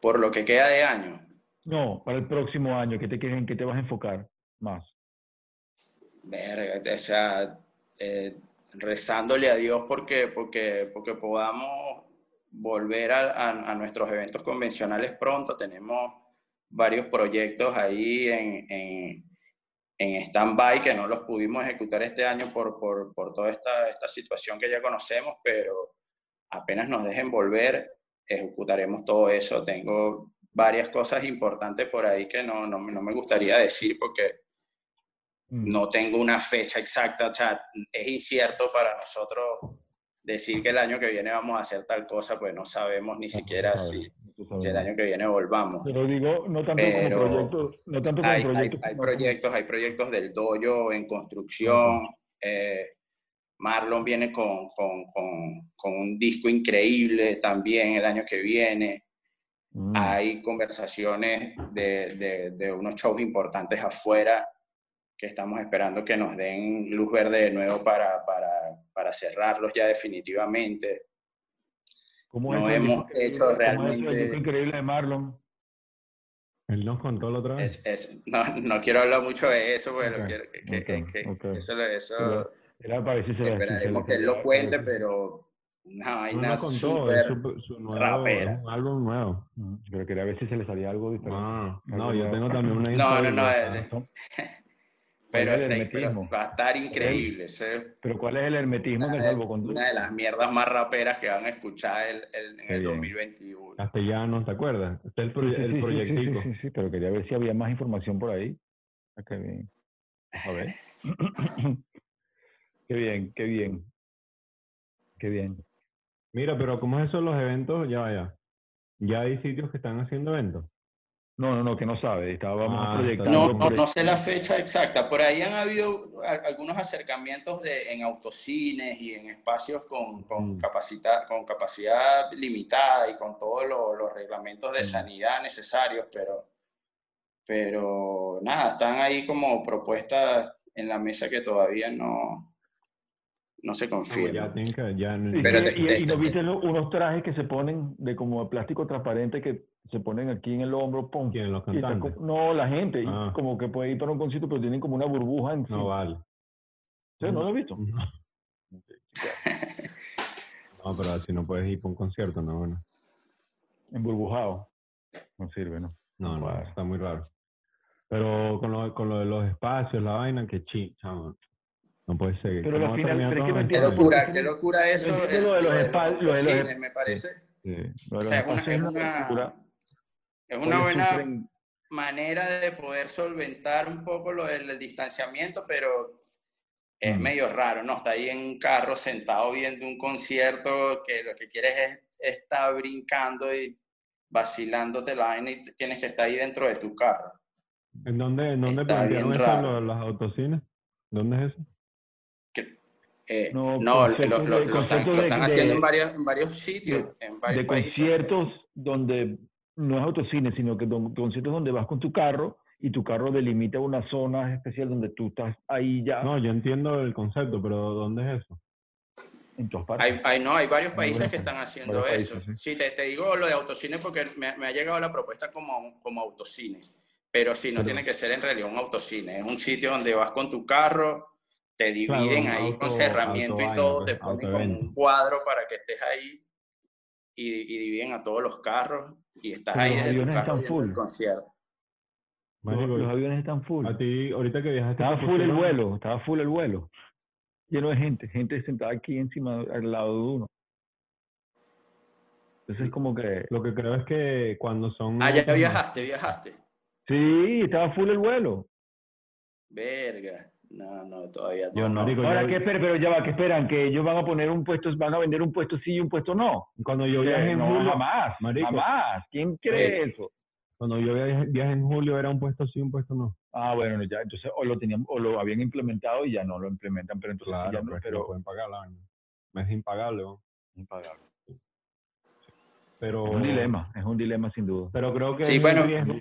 Por lo que queda de año, No, para el próximo año, ¿qué te quieres, ¿en qué te vas a enfocar más? Verga, o sea, eh, rezándole a Dios porque, porque, porque podamos volver a, a- a nuestros eventos convencionales pronto. Tenemos varios proyectos ahí en, en, en stand-by que no los pudimos ejecutar este año por, por, por toda esta, esta situación que ya conocemos, pero apenas nos dejen volver, ejecutaremos todo eso. Tengo varias cosas importantes por ahí que no, no, no me gustaría decir porque. No tengo una fecha exacta, o sea, es incierto para nosotros decir que el año que viene vamos a hacer tal cosa, pues no sabemos ni no siquiera si, el año que viene volvamos. Pero digo, no tanto Pero como proyectos, no tanto como Hay, proyectos. hay proyectos, hay proyectos del dojo en construcción. eh, Marlon viene con, con, con, con un disco increíble también el año que viene. Mm. Hay conversaciones de, de, de unos shows importantes afuera que estamos esperando que nos den luz verde de nuevo para, para, para cerrarlos ya definitivamente. ¿Cómo no es hemos hecho es realmente- disco increíble de Marlon. Él nos contó la otra vez. Es, es- no, no quiero hablar mucho de eso, porque no Ok, quiero que, que- ok, que- ok. eso, eso Pero Era para esperaremos que él lo cuente, pero una No vaina nos contó, súper... es su, su nuevo, rapera. es un álbum nuevo. Pero quería ver si se le salía algo diferente. Ah, no, yo tengo también una No, no, no, es- Son- Pero, ¿Cuál es el este- pero hermetismo? va a estar increíble. ese- Pero ¿cuál es el hermetismo del una, de, salvoconducto? una de las mierdas más raperas que van a escuchar el- el- en el bien. 2021. Castellano, ¿te acuerdas? Este es el, proye- sí, el sí, sí, sí, proyectico. Sí, sí, sí, pero quería ver si había más información por ahí. Ah, qué bien. A ver. qué bien, qué bien. Qué bien. Mira, pero ¿cómo es eso de los eventos? Ya vaya. Ya hay sitios que están haciendo eventos. No, no, no, que no sabe. Estábamos Ah, proyectando. No, no, sé la fecha exacta. Por ahí han habido a- algunos acercamientos de, en autocines y en espacios con, con, Mm. capacita- con capacidad limitada y con todos los, los reglamentos de Mm. sanidad necesarios, pero, pero nada, están ahí como propuestas en la mesa que todavía no, no se Ah, pues ya ya Pero te- y- te- y no te- viste unos trajes que se ponen de como plástico transparente que se ponen aquí en el hombro, pum. ¿Quién? Los está cantantes. no, la gente, y Ah. como que puede ir para un concierto, pero tienen como una burbuja encima. No vale. ¿Sí? ¿No lo has visto? No, pero así no puedes ir para un concierto, no, bueno. Emburbujado. No sirve, ¿no? No, no, está muy raro. Pero con lo, con lo de los espacios, la vaina, que chi, chamo. No puede ser. Pero ¿Cómo al final, terminan pero es que no Qué locura, qué locura eso, el- lo de los lo de me parece. Sí, O sea, es una, es una es buena manera de poder solventar un poco lo del distanciamiento, pero es Mm. medio raro, ¿no? Está ahí en un carro sentado viendo un concierto que lo que quieres es estar brincando y vacilándote la vaina y tienes que estar ahí dentro de tu carro. ¿En dónde, en dónde plantearon eso autocines? ¿Dónde es eso? Eh, No, no, lo, están, lo de- haciendo en, varios, en varios sitios, en varios de países. conciertos donde no es autocine, sino que don- conciertos donde vas con tu carro y tu carro delimita una zona especial donde tú estás ahí ya No, yo entiendo el concepto, pero ¿dónde es eso? en todas partes. Hay, hay- no, hay varios países que están haciendo eso. países, Sí, te, te digo lo de autocine porque me, me ha llegado la propuesta como, como autocine. Pero sí, no Pero- tiene que ser en realidad un autocine. Es un sitio donde vas con tu carro, te Claro, dividen un ahí auto- con cerramiento y todo, pues, te ponen como autoevento. un cuadro para que estés ahí y, y dividen a todos los carros y estás Pero ahí desde tu aviones carro están viendo el full. concierto. Los, Marico, los aviones están full. a ti, ahorita que viajaste... Estaba ¿te full el vuelo, estaba full el vuelo. Lleno de gente, gente sentada aquí encima, al lado de uno. Entonces es como que... Lo que creo es que cuando son... Ah, ya viajaste, viajaste. Sí, estaba full el vuelo. Verga. No, no, todavía Yo no. marico, Ahora, yo- ¿qué espera? Pero ya va, que esperan? Que ellos van a poner un puesto, van a vender un puesto sí y un puesto no. Cuando yo viajé en no, julio... jamás, Marico. jamás. ¿Quién cree eso? Cuando yo viajé, viajé en julio era un puesto sí, un puesto no. Ah, bueno, ya, entonces o lo tenían, o lo habían implementado y ya no lo implementan, pero entonces Claro, ya no, pero, es que pero pueden pagar. Es impagable, ¿no? impagable. Pero... Es un dilema, es un dilema sin duda. Pero creo que Sí, bueno. riesgo,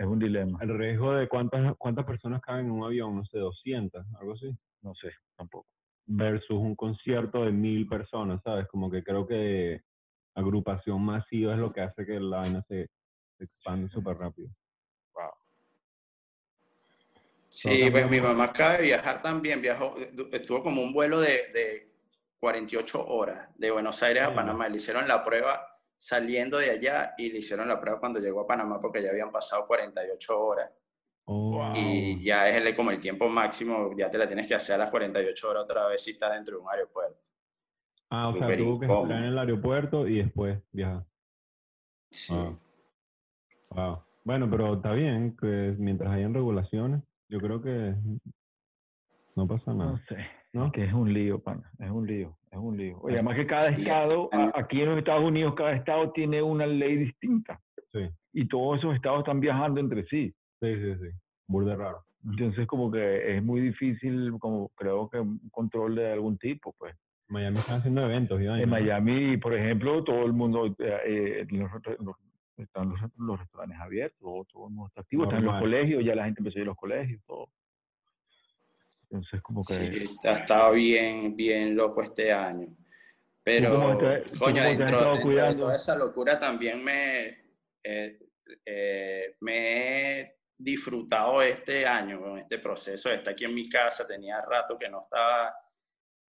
Es un dilema. el riesgo de cuántas, cuántas personas caben en un avión, no sé, 200, algo así. No sé, tampoco. versus un concierto de mil personas, ¿sabes? Como que creo que agrupación masiva es lo que hace que la vaina se, se expande súper rápido. Sí, Todo pues mi mamá acaba de viajar también, viajó, estuvo como un vuelo de, de 48 horas de Buenos Aires a Panamá. Le hicieron la prueba saliendo de allá y le hicieron la prueba cuando llegó a Panamá porque ya habían pasado 48 horas. Oh, Y ya es el- como el tiempo máximo, ya te la tienes que hacer a las 48 horas otra vez si estás dentro de un aeropuerto. Ah, o sea, tuvo que esperar en el aeropuerto y después viajar. Sí. Ah. Wow. Bueno, pero está bien que mientras hayan regulaciones, yo creo que no pasa No nada. sé. ¿No? Que es un lío, pana. Es un lío. Es un lío. Oye, además que cada Sí, estado, aquí en los Estados Unidos, cada estado tiene una ley distinta. Sí, Y todos esos estados están viajando entre sí. sí, sí, sí. Burde raro. Entonces, como que es muy difícil, como creo que un control de algún tipo, pues. Miami están haciendo eventos En ¿no? Miami, por ejemplo, todo el mundo, eh, eh, los, los- están los, los restaurantes abiertos, todo, el mundo está activo, están los Normal. colegios, ya la gente empezó a ir a los colegios, todo. Entonces, como que... Sí, ha estado bien, bien loco este año. Pero, te- coño, dentro, de toda esa locura también me, eh, eh, me he disfrutado este año con este proceso de estar aquí en mi casa. Tenía rato que no estaba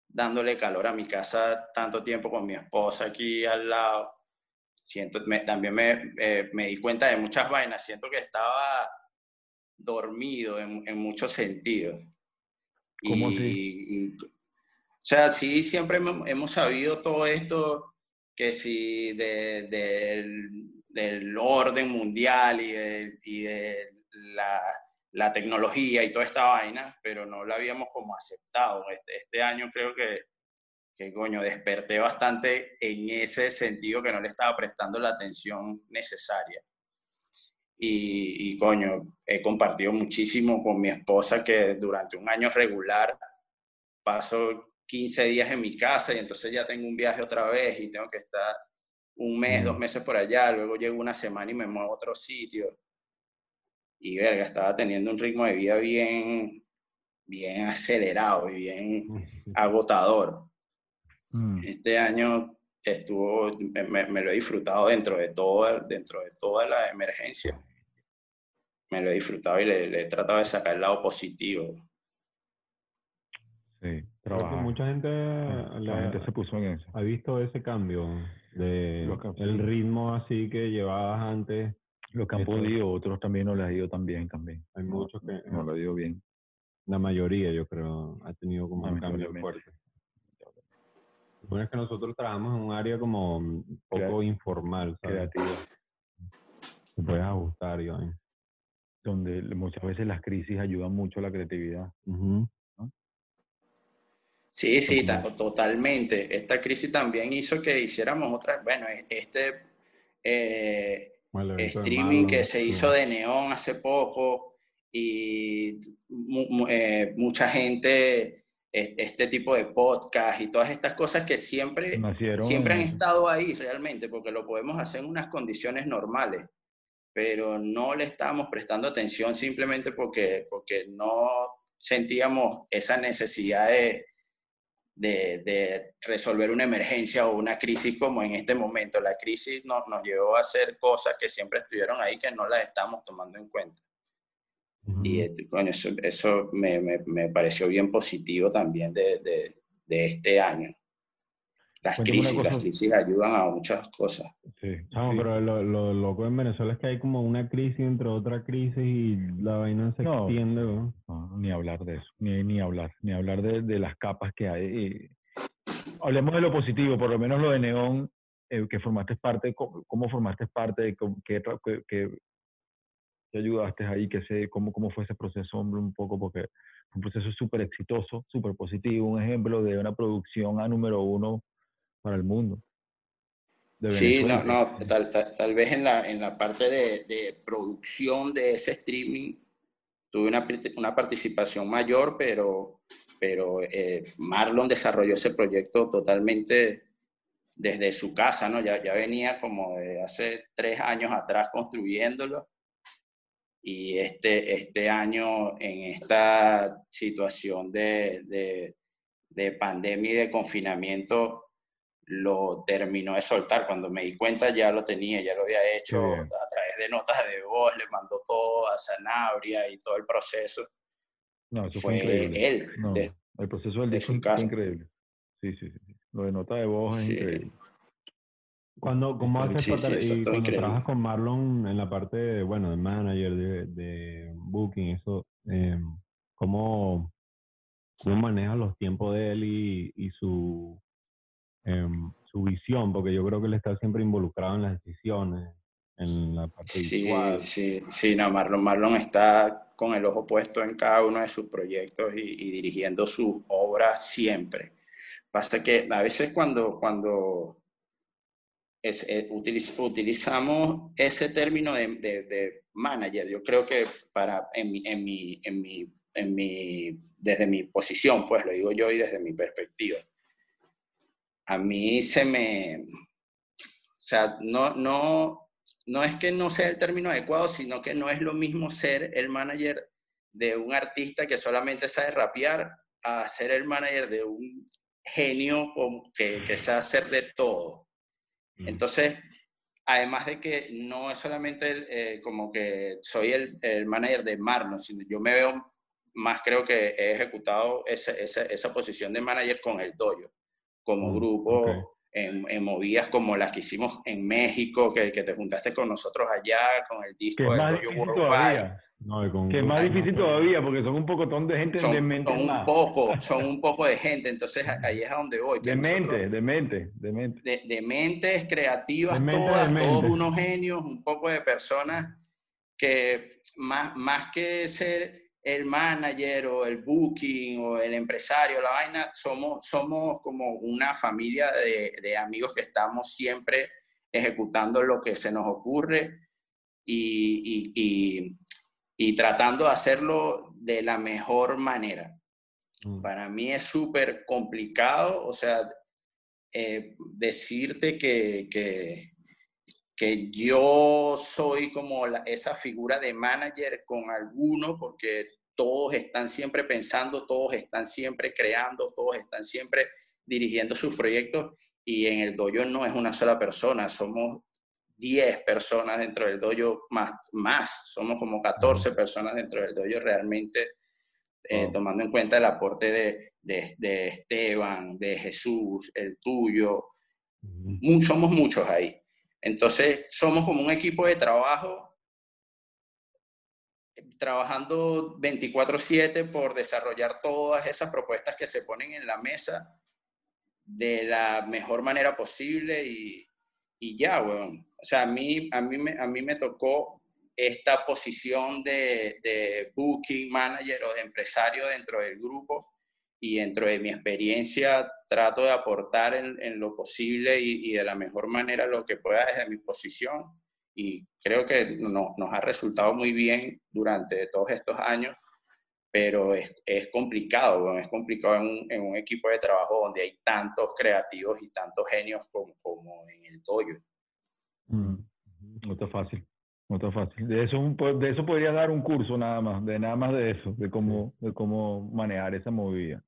dándole calor a mi casa tanto tiempo con mi esposa aquí al lado. Siento, me- también me, eh, me di cuenta de muchas vainas. Siento que estaba dormido en, en muchos sentidos. ¿Cómo y, así? y- o sea, sí, siempre hemos, sabido todo esto, que si de- del, del orden mundial y de, y de la, la tecnología y toda esta vaina, pero no la habíamos como aceptado. Este, este año creo que, que, coño, desperté bastante en ese sentido que no le estaba prestando la atención necesaria. Y, y, coño, he compartido muchísimo con mi esposa que durante un año regular paso 15 días en mi casa y entonces ya tengo un viaje otra vez y tengo que estar un mes, dos meses por allá, luego llego una semana y me muevo a otro sitio. Y verga, estaba teniendo un ritmo de vida bien, bien acelerado y bien agotador. Mm. Este año estuvo, me, me- lo he disfrutado dentro de toda, dentro de toda la emergencia. Me lo he disfrutado y le, le he tratado de sacar el lado positivo. Sí, trabajar. mucha gente, La le- gente se puso en eso. ha visto ese cambio de el ritmo así que llevabas antes. Los que han Esto- podido, otros también no les ha ido tan bien también. Hay No, muchos que, No lo ha ido bien. la mayoría yo creo, ha tenido como un cambio fuerte. Bueno, es que nosotros trabajamos en un área como un poco informal, ¿sabes? Creativa. Te puedes ajustar vaina. Donde muchas veces las crisis ayudan mucho a la creatividad. Sí, sí, ta- totalmente. Esta crisis también hizo que hiciéramos otras, bueno, e- este eh, Bueno, streaming que se sí. hizo de Neón hace poco y mu- mu- eh, mucha gente, e- este tipo de podcast y todas estas cosas que siempre, Nacieron siempre han estado ahí realmente, porque lo podemos hacer en unas condiciones normales, pero no le estábamos prestando atención simplemente porque, porque no sentíamos esa necesidad de, de, de resolver una emergencia o una crisis como en este momento. La crisis nos, nos llevó a hacer cosas que siempre estuvieron ahí que no las estamos tomando en cuenta. Y eh, coño, eso, eso me, me, me pareció bien positivo también de, de, de este año. Las Cuéntame crisis, las cosa. crisis ayudan a muchas cosas. Sí, Chamo, sí. pero lo, lo loco en Venezuela es que hay como una crisis entre otra crisis y la vaina se No. extiende, weón. No, ni hablar de eso, ni, ni hablar, ni hablar de, de las capas que hay. Y hablemos de lo positivo, por lo menos lo de Neón, eh, que formaste parte, cómo, cómo formaste parte, qué, qué, ayudaste ahí, qué sé, cómo, cómo fue ese proceso, hombre, un poco, porque fue un proceso súper exitoso, súper positivo, un ejemplo de una producción a número uno para el mundo. Sí, no, no, tal, tal- tal vez en la, en la parte de, de producción de ese streaming tuve una, una participación mayor, pero, pero eh, Marlon desarrolló ese proyecto totalmente desde su casa, ¿no? Ya, ya venía como de hace tres años atrás construyéndolo. Y este, este año, en esta situación de, de, de pandemia y de confinamiento, lo terminó de soltar. Cuando me di cuenta ya lo tenía, ya lo había hecho a través de notas de voz, le mandó todo a Sanabria y todo el proceso. No, eso fue, increíble. él. No, de- el proceso del de disco fue increíble. Sí, sí, sí. Lo de nota de voz es Sí. increíble. Cuando, ¿Cómo haces Sí, para sí, y es cuando increíble. trabajas con Marlon en la parte, de, bueno, de manager, de, de booking, eso, eh, ¿cómo, ¿cómo manejas los tiempos de él y, y su, em, su visión? Porque yo creo que él está siempre involucrado en las decisiones, en la parte Sí, visual. sí, sí, no, Marlon, Marlon está con el ojo puesto en cada uno de sus proyectos y, y dirigiendo sus obras siempre. Pasa que a veces cuando, cuando es- eh, utiliz- utilizamos ese término de, de- de manager, yo creo que para, en mi, en mi, en mi, en mi, desde mi posición, pues lo digo yo y desde mi perspectiva, a mí se me, o sea, no, no, no es que no sea el término adecuado, sino que no es lo mismo ser el manager de un artista que solamente sabe rapear a ser el manager de un genio que, que sabe hacer de todo. Mm. Entonces, además de que no es solamente el, eh, como que soy el, el manager de Marlon, sino yo me veo más, creo que he ejecutado esa, esa, esa posición de manager con el dojo, como Mm, grupo, ok. en, en movidas como las que hicimos en México, que, que te juntaste con nosotros allá, con el disco Worldwide. todavía. No, con Que es más difícil no, pero- todavía porque son un pocotón de gente Son, de mente son un poco, son un poco de gente, entonces a- ahí es a donde voy. De mente, nosotros- de mente, de mente. de, de mentes creativas De mente, de todas, todos unos genios, un poco de personas que más, más que ser el manager o el booking o el empresario, la vaina, somos, somos como una familia de, de amigos que estamos siempre ejecutando lo que se nos ocurre y, y- y- y tratando de hacerlo de la mejor manera. Mm. Para mí es súper complicado, o sea, eh, decirte que, que, que yo soy como la- esa figura de manager con alguno, porque todos están siempre pensando, todos están siempre creando, todos están siempre dirigiendo sus proyectos y en el dojo no es una sola persona, somos 10 personas dentro del dojo, más, más somos como 14 personas dentro del dojo realmente eh, Wow. tomando en cuenta el aporte de, de- de Esteban, de Jesús, el tuyo, somos muchos ahí. Entonces, somos como un equipo de trabajo, trabajando 24/7 por desarrollar todas esas propuestas que se ponen en la mesa de la mejor manera posible y, y ya, weón. O sea, a mí, a mí, me, a mí me tocó esta posición de, de booking manager o de empresario dentro del grupo y dentro de mi experiencia trato de aportar en, en lo posible y, y, de la mejor manera lo que pueda desde mi posición y creo que no, nos ha resultado muy bien durante todos estos años, pero es, es complicado, es complicado en un, en un, equipo de trabajo donde hay tantos creativos y tantos genios como, como en el Toyo. Mm, no está fácil. No está fácil. De eso, de eso podría dar un curso nada más, de nada más de eso, de cómo, de cómo manejar esa movida.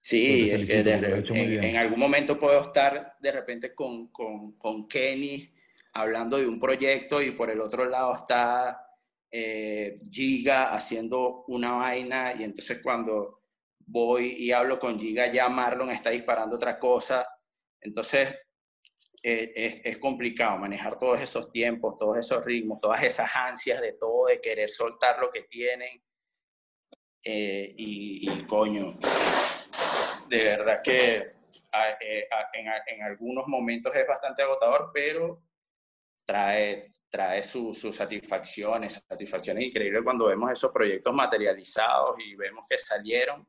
Sí, es que de, en, en, algún momento puedo estar de repente con, con, con, Kenny hablando de un proyecto y por el otro lado está eh, Giga haciendo una vaina y entonces cuando voy y hablo con Giga ya Marlon está disparando otra cosa. Entonces eh, es, es, complicado manejar todos esos tiempos, todos esos ritmos, todas esas ansias de todo, de querer soltar lo que tienen. Eh, y, y, coño, de verdad que a, eh, a, en, en, algunos momentos es bastante agotador, pero trae, trae sus su satisfacciones, satisfacciones increíbles cuando vemos esos proyectos materializados y vemos que salieron.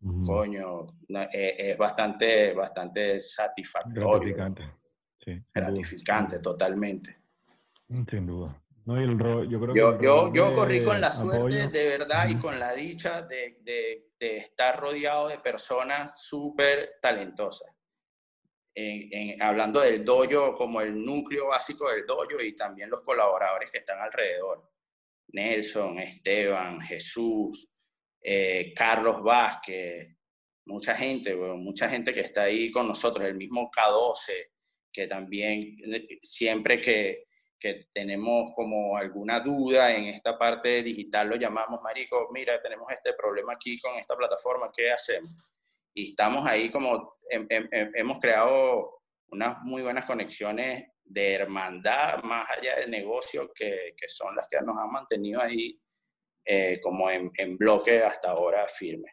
Mm. Coño, es, es, bastante, bastante satisfactorio. Gratificante. Sí, gratificante, totalmente. Sin duda. No, el rol, yo, creo yo, que yo, yo corrí con la suerte apoyo. de verdad y con la dicha de, de, de estar rodeado de personas súper talentosas. En, hablando del dojo como el núcleo básico del dojo y también los colaboradores que están alrededor. Nelson, Esteban, Jesús, eh, Carlos Vázquez, mucha gente, mucha gente que está ahí con nosotros, el mismo K12, que también eh, siempre que, que tenemos como alguna duda en esta parte digital, lo llamamos, Marico, mira, tenemos este problema aquí con esta plataforma, ¿qué hacemos? Y estamos ahí como, hem, hem, hemos creado unas muy buenas conexiones de hermandad más allá del negocio que, que son las que nos han mantenido ahí eh, como en, en, bloque hasta ahora firme.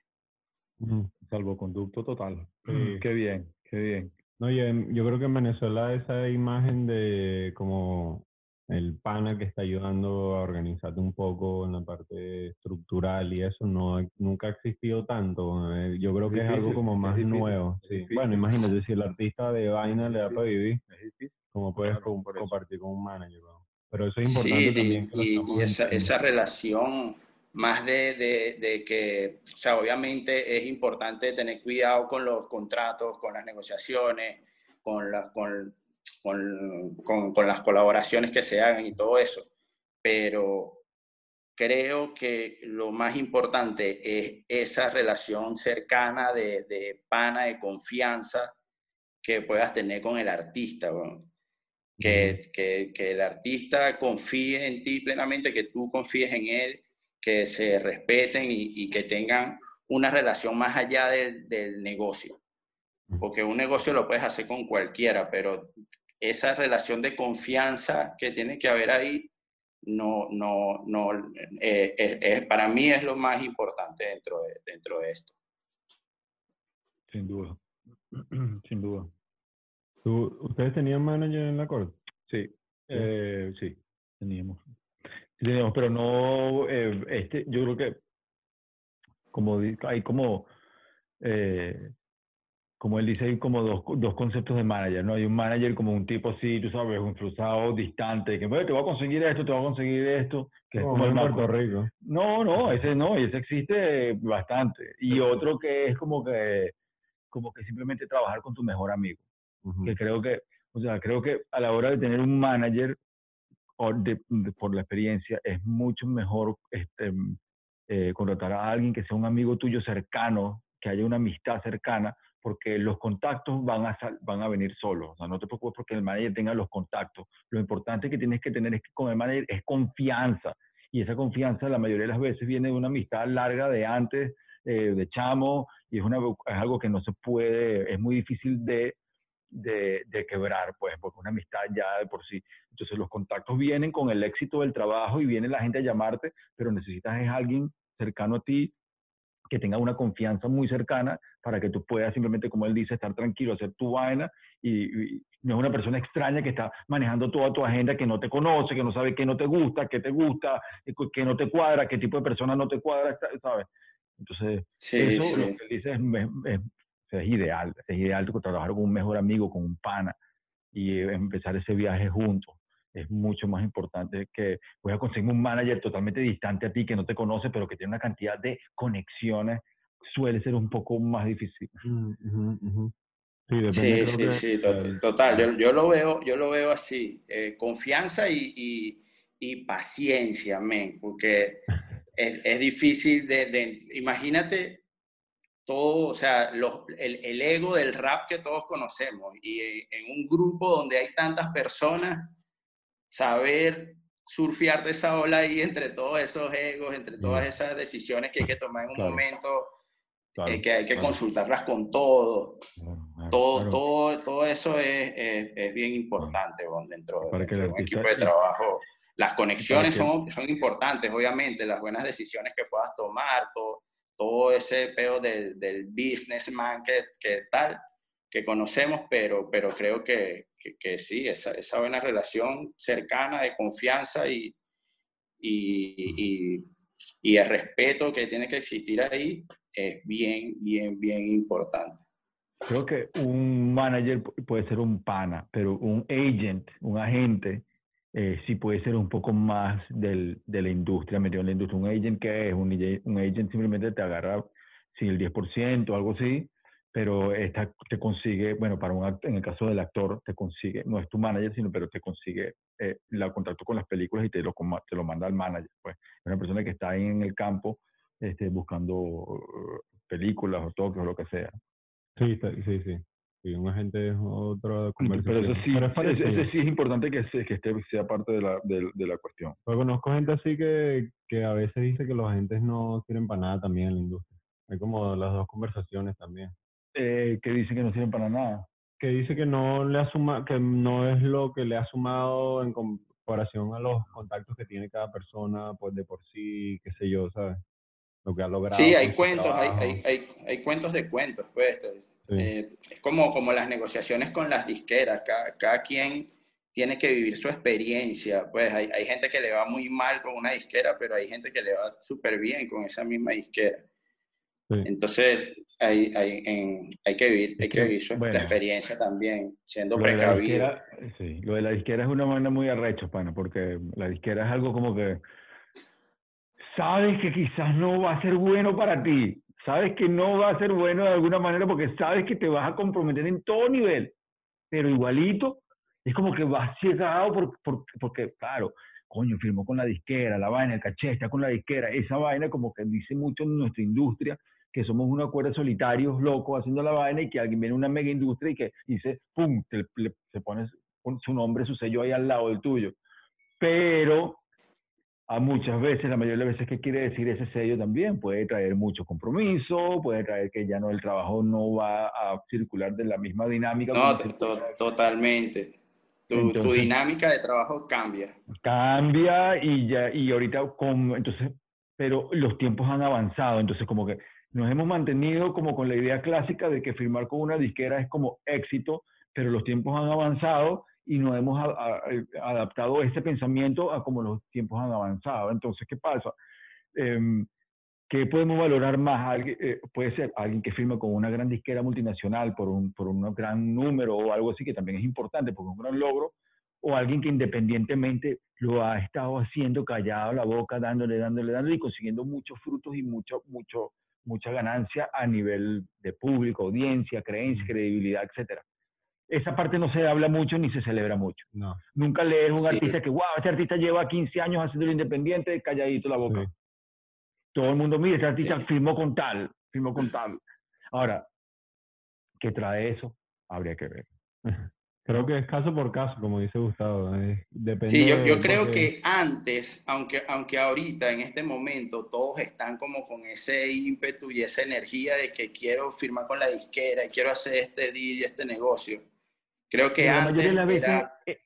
Salvoconducto total. Mm. Qué bien, qué bien. No, yo, yo creo que en Venezuela esa imagen de como el pana que está ayudando a organizarte un poco en la parte estructural y eso no nunca ha existido tanto. Eh, yo creo que es, difícil, es algo como más nuevo. Sí. Bueno, imagínate, si el artista de vaina le da para vivir, ¿cómo puedes claro, compartir con un manager? Pero eso es importante sí, también. Que y, y esa, esa, relación más de, de, de, que, o sea, obviamente es importante tener cuidado con los contratos, con las negociaciones, con, la, con con, con, con, las colaboraciones que se hagan y todo eso. Pero creo que lo más importante es esa relación cercana de, de pana, de confianza que puedas tener con el artista. Bueno. Que, que, que, el artista confíe en ti plenamente, que tú confíes en él, que se respeten y, y que tengan una relación más allá del, del negocio porque un negocio lo puedes hacer con cualquiera, pero esa relación de confianza que tiene que haber ahí, no, no, no, eh, eh, eh, para mí es lo más importante dentro de, dentro de esto. Sin duda, sin duda. ¿Tú, ¿Ustedes tenían manager en la corte? Sí, eh, sí, teníamos. Sí, teníamos, pero no, este, yo creo que como hay como como él dice, hay como dos, dos conceptos de manager, ¿no? Hay un manager como un tipo así, tú sabes, un frustrado, distante, que bueno, te voy a conseguir esto, te voy a conseguir esto. Que como es como el Puerto Rico. No, no, ese no, y ese existe bastante. Y otro que es como que, como que simplemente trabajar con tu mejor amigo. Uh -huh. Que creo que, o sea, creo que a la hora de tener un manager, de, de, por la experiencia, es mucho mejor este, eh, contratar a alguien que sea un amigo tuyo cercano, que haya una amistad cercana, porque los contactos van a, van a venir solos. O sea, no te preocupes porque el manager tenga los contactos. Lo importante que tienes que tener es que con el manager es confianza. Y esa confianza la mayoría de las veces viene de una amistad larga de antes, eh, de chamo, y es, una, es algo que no se puede, es muy difícil de, de, de, quebrar, pues, porque una amistad ya de por sí. Entonces los contactos vienen con el éxito del trabajo y viene la gente a llamarte, pero necesitas es alguien cercano a ti que tenga una confianza muy cercana para que tú puedas simplemente, como él dice, estar tranquilo, hacer tu vaina y, y, no es una persona extraña que está manejando toda tu agenda, que no te conoce, que no sabe qué no te gusta, qué te gusta, qué no te cuadra, qué tipo de persona no te cuadra, ¿sabes? Entonces, Sí, eso lo que es, es- es ideal, es ideal trabajar con un mejor amigo, con un pana y eh, empezar ese viaje juntos. Es mucho más importante que voy a conseguir un manager totalmente distante a ti, que no te conoce, pero que tiene una cantidad de conexiones, suele ser un poco más difícil. Mm, ujú. Sí, depende, Sí, creo sí, que, sí, to- del- total. Yo, yo lo veo, yo lo veo así. eh, confianza y, y- y paciencia, men, porque es, es difícil de, de- imagínate todo, o sea, los- el, el ego del rap que todos conocemos y en, en un grupo donde hay tantas personas, saber surfear de esa ola ahí entre todos esos egos, entre todas esas decisiones que hay que tomar en un Claro. momento, Claro, eh, que hay que claro, consultarlas con todo claro, claro, todo, claro. todo, todo eso es, es, es bien importante bueno, dentro, Para dentro de un equipo de trabajo. Las conexiones son, son importantes, obviamente, las buenas decisiones que puedas tomar, todo, todo ese pedo del, del businessman que, que tal, que conocemos, pero, pero creo que, que, que sí, esa, esa buena relación cercana de confianza y, y, y, y el respeto que tiene que existir ahí es bien, bien, bien importante. Creo que un manager pu- puede ser un pana, pero un agent, un agente, eh, sí puede ser un poco más del, de la industria, metido en la industria. Un agent que es un, un agent simplemente te agarra si el 10% o algo así, pero esta te consigue, bueno, para un en el caso del actor, te consigue, no es tu manager, sino pero te consigue eh, la contacto con las películas y te lo, te lo manda al manager. Pues es una persona que está ahí en el campo este, buscando eh, películas o toques o lo que sea. Sí, sí, sí. Sí, un agente es otra Pero conversación. eso sí, Pero es ese, ese sí es importante que, que esté, sea parte de la, de, de la cuestión. Pero conozco gente así que, que a veces dice que los agentes no sirven para nada también en la industria. Hay como las dos conversaciones también. Eh, que dicen que no sirven para nada. Que dice que no le ha suma, que no es lo que le ha sumado en comparación a los contactos que tiene cada persona, pues de por sí, qué sé yo, ¿sabes? Lo que ha logrado. Sí, hay cuentos, hay, hay, hay, hay cuentos de cuentos, pues. Sí. Eh, es como, como las negociaciones con las disqueras, cada, cada quien tiene que vivir su experiencia, pues hay, hay gente que le va muy mal con una disquera, pero hay gente que le va súper bien con esa misma disquera. Sí. Entonces, hay, hay, en- hay que vivir, hay que vivir su, bueno, la experiencia también, siendo Lo precavido. disquera, sí, lo de la disquera es una manera muy arrecho, pana, porque la disquera es algo como que sabes que quizás no va a ser bueno para ti, sabes que no va a ser bueno de alguna manera porque sabes que te vas a comprometer en todo nivel, pero igualito es como que vas ciegado por, por- porque, claro, coño, firmó con la disquera, la vaina, el caché está con la disquera, esa vaina como que dice mucho en nuestra industria, que somos una cuerda solitarios locos haciendo la vaina y que alguien viene a una mega industria y que dice, pum, te, le- se pone su- nombre, su sello ahí al lado del tuyo. Pero a muchas veces, la mayoría de las veces, ¿qué quiere decir ese sello también? Puede traer mucho compromiso, puede traer que ya no el trabajo no va a circular de la misma dinámica. No, to- totalmente. Tu, tu Entonces- dinámica de trabajo cambia. cambia y ya y ahorita con entonces pero los tiempos han avanzado entonces como que nos hemos mantenido como con la idea clásica de que firmar con una disquera es como éxito pero los tiempos han avanzado y nos hemos a- adaptado ese pensamiento a como los tiempos han avanzado entonces qué pasa Em, ¿Qué podemos valorar más? Eh, puede ser alguien que firma con una gran disquera multinacional por un, por un gran número o algo así, que también es importante porque es un gran logro, o alguien que independientemente lo ha estado haciendo callado la boca, dándole, dándole, dándole y consiguiendo muchos frutos y mucho, mucho, mucha ganancia a nivel de público, audiencia, creencia, credibilidad, etcétera. Esa parte no se habla mucho ni se celebra mucho. No. Nunca lees un Sí. artista que, wow, este artista lleva 15 años haciendo independiente, calladito la boca. Sí. Todo el mundo, mira, este artista Sí. firmó con tal, firmó con tal. Ahora, ¿qué trae eso? Habría que ver. Creo que es caso por caso, como dice Gustavo. depende Sí, yo, yo creo porque- que antes, aunque, aunque ahorita, en este momento, todos están como con ese ímpetu y esa energía de que quiero firmar con la disquera y quiero hacer este deal y este negocio. Creo que la antes veces, era, eh,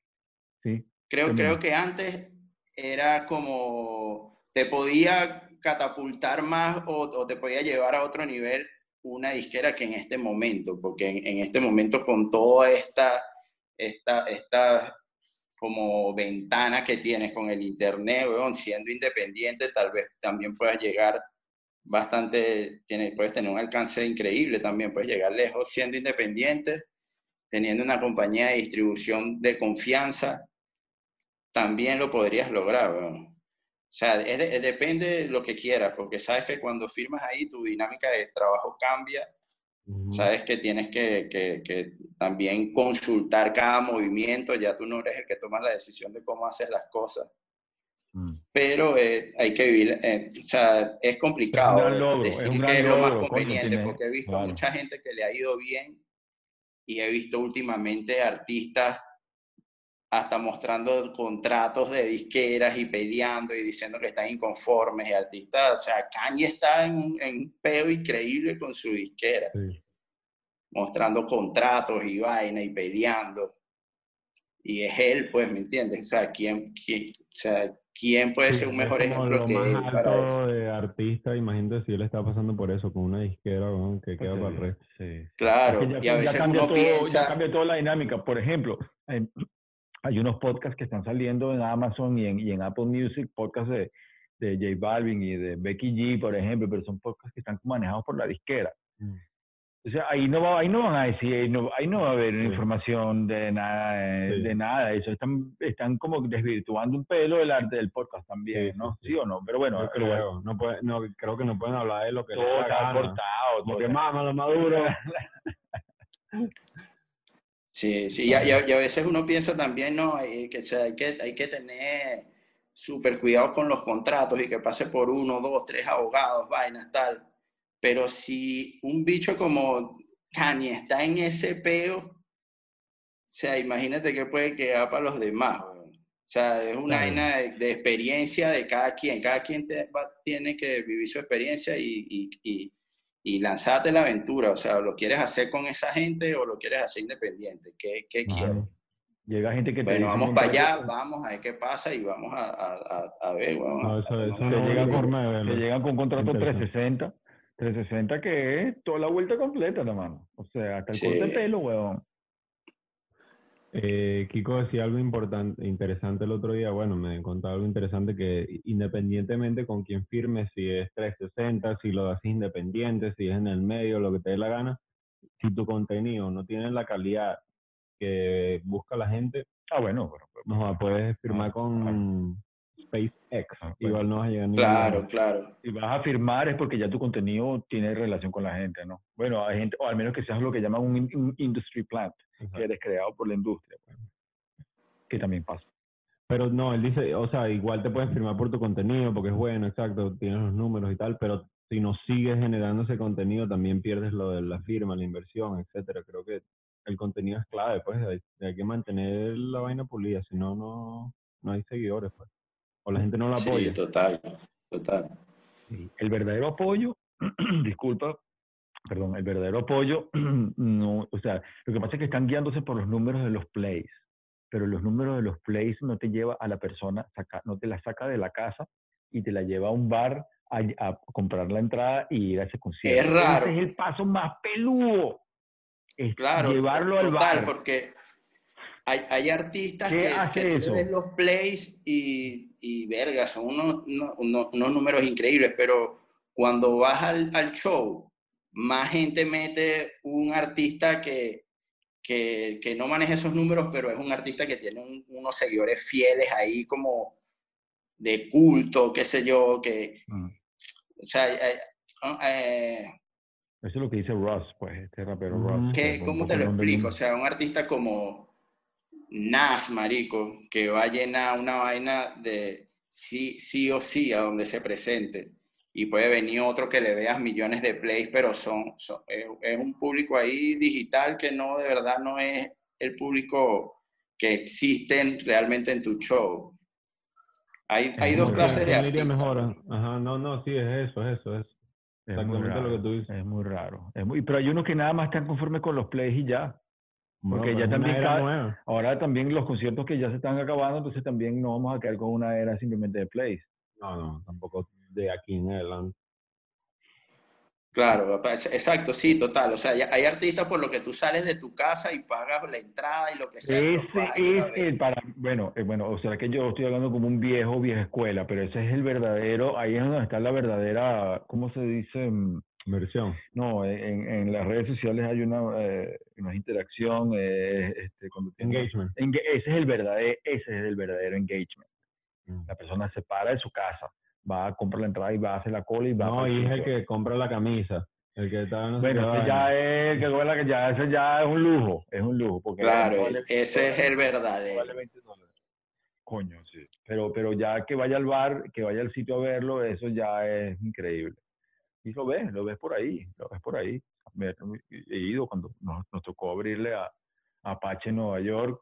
sí, creo, también. creo que antes era como, te podía catapultar más o, o te podía llevar a otro nivel una disquera que en este momento, porque en, en este momento con toda esta, esta, esta como ventana que tienes con el internet, weón, siendo independiente, tal vez también puedas llegar bastante, tiene, puedes tener un alcance increíble también, puedes llegar lejos siendo independiente, teniendo una compañía de distribución de confianza, también lo podrías lograr. O sea, depende de lo que quieras, porque sabes que cuando firmas ahí tu dinámica de trabajo cambia, Sabes que tienes que, que- que también consultar cada movimiento, ya tú no eres el que toma la decisión de cómo hacer las cosas Mm. pero eh, hay que vivir, eh, o sea, es complicado gran logro, es decir un que es lo más logro, conveniente, tiene- porque he visto claro. mucha gente que le ha ido bien y he visto últimamente artistas hasta mostrando contratos de disqueras y peleando y diciendo que están inconformes y artistas, o sea, Kanye está en un, en un peo increíble con su disquera, Sí. mostrando contratos y vaina y peleando. Y es él, pues, ¿me entiendes? O sea, ¿quién, quién, o sea, ¿quién puede Sí, ser un es mejor como ejemplo lo que más él para eso? de artista, imagínate si él está pasando por eso con una disquera, weón, que queda para el resto. Sí. Claro, Es que ya, y a ya veces cambia uno todo, ya piensa, cambia toda la dinámica. Por ejemplo, en- hay unos podcasts que están saliendo en Amazon y en, y en Apple Music, podcasts de, de J Balvin y de Becky G, por ejemplo, pero son podcasts que están manejados por la disquera. Mm. O sea, ahí no, va, ahí no van a decir, ahí no, ahí no va a haber Sí. información de nada, eh, Sí. de nada. Eso están, están como desvirtuando un pelo del arte del podcast también, Sí, ¿no? sí. ¿Sí o no? Pero bueno, bueno, creo, no puede, no, creo que no pueden hablar de lo que todo está cortado. Todo que lo maduro. sí, sí, y a, y a- veces uno piensa también, no, Eh, que o sea, hay que, hay que tener súper cuidado con los contratos y que pase por uno, dos, tres abogados, vainas, tal. Pero si un bicho como Kanye está en ese peo, o sea, imagínate que puede quedar para los demás. O sea, es una vaina de, de experiencia de cada quien. Cada quien te- va- tiene que vivir su experiencia y, y, y, y lanzarte la aventura. O sea, ¿lo quieres hacer con esa gente o lo quieres hacer independiente? ¿Qué, qué quieres? Claro. Llega gente que te Bueno, vamos "Mira, para allá, vamos a ver qué pasa y vamos a, a, a, a ver, weón, No, eso- no llegan con, te llegan con un contrato Interesante. 360, 360 que es toda la vuelta completa, hermano. O sea, hasta el Sí. corte de pelo, weón. Eh, Kiko decía algo importante, interesante el otro día. Bueno, me contaba algo interesante que independientemente con quién firme, si es 360, si lo haces independiente, si es en el medio, lo que te dé la gana, si tu contenido no tiene la calidad que busca la gente, Ah, bueno, pero, pero- no puedes firmar con SpaceX. Ah, bueno. Igual no vas a llegar ni Claro, claro. si vas a firmar es porque ya tu contenido tiene relación con la gente, ¿no? Bueno, hay gente, o al menos que seas lo que llaman un, in- un industry plant, que eres creado por la industria, pues, que también pasa. Pero no, él dice, o sea, igual te pueden firmar por tu contenido porque es bueno, exacto, tienes los números y tal, pero si no sigues generando ese contenido también pierdes lo de la firma, la inversión, etcétera. Creo que el contenido es clave, pues hay, hay que mantener la vaina pulida, si no, no, no hay seguidores, pues. O la gente no la Sí, apoya. total, total. Sí, El verdadero apoyo, disculpa, perdón, el verdadero apoyo, no, o sea, lo que pasa es que están guiándose por los números de los plays, pero los números de los plays no te lleva a la persona, saca, no te la saca de la casa y te la lleva a un bar a, a comprar la entrada y ir a ese concierto. Es raro. Ese es el paso más peludo. Es Claro, llevarlo al total, bar. porque hay, hay artistas ¿Qué que, que tú le ves los plays y, y verga, son unos, unos, unos- números increíbles, pero cuando vas al, al show, más gente mete un artista que, que, que no maneja esos números, pero es un artista que tiene un- unos seguidores fieles ahí como de culto, qué sé yo, que, Mm. o sea, eh, eh, Eso es lo que dice Ross, pues, este rapero. Ross. ¿Qué- que fue un ¿Cómo te lo explico? O sea, un artista como Nas, marico, que va a llenar una vaina de sí, sí o sí a donde se presente. Y puede venir otro que le veas millones de plays, pero son, son- es, es un público ahí digital que no, de verdad, no es el público que existen realmente en tu show. Hay, hay dos clases de ¿Quién le iría artistas. mejor? Ajá, no, no, sí, es eso, es eso, es. Es muy Exactamente lo que raro, tú dices. Es muy raro. Es muy, pero hay unos que nada más están conformes con los plays y ya. Bueno, Porque ya también cada-. Ahora también los conciertos que ya se están acabando, entonces también no vamos a quedar con una era simplemente de plays. No, no, tampoco de aquí en adelante. Claro, exacto, sí, total. O sea, hay artistas por lo que tú sales de tu casa y pagas la entrada y lo que sea. Ese es el para, bueno, eh, bueno, o sea que yo estoy hablando como un viejo, vieja escuela, pero ese es el verdadero, ahí es donde está la verdadera, ¿cómo se dice? Inversión. No, en, en las redes sociales hay una, eh, una interacción, eh, este, cuando tienes- Engagement. Enga- ese es el verdadero, ese es el verdadero engagement. Mm. La persona se para de su casa, va a comprar la entrada y va a hacer la cola y va No, para y es el que compra la camisa. El que está no Bueno, ese ya es, que que ya, ese ya es un lujo, es un lujo. Porque Claro, no vale 20 ese es el verdadero. vale 20 dólares. Coño, sí. Pero, pero ya que vaya al bar, que vaya al sitio a verlo, eso ya es increíble. Y lo ves, lo ves por ahí, lo ves por ahí. Me- He ido cuando nos, nos tocó abrirle a, a Apache en Nueva York,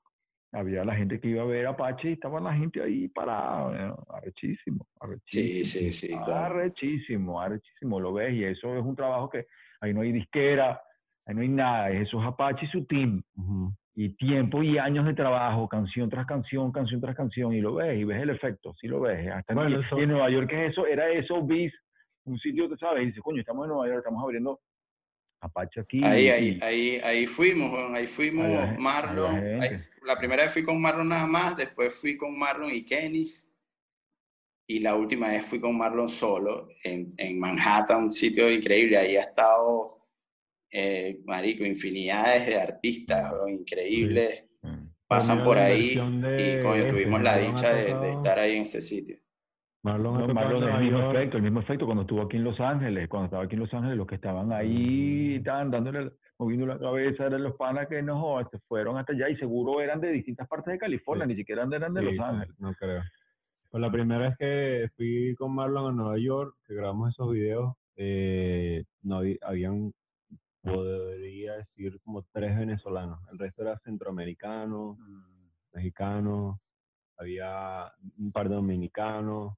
había la gente que iba a ver a Apache y estaba la gente ahí parada, ¿no? arrechísimo, arrechísimo. Sí, sí, sí, claro. Arrechísimo, arrechísimo, lo ves, y eso es un trabajo que ahí no hay disquera, ahí no hay nada, eso es Apache y su team, y tiempo y años de trabajo, canción tras canción, canción tras canción, y lo ves, y ves el efecto, sí lo ves. Hasta Bueno, eso- en Nueva York es eso, era eso, bis, un sitio, tú sabes, y dices, coño, estamos en Nueva York, estamos abriendo Apache aquí. Ahí, y- ahí, ahí, ahí fuimos, ahí fuimos Marlon. ahí- la primera vez fui con Marlon nada más, después fui con Marlon y Kenis. Y la última vez fui con Marlon solo en, en Manhattan, un sitio increíble. Ahí ha estado, eh, marico, infinidades de artistas weón, increíbles. Mm. Pasan por ahí y coño, este, tuvimos la dicha de, estar ahí en ese sitio. Marlon No, Marlon, el mismo York. efecto, el mismo efecto cuando estuvo aquí en Los Ángeles, cuando estaba aquí en Los Ángeles, los que estaban ahí, estaban dándole, moviendo la cabeza, eran los panas que no, se fueron hasta allá y seguro eran de distintas partes de California, Sí. ni siquiera eran de Sí, Los Ángeles. no creo. Pues la primera vez que fui con Marlon a Nueva York, que grabamos esos videos, eh, no había- habían, podría decir, como tres venezolanos. El resto era centroamericano, mexicano, había un par de dominicanos,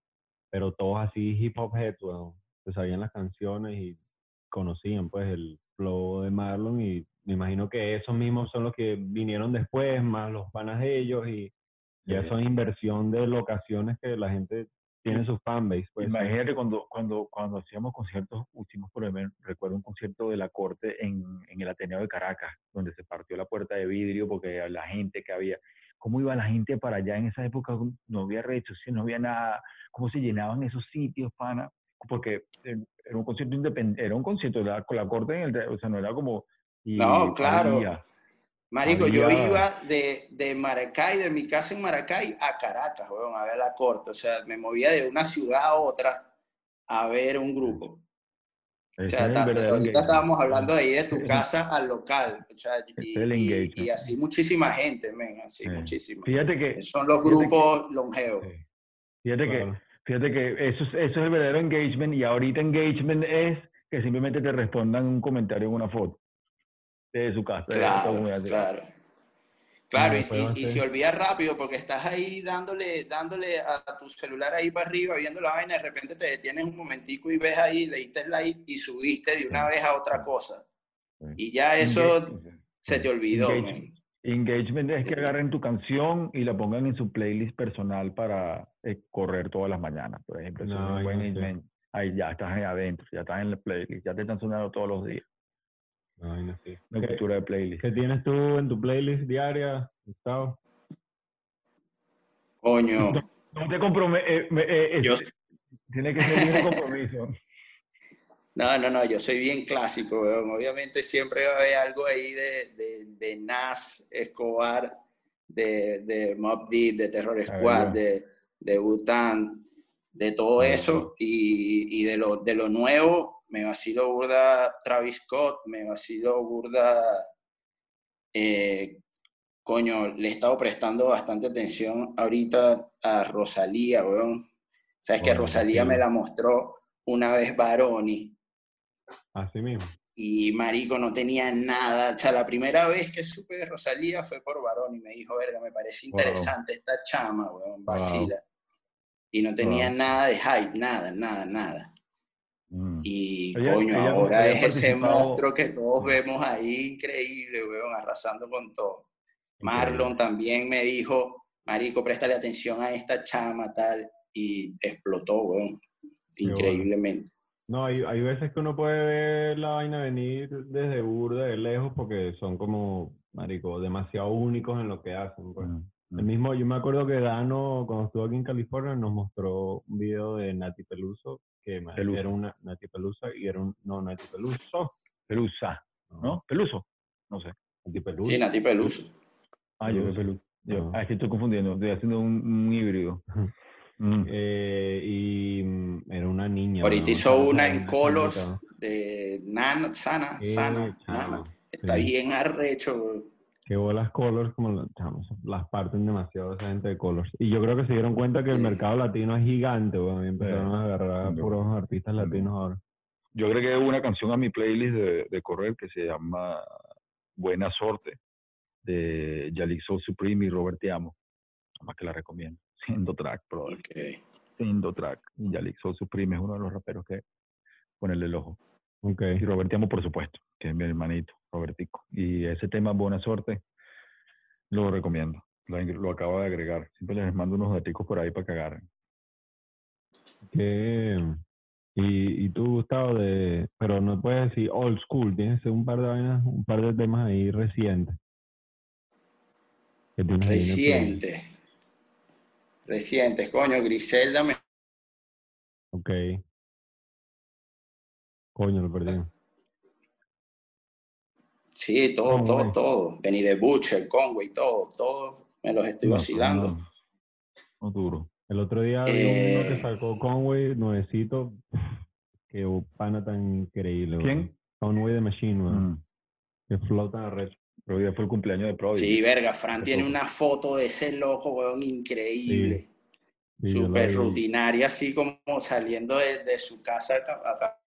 pero todos así hip hop heads, weón. Se sabían las canciones y conocían pues el flow de Marlon y me imagino que esos mismos son los que vinieron después, más los panas de ellos y ya Sí. son inversión de locaciones que la gente tiene su fanbase. Pues, Imagínate cuando, cuando, cuando hacíamos conciertos, hicimos por ejemplo, recuerdo un concierto de la corte en, en el Ateneo de Caracas, donde se partió la puerta de vidrio porque la gente que había, cómo iba la gente para allá en esa época, no había redes sociales, no había nada, cómo se llenaban esos sitios, pana, porque era un concierto independiente, era un concierto, era con la corte, en el, o sea, no era como... y No, claro. había- Marico, yo iba de, de Maracay, de mi casa en Maracay a Caracas, weón, a ver la corte. O sea, me movía de una ciudad a otra a ver un grupo. O sea, ahorita engagement. estábamos hablando ahí de tu casa al local. O sea, y, así muchísima gente, men, así Sí. muchísima. Fíjate que... Son los fíjate que- grupos longevos. Sí. Fíjate que. Fíjate que eso es, eso es el verdadero engagement y ahorita engagement es que simplemente te respondan un comentario en una foto de su casa. Claro, claro. Claro, No, y, se olvida rápido porque estás ahí dándole, dándole a tu celular ahí para arriba, viendo la vaina, de repente te detienes un momentico y ves ahí, le diste like y subiste de una vez a otra cosa. Sí. Y ya eso Engage- se te olvidó. Engage- men. Engagement es que agarren tu canción y la pongan en su playlist personal para eh, correr todas las mañanas, por ejemplo. Eso es No, un buen no sé. engagement. Ahí ya estás ahí adentro, ya estás en la playlist, ya te están sonando todos los días. Ay, no sé. Una ¿Qué, cultura de playlist. qué tienes tú en tu playlist diaria, Gustavo? Coño, No te comprometes. yo, tiene que ser libre compromiso. no, no, no, yo soy bien clásico, weón. Obviamente siempre va a haber algo ahí de, de, de Nas, Escobar, de, de Mob Deep, de Terror. Squad, de, de Wu-Tang, de todo eso. Y, y de, lo, de lo nuevo, me vacilo burda Travis Scott, me vacilo burda... eh, coño, le he estado prestando bastante atención ahorita a Rosalía, weón. Sabes que Rosalía me la mostró una vez Baroni Así mismo. y marico no tenía nada. O sea, la primera vez que supe de Rosalía fue por Baroni. Me dijo, verga, me parece Wow. interesante esta chama, weón, vacila. Y no tenía Wow. nada de hype, nada, nada, nada. Mm. Y Ella- coño, ella- ahora ella es ese monstruo que todos vemos ahí, increíble, weón, arrasando con todo. Marlon también me dijo, marico, préstale atención a esta chama, tal, y explotó, weón, increíblemente. No, hay, hay veces que uno puede ver la vaina venir desde burda, de lejos, porque son como, marico, demasiado únicos en lo que hacen. pues. Mm, El mismo, yo me acuerdo que Dano, cuando estuvo aquí en California, nos mostró un video de Nati Peluso, que Peluso. era una Nati Peluso y era un, no, Nati Peluso, Pelusa, ¿no? Peluso. No sé. Nati Peluso. Sí, Nati Peluso. Ah, yo Peluso. Peluso. Yo, No. ah, es que estoy confundiendo. Estoy haciendo un, un híbrido. Mm. Eh, y mm, era una niña. Ahorita hizo una en Colors de Nana, Sana, Eh, Sana, Nana. Está sí. bien arrecho. Que bolas Colors, como la- chamo, eso- las parten demasiado esa gente de Colors. Y yo creo que se dieron cuenta que el mercado latino es gigante, weón, y empezaron Sí. a agarrar a puros artistas latinos ahora. Yo agregué una canción a mi playlist de, de correr que se llama Buena Sorte de Yalik Soul Supreme y Robert Te Amo. Nada más que la recomiendo. Siendo track, brother. Ok. Siendo track. Y Yalik Soul Supreme es uno de los raperos que ponerle el ojo. Ok. Y Robert Te Amo, por supuesto, que es mi hermanito, Robertico. Y ese tema, Buena Sorte, lo recomiendo. Lo, acabo de agregar. Siempre les mando unos daticos por ahí para que agarren. Y, y tú, Gustavo, de, pero no puedes decir old school, tienes un par de vainas, un par de temas ahí recientes. que tienes ahí en el playlist. Reciente. Recientes, coño, Griselda me Ok. Coño, lo perdí. Sí, todo, todo, Conway. todo. Benny the Butcher, Conway, todo, todo. Me los estoy No, vacilando. No, no duro. El otro día vi uno que Eh. sacó Conway, nuevecito. Qué pana tan increíble. ¿Quién? Conway de Machine. Mm. Que flota arrecho. Pero ya fue el cumpleaños de Prodigy. Sí, verga, Fran tiene una foto de ese loco, weón, increíble. Sí, Súper rutinaria, así como saliendo de, de su casa acá, acá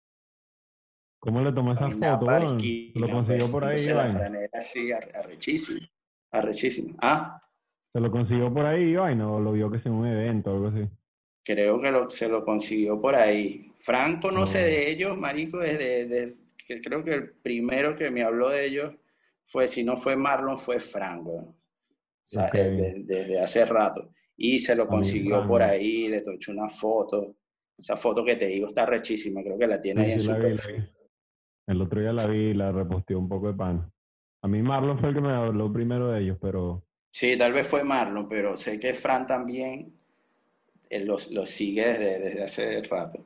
¿Cómo le tomó esa foto, esquina, ¿Lo consiguió por ahí, así, ar- arrechísimo. Arrechísimo. Ah, ¿Se lo consiguió por ahí, vaina? ¿O lo vio que sea en un evento o algo así? creo que lo, se lo consiguió por ahí. Fran conoce No. de ellos, marico, desde, desde- que creo que el primero que me habló de ellos fue, si no fue Marlon, fue Fran, weón. O sea, desde hace rato. Y se lo consiguió por ahí, le tomó una foto. Esa foto que te digo está rechísima, creo que la tiene ahí en sí, su perfil. El otro día la vi y la reposteó un poco de pan. A mí Marlon fue el que me habló primero de ellos, pero Sí, tal vez fue Marlon, pero sé que Fran también él los, los sigue desde, desde hace rato.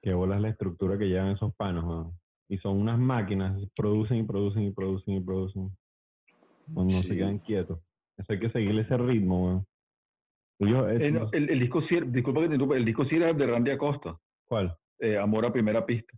qué bola es la estructura que llevan esos panos, weón. Y son unas máquinas, producen y producen y producen y producen. No, no Sí. se quedan quietos. Eso hay que seguirle ese ritmo, weón. Ellos, es- Eh, no, el, el disco sí, disculpa que te interrumpa, el disco sí era de Randy Acosta, ¿Cuál? eh, Amor a Primera Pista.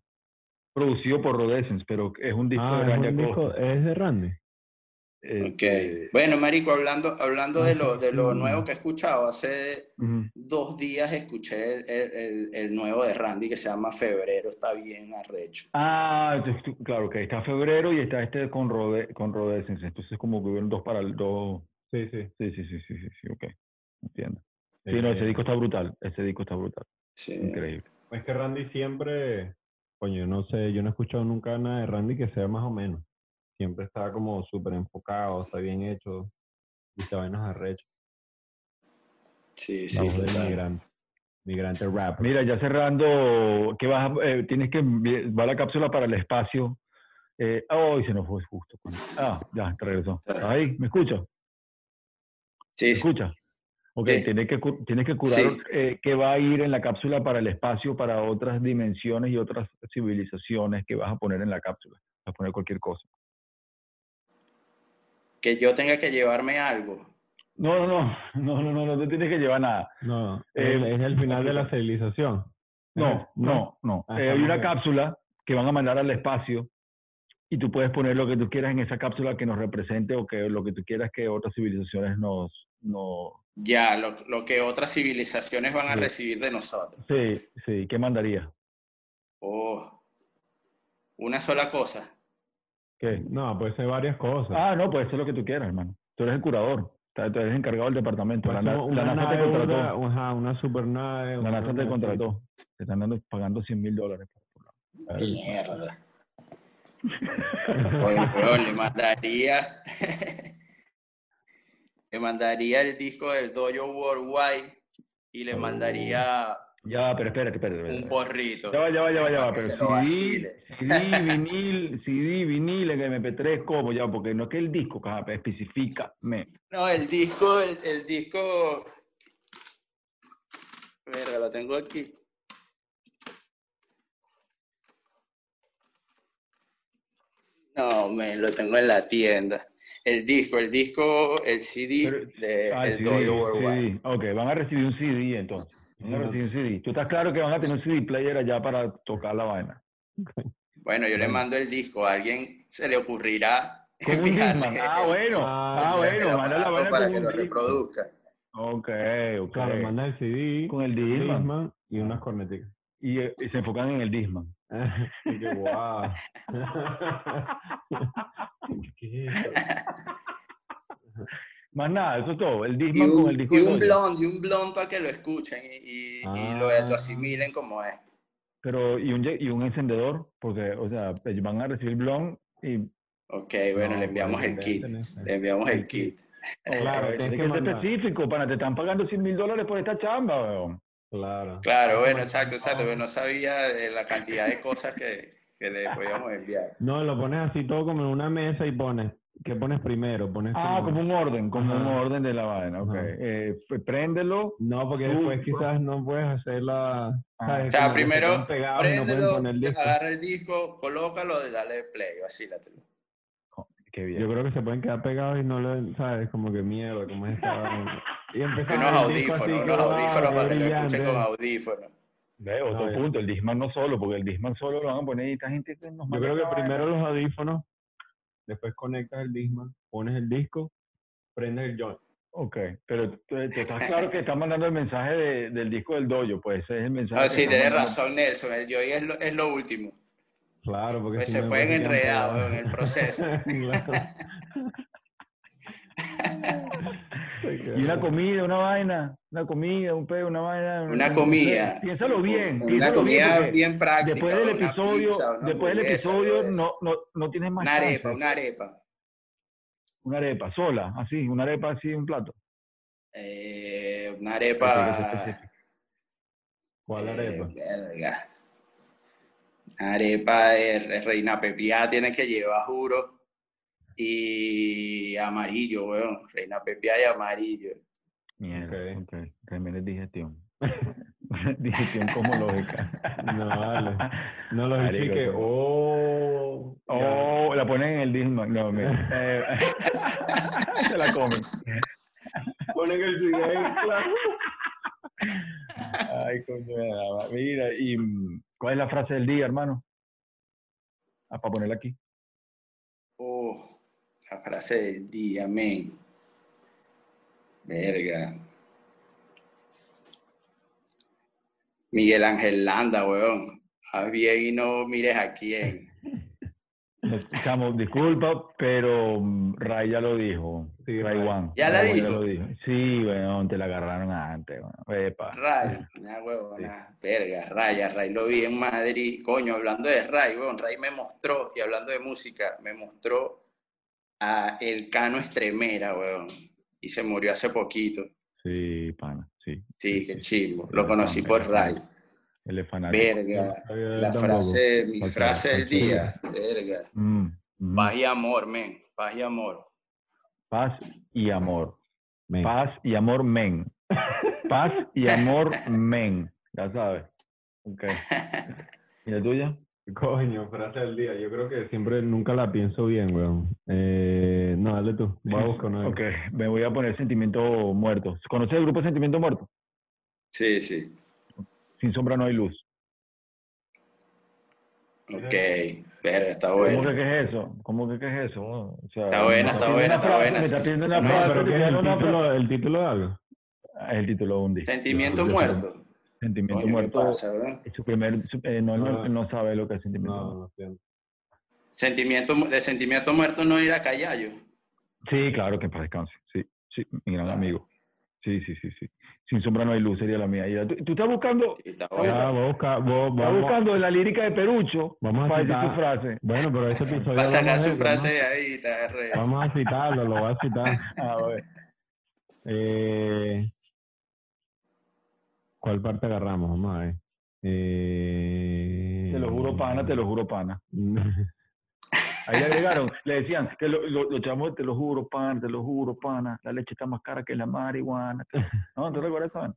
Producido por Rodessence, pero es un disco Ah, de es, Randy disco- Acosta. es de Randy. Ok. Este, Bueno, Marico, hablando, hablando de lo, de lo nuevo que he escuchado, hace dos días escuché el, el- nuevo de Randy que se llama Febrero, está bien arrecho. Ah, claro, que está febrero y está este con, Rode, con. Entonces como que hubieron dos para el dos. Sí, sí. Sí, sí, sí, sí, sí, sí, ok. Entiendo. Sí, no, ese Eh, disco está brutal. Ese disco está brutal. Sí. Increíble. Es que Randy siempre, coño, no sé, yo no he escuchado nunca nada de Randy que sea más o menos. Siempre está como súper enfocado, está bien hecho, dice vainas arrecho. Sí, La sí, del total. migrante. Migrante rap. Mira, ya cerrando, que vas, a- eh, tienes que va la cápsula para el espacio. Eh, oh, se nos fue justo. Ah, ya, te regresó. ¿Estás ahí? ¿Me escuchas? Sí, ¿Me sí. Ok, Sí. tienes que, tienes que curar Sí. eh, qué va a ir en la cápsula para el espacio, para otras dimensiones y otras civilizaciones que vas a poner en la cápsula. Vas a poner cualquier cosa. Que yo tenga que llevarme algo. No, no, no, no, no, no, no te tienes que llevar nada. No, Eh, es, el final de la civilización. No, no, no. Ah, Eh, hay una cápsula que van a mandar al espacio y tú puedes poner lo que tú quieras en esa cápsula que nos represente o que lo que tú quieras que otras civilizaciones nos... nos... Ya, lo, lo que otras civilizaciones van a Sí. recibir de nosotros. Sí, sí, ¿qué mandaría? Oh, una sola cosa. ¿Qué? No, puede ser varias cosas. Ah, no, puede ser lo que tú quieras, hermano. Tú eres el curador. Tú eres encargado del departamento. Puede La, una la NASA te nave, contrató. una, ajá, una supernave. La una NASA te contrató. Te están dando, pagando 100 mil dólares. Mierda. Oye, le mandaría. le mandaría el disco del Dojo Worldwide y le mandaría Ya pero espérate, espérate. Un espérate. porrito. Ya va, ya va, ya va, ya va. Pero CD. CD, vinil, CD, vinil en MP3, ¿cómo? Ya, porque no es que el disco, caja, especifícame. No, el disco, el, el disco. Verga, lo tengo aquí. No, me lo tengo en la tienda. El disco, el disco, el CD Pero- de Ah, el CD, Worldwide. CD. Ok, van a recibir un CD entonces. Van a recibir un CD. Tú estás claro que van a tener un CD player allá para tocar la vaina. Bueno, yo le mando el disco. A alguien se le ocurrirá enviarle. Ah, bueno. Ah, bueno. Manda la vaina para con que un lo reproduzca. Ok, ok. Claro, manda el CD, Con el. Discman y unas corneticas. Y, eh, y se enfocan en el Disman. Y que guau. ¿Qué es eso? Más nada, eso es todo. El Y Disman con un, el disco y un blond, y un blond para que lo escuchen y, y- y lo, Ah. lo asimilen como es. Pero, y un, y un encendedor, porque, o sea, ellos van a recibir blond y... Ok, bueno, No, le enviamos el kit. Le enviamos el kit. Claro, que mandar. específico, pana, te están pagando 100 mil dólares por esta chamba, weón. Claro. Claro, bueno, exacto, exacto. Pero no sabía de la cantidad de cosas que, que le podíamos enviar. No, lo pones así todo como en una mesa y pones. ¿Qué pones primero? Pones Ah, como un orden, como un orden de la vaina, ok. Ajá. Eh, préndelo, No, porque después quizás no puedes hacer la. Ah. O sea, primero, no préndelo, poner el disco. agarra el disco, colócalo y dale play, vacílatelo. Qué bien. Yo creo que se pueden quedar pegados y no le, ¿sabes? Como que mierda, como es esta. Y empezar Unos audífonos, que, unos audífonos para que lo escuchen con audífonos. Ve, otro No, punto, el Disman no solo, porque el Disman solo lo van a poner y esta gente que nos Yo creo que primero los audífonos, después conectas el Discman, pones el disco, prendes el joint. Ok, pero tú, tú estás claro que están mandando el mensaje de- del disco del dojo, pues ese es el mensaje. Sí, tienes mandando. razón, Nelson. El Joy es lo, es lo último. Claro, porque Pues si se pueden enredar en el proceso. Y una comida, una vaina, una comida, un pedo, una vaina. Una comida. Piénsalo bien. Una piénsalo bien, comida porque bien práctica. Después del episodio, pizza, después del episodio no, no, no tienes más Una chance. arepa, una arepa. Una arepa, sola, así, una arepa así, un plato. Eh, una arepa. ¿Cuál eh, arepa? verga. Arepa de re- reina pepiada tiene que llevar, juro. Y amarillo, weón. Reina pepiada y amarillo. Mierda, Ok. ok. Tremenda digestión. digestión cosmológica. No, vale. No lo Marico, dije que, sí. oh. ya. Oh, la ponen en el Disman. No, mira. Eh, se la comen. Ponen el ahí, claro. Ay, coño, mira, y ¿cuál es la frase del día, hermano? Ah, para ponerla aquí. Oh, la frase del día, men. Verga. Miguel Ángel Landa, weón. Haz bien y no mires a quién. Chamo, disculpa, pero mm, Ray ya lo dijo. Sí, Ray. One. ¿Ya la dijo? lo dijo. Sí, bueno, te la agarraron antes. Bueno. Epa. Ray, una huevona, verga, Ray, a Ray lo vi en Madrid, coño, hablando de Ray, weón, Ray me mostró, y hablando de música, me mostró a El Cano Estremera, weón, y se murió hace poquito, Sí, pana, sí. sí, qué sí. chimbo, lo conocí por Ray, es fanático. verga, la frase, mi frase del día, verga, Mm, mm. paz y amor, men, paz y amor, Paz y amor. Men. Paz y amor, men. Paz y amor, men. Ya sabes. Ok. ¿Y la tuya? Coño, frase del día. Yo creo que siempre nunca la pienso bien, weón. Eh, no, dale tú. Voy a buscar una. Ok, me voy a poner Sentimiento Muerto. ¿Conoces el grupo Sentimiento Muerto? sí, sí, Sin sombra no hay luz. ok, verga, está ¿Cómo que bueno, qué es eso? ¿Cómo que qué es eso? O sea, Está buena, está buena, está buena, Me está pidiendo una. No, pero te ¿qué es el una título, el título de algo? Ah, Es el título de un disco. sentimiento muerto, Sentimiento coño, ¿qué Muerto. pasa, su primer, su- eh, no, sabe lo que es Sentimiento No, Muerto. Sentimiento, de sentimiento muerto no ir a Callayo. Sí, claro, que para descanse. Sí, sí, mi gran Ah. amigo. Sí, sí, sí, sí. Sin sombra no hay luz sería la mía. ¿Tú, tú estás buscando, Sí, está Ah, a buscar, voy- estás buscando en la lírica de Perucho Vamos a para decir citar- su frase. Bueno, pero ese episodio. Va a sacar su frase ¿no? de ahí, está re- Vamos a citarlo, lo voy a citar. A ver. Eh, ¿Cuál parte agarramos? Vamos a ver. Eh, Te lo juro, pana, te lo juro, pana. Ahí le agregaron, le decían, que lo- lo- los chamos, te lo juro, pana, te lo juro, pana, la leche está más cara que la marihuana. ¿No? ¿Te recuerdas eso?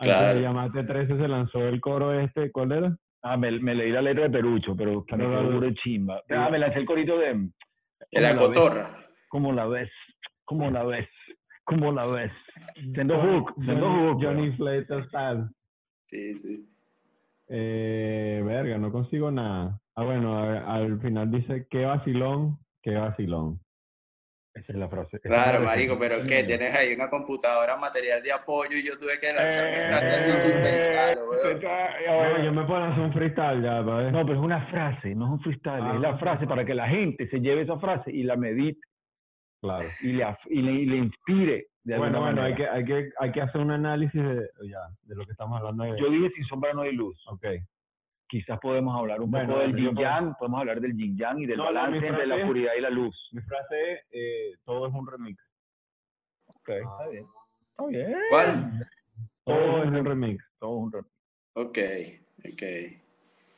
Claro. Llamate 13 se lanzó el coro este, ¿cuál era? Ah, me, me leí la letra de Perucho, pero que me la- duro de chimba. Ah, me lancé el corito de... En ¿Cómo la la ves? cotorra. ¿Cómo la ves? ¿Cómo la ves? ¿Cómo la ves? Siendo hook, Johnny, hook. Johnny Flater style. Sí, sí. Eh, verga, no consigo nada. Ah, bueno, a- al final dice, qué vacilón, qué vacilón. Esa es la frase. Claro, la marico, frase. pero ¿qué? Tienes ahí una computadora, material de apoyo y yo tuve que lanzar mi Eh, frase así sin pensarlo, weón. Bueno, yo me puedo hacer un freestyle ya, ver. No, pero es una frase, no es un freestyle, Ah, es la frase para que la gente se lleve esa frase y la medite Claro. y le, y le, y le inspire de Bueno, bueno, hay que, hay, que, hay que hacer un análisis de, ya, de lo que estamos hablando. De... Yo dije sin sombra no hay luz. ok. Quizás podemos hablar un Bueno, poco del yin yang, podemos hablar del yin yang y del No, no, balance entre la oscuridad y la luz. Mi frase es, eh, todo es un remix. Ok, está bien. Está bien. ¿Cuál? Todo es un remix. Todo es un re- Ok, ok.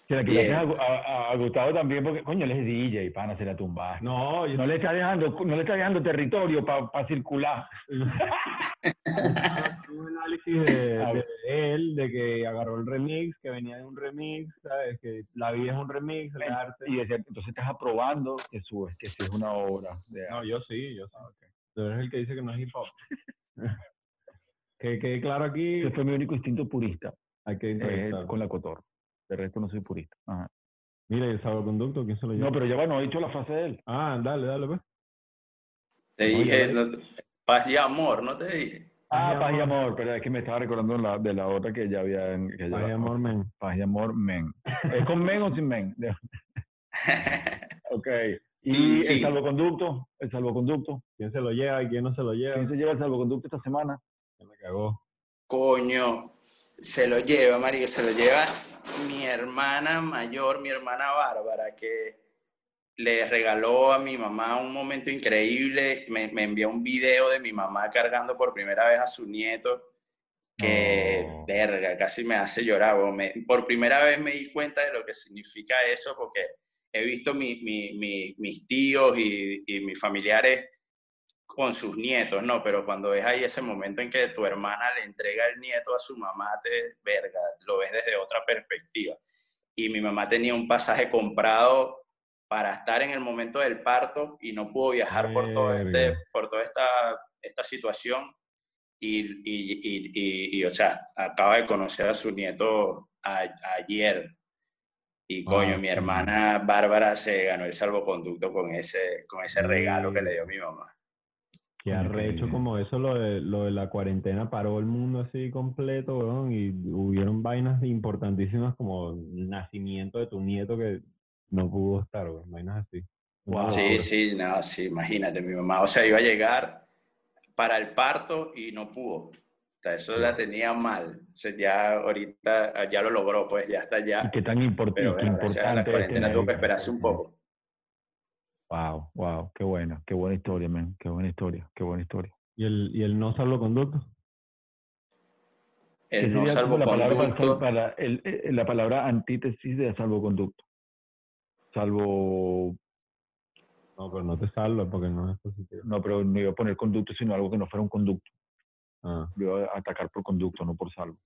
Se la Bien. quitaste a, a- a Gustavo también porque, coño, él es DJ, pana, se la tumbaste. No, yo No le está dejando, no le está dejando territorio para circular. un análisis de, de él, de que agarró el remix, que venía de un remix, ¿sabes? Que la vida es un remix, el arte. Y decía, entonces estás aprobando que, su, que sí es una obra de No, yo sí, yo sí. Ah, Tú eres el que dice que no es hip hop. que quede claro aquí, Ese fue mi único instinto purista, hay que eh, con la cotorra. De resto no soy purista. Ajá. Mira, ¿y el salvoconducto? ¿Quién se lo lleva? No, pero ya va, no he dicho la frase de él. Ah, dale, dale, pues. Te Oye, dije, no te- paz y amor, ¿no te dije? Ah, Paz y amor. pero es que me estaba recordando la, de la otra que ya había. Que Paz y amor, men. Paz y amor, men. ¿Es con men o sin men? ok. ¿Y Sí, sí. el salvoconducto? ¿El salvoconducto? ¿Quién se lo lleva y quién no se lo lleva? ¿Quién se lleva el salvoconducto esta semana? Se me cagó. Coño, se lo lleva, marico, se lo lleva mi hermana mayor, mi hermana Bárbara, que le regaló a mi mamá un momento increíble. Me, me envió un video de mi mamá cargando por primera vez a su nieto, que, No. verga, casi me hace llorar. Me- por primera vez me di cuenta de lo que significa eso, porque he visto mi- mi- mi- mis tíos y, y mis familiares con sus nietos, ¿no? Pero cuando ves ahí ese momento en que tu hermana le entrega el nieto a su mamá, te, verga, lo ves desde otra perspectiva. Y mi mamá tenía un pasaje comprado para estar en el momento del parto y no pudo viajar por, todo este, por toda esta, esta situación. Y, y, y, y- o sea, acaba de conocer a su nieto a- ayer. Y coño, Ah, mi hermana Bárbara se ganó el salvoconducto con ese, con ese regalo que le dio mi mamá. Qué arrecho como eso, lo de, lo de la cuarentena paró el mundo así completo, weón, y hubieron vainas importantísimas como el nacimiento de tu nieto que no pudo estar, weón, vainas así. Wow. Sí, sí, no, sí, imagínate, mi mamá, o sea, iba a llegar para el parto y no pudo. O sea, eso la tenía mal. O sea, ya ahorita, ya lo logró, pues ya está ¿Y ya. qué tan import- Pero la importante es cuarentena tuvo que esperarse un poco. Wow, wow, qué buena, qué buena historia, man. Qué buena historia, qué buena historia. ¿Y el, y el no salvoconducto? ¿Qué El no como la palabra, para, salvoconducto, el- el- la palabra antítesis de salvoconducto? Salvo, No, pero no te salva porque no es positivo. no, pero no iba a poner conducto, sino algo que no fuera un conducto. Ah, Lo iba a atacar por conducto, no por salvo.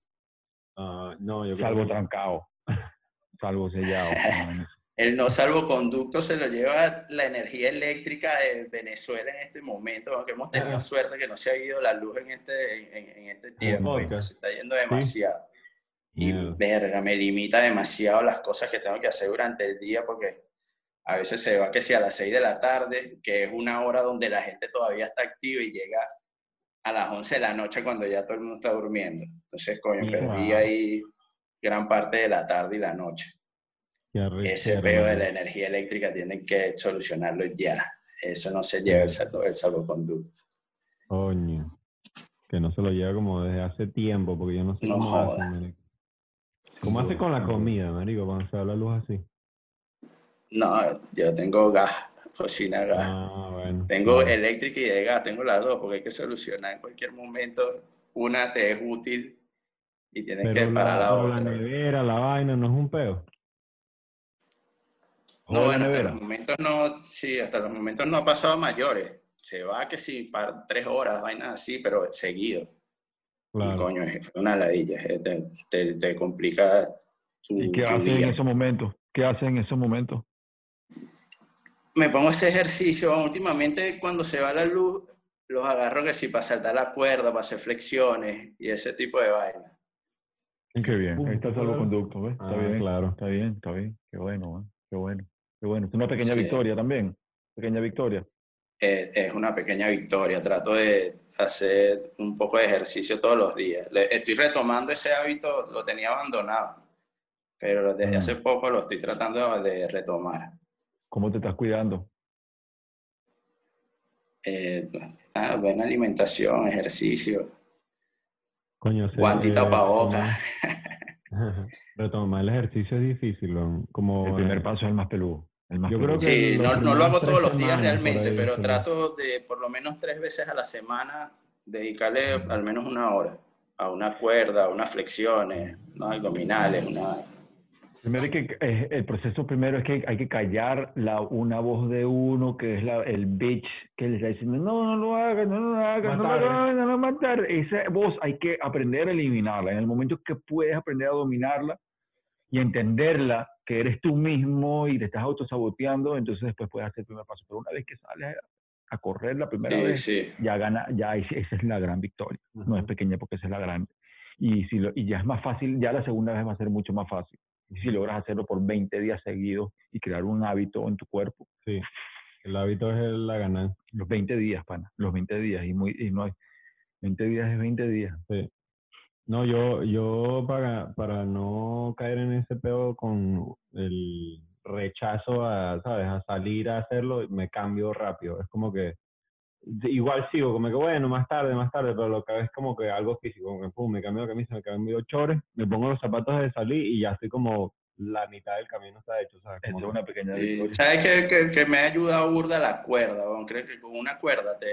ah, no, yo creo Salvo que- trancado, salvo sellado. El no salvoconducto se lo lleva la energía eléctrica de Venezuela en este momento, aunque hemos tenido Ah. suerte que no se ha ido la luz en este, en, este tiempo, se está yendo demasiado. Y verga, me limita demasiado las cosas que tengo que hacer durante el día porque a veces se va que si a las 6 de la tarde, que es una hora donde la gente todavía está activa y llega a las 11 de la noche cuando ya todo el mundo está durmiendo. Entonces, coño, perdí ahí gran parte de la tarde y la noche. Ese peo de la energía eléctrica tienen que solucionarlo ya. Eso no se lleva el, salvo- el salvoconducto. Coño. Que no se lo lleva como desde hace tiempo, porque yo no sé No cómo hace, marico. ¿Cómo hace con la comida, marico, cuando se da la luz así? No, yo tengo gas, cocina gas. Ah, bueno. Tengo eléctrica y de gas, tengo las dos, porque hay que solucionar en cualquier momento. Una te es útil y tienes Pero que parar la, la, pero la otra. nevera, la vaina, no es un peo. No, bueno, hasta los momentos no, sí, hasta los momentos no ha pasado mayores. Se va que sí, para tres horas, vainas así, pero seguido. Y Claro. coño, es una ladilla, te, te, te complica tu, ¿Y qué día. en esos momentos? ¿Qué hacen en esos momentos? Me pongo ese ejercicio, últimamente cuando se va la luz, los agarro que sí para saltar la cuerda, para hacer flexiones y ese tipo de vaina. Qué bien. Ahí está salvoconducto, ¿ves? Está Ah, bien. claro. Está bien, está bien. Qué bueno, ¿eh? Qué bueno. Bueno. Es una pequeña Sí. victoria también. Pequeña victoria. Es, es una pequeña victoria, trato de hacer un poco de ejercicio todos los días. Estoy retomando ese hábito, lo tenía abandonado, pero desde Mm. hace poco lo estoy tratando de retomar. ¿Cómo te estás cuidando? Eh, buena alimentación, ejercicio, Coño, y eh, tapabocas. retomar- el ejercicio es difícil, como El primer eh, paso es el más peludo. El más Yo creo que- Sí, no, no lo hago todos los días realmente, ahí, pero trato de por lo menos tres veces a la semana dedicarle al menos una hora a una cuerda, a unas flexiones, unos abdominales, una... Primero hay que, eh, el proceso primero es que hay que callar la, una voz de uno que es la, el bitch que le está diciendo, no, no lo hagas, no lo hagas, no lo Matar. hagas, no lo matar. Esa voz hay que aprender a eliminarla. En el momento que puedes aprender a dominarla y entenderla, que eres tú mismo y te estás autosaboteando, entonces después puedes hacer el primer paso. Pero una vez que sales a correr la primera Sí, vez, sí. ya gana, ya es- esa es la gran victoria. No es pequeña porque esa es la grande. Y, si lo, y ya es más fácil, ya la segunda vez va a ser mucho más fácil. Y si logras hacerlo por 20 días seguidos y crear un hábito en tu cuerpo, Sí, el hábito es la ganancia. los 20 días, pana, los 20 días. Y, muy, y no hay, 20 días es 20 días. Sí. No, yo, yo para, para no caer en ese pedo con el rechazo a, ¿sabes? A salir a hacerlo, me cambio rápido. Es como que igual sigo, como que bueno, más tarde, más tarde, pero lo que es como que algo físico, como que pum, me cambio de camisa, me cambio chores, me pongo los zapatos de salir y ya estoy como la mitad del camino está hecho, ¿sabes? Como que- una pequeña Sí. ¿Sabes qué, qué- qué me ha ayudado burda la cuerda? Creo que con una cuerda te,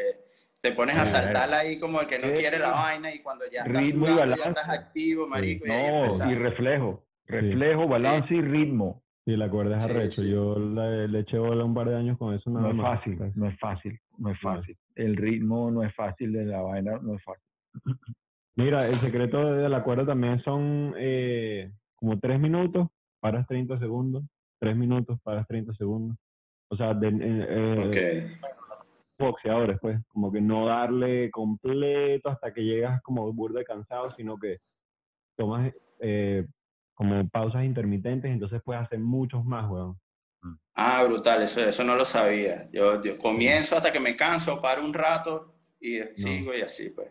te pones a Sí, saltarla ahí como el que no quiere la vaina y cuando ya estás Ritmo y ya balance. estás activo, marico, y No, y reflejo. Reflejo, balance y ritmo. Sí, la cuerda es Sí, arrecho. sí. Yo le, le eché bola un par de años con eso No es más. fácil, no es fácil, no es fácil. El ritmo no es fácil de la vaina, no es fácil. Mira, el secreto de la cuerda también son eh, como tres minutos, paras 30 segundos, tres minutos, paras 30 segundos. O sea, de, eh, eh, Ok. Boxeadores, pues, como que no darle completo hasta que llegas como burda cansado, sino que tomas eh, como pausas intermitentes, entonces puedes hacer muchos más, weón. Ah, brutal, eso, eso no lo sabía. Yo, yo comienzo hasta que me canso, paro un rato y sigo y así, pues.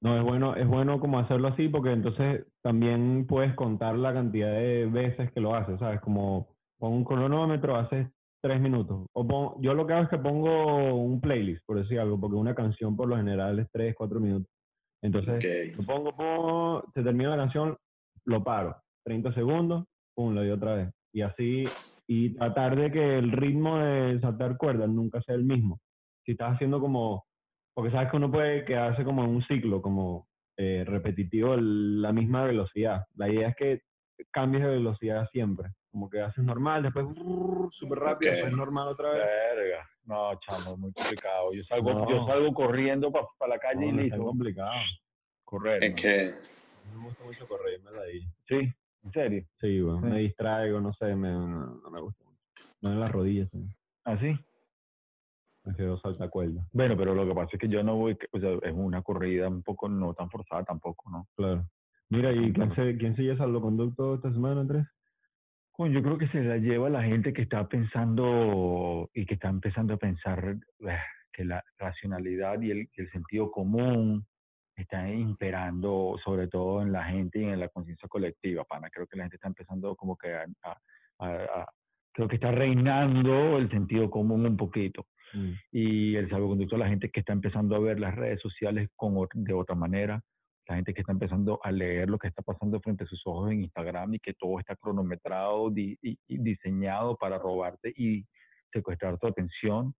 No, es bueno, es bueno como hacerlo así porque entonces también puedes contar la cantidad de veces que lo haces, ¿sabes? Como pon un cronómetro, haces tres minutos. O pon- yo lo que hago es que pongo un playlist, por decir algo, porque una canción por lo general es tres, cuatro minutos. Entonces, Ok. lo pongo, pongo, se termina la canción, lo paro. 30 segundos, pum, lo doy otra vez. Y así, y tratar de que el ritmo de saltar cuerdas nunca sea el mismo. Si estás haciendo como, porque sabes que uno puede quedarse como en un ciclo, como eh, repetitivo, el- la misma velocidad. La idea es que cambies de velocidad siempre. Como que haces normal, después súper rápido, Ok. después normal otra vez. Verga. No, chamo, es muy complicado. Yo salgo, No. yo salgo corriendo para la calle No, y no es listo. complicado. Correr. Es ¿no? que, me gusta mucho correr, me la di. Sí, en serio. Sí, bueno, me Sí. distraigo, no sé, me, no, me gusta mucho. No en las rodillas, ¿sí? ¿Así? me quedo saltacuerda, Bueno, pero lo que pasa es que yo no voy, o sea, es una corrida un poco no tan forzada tampoco, ¿no? claro. Mira, ¿y quién se, quién sigue salvoconducto esta semana, Andrés? Coño, yo creo que se la lleva la gente que está pensando y que está empezando a pensar eh, que la racionalidad y el, sentido común está imperando sobre todo en la gente y en la conciencia colectiva, pana. Creo que la gente está empezando como que a, a- a- a- creo que está reinando el sentido común un poquito. Mm, y el salvoconducto a la gente que está empezando a ver las redes sociales con, de otra manera, la gente que está empezando a leer lo que está pasando frente a sus ojos en Instagram y que todo está cronometrado y, diseñado para robarte y secuestrar tu atención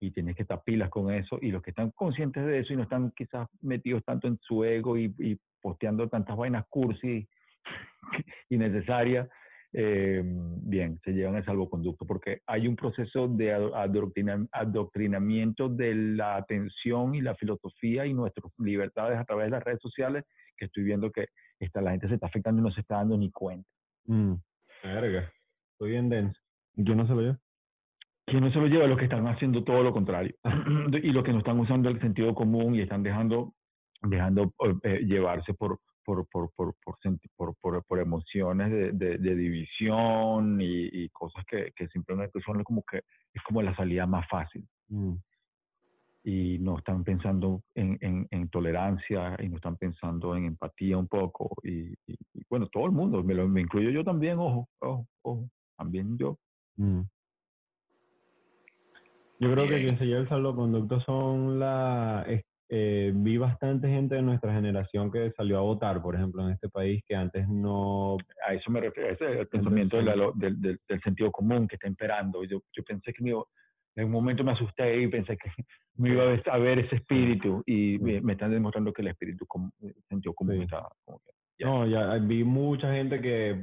y tienes que estar pilas con eso y los que están conscientes de eso y no están quizás metidos tanto en su ego y, y posteando tantas vainas cursi innecesarias, eh, bien, se llevan el salvoconducto, porque hay un proceso de ado- adoctrina- adoctrinamiento de la atención y la filosofía y nuestras libertades a través de las redes sociales, que estoy viendo que la gente se está afectando y no se está dando ni cuenta. Mm, verga. Estoy bien denso. ¿Y quién no se lo lleva? que no se lo lleva los que están haciendo todo lo contrario y los que no están usando el sentido común y están dejando dejando eh, llevarse por por, por, por, por, por, emociones de, de- de división y, y cosas que, que simplemente son como que es como la salida más fácil. Mm, y no están pensando en, en- en tolerancia y no están pensando en empatía un poco y, y- y, bueno todo el mundo me, lo, me incluyo yo también ojo ojo ojo también yo. Mm. Yo creo que quien se lleva el salvoconducto son la... eh, vi bastante gente de nuestra generación que salió a votar, por ejemplo, en este país, que antes no... a eso me refiero, ese es el pensamiento del, del- del sentido común que está imperando. Yo, yo pensé que me iba- en un momento me asusté y pensé que me iba a ver, ese espíritu y me, me están demostrando que el espíritu, común- el sentido común Sí. está como que. No, ya vi mucha gente que,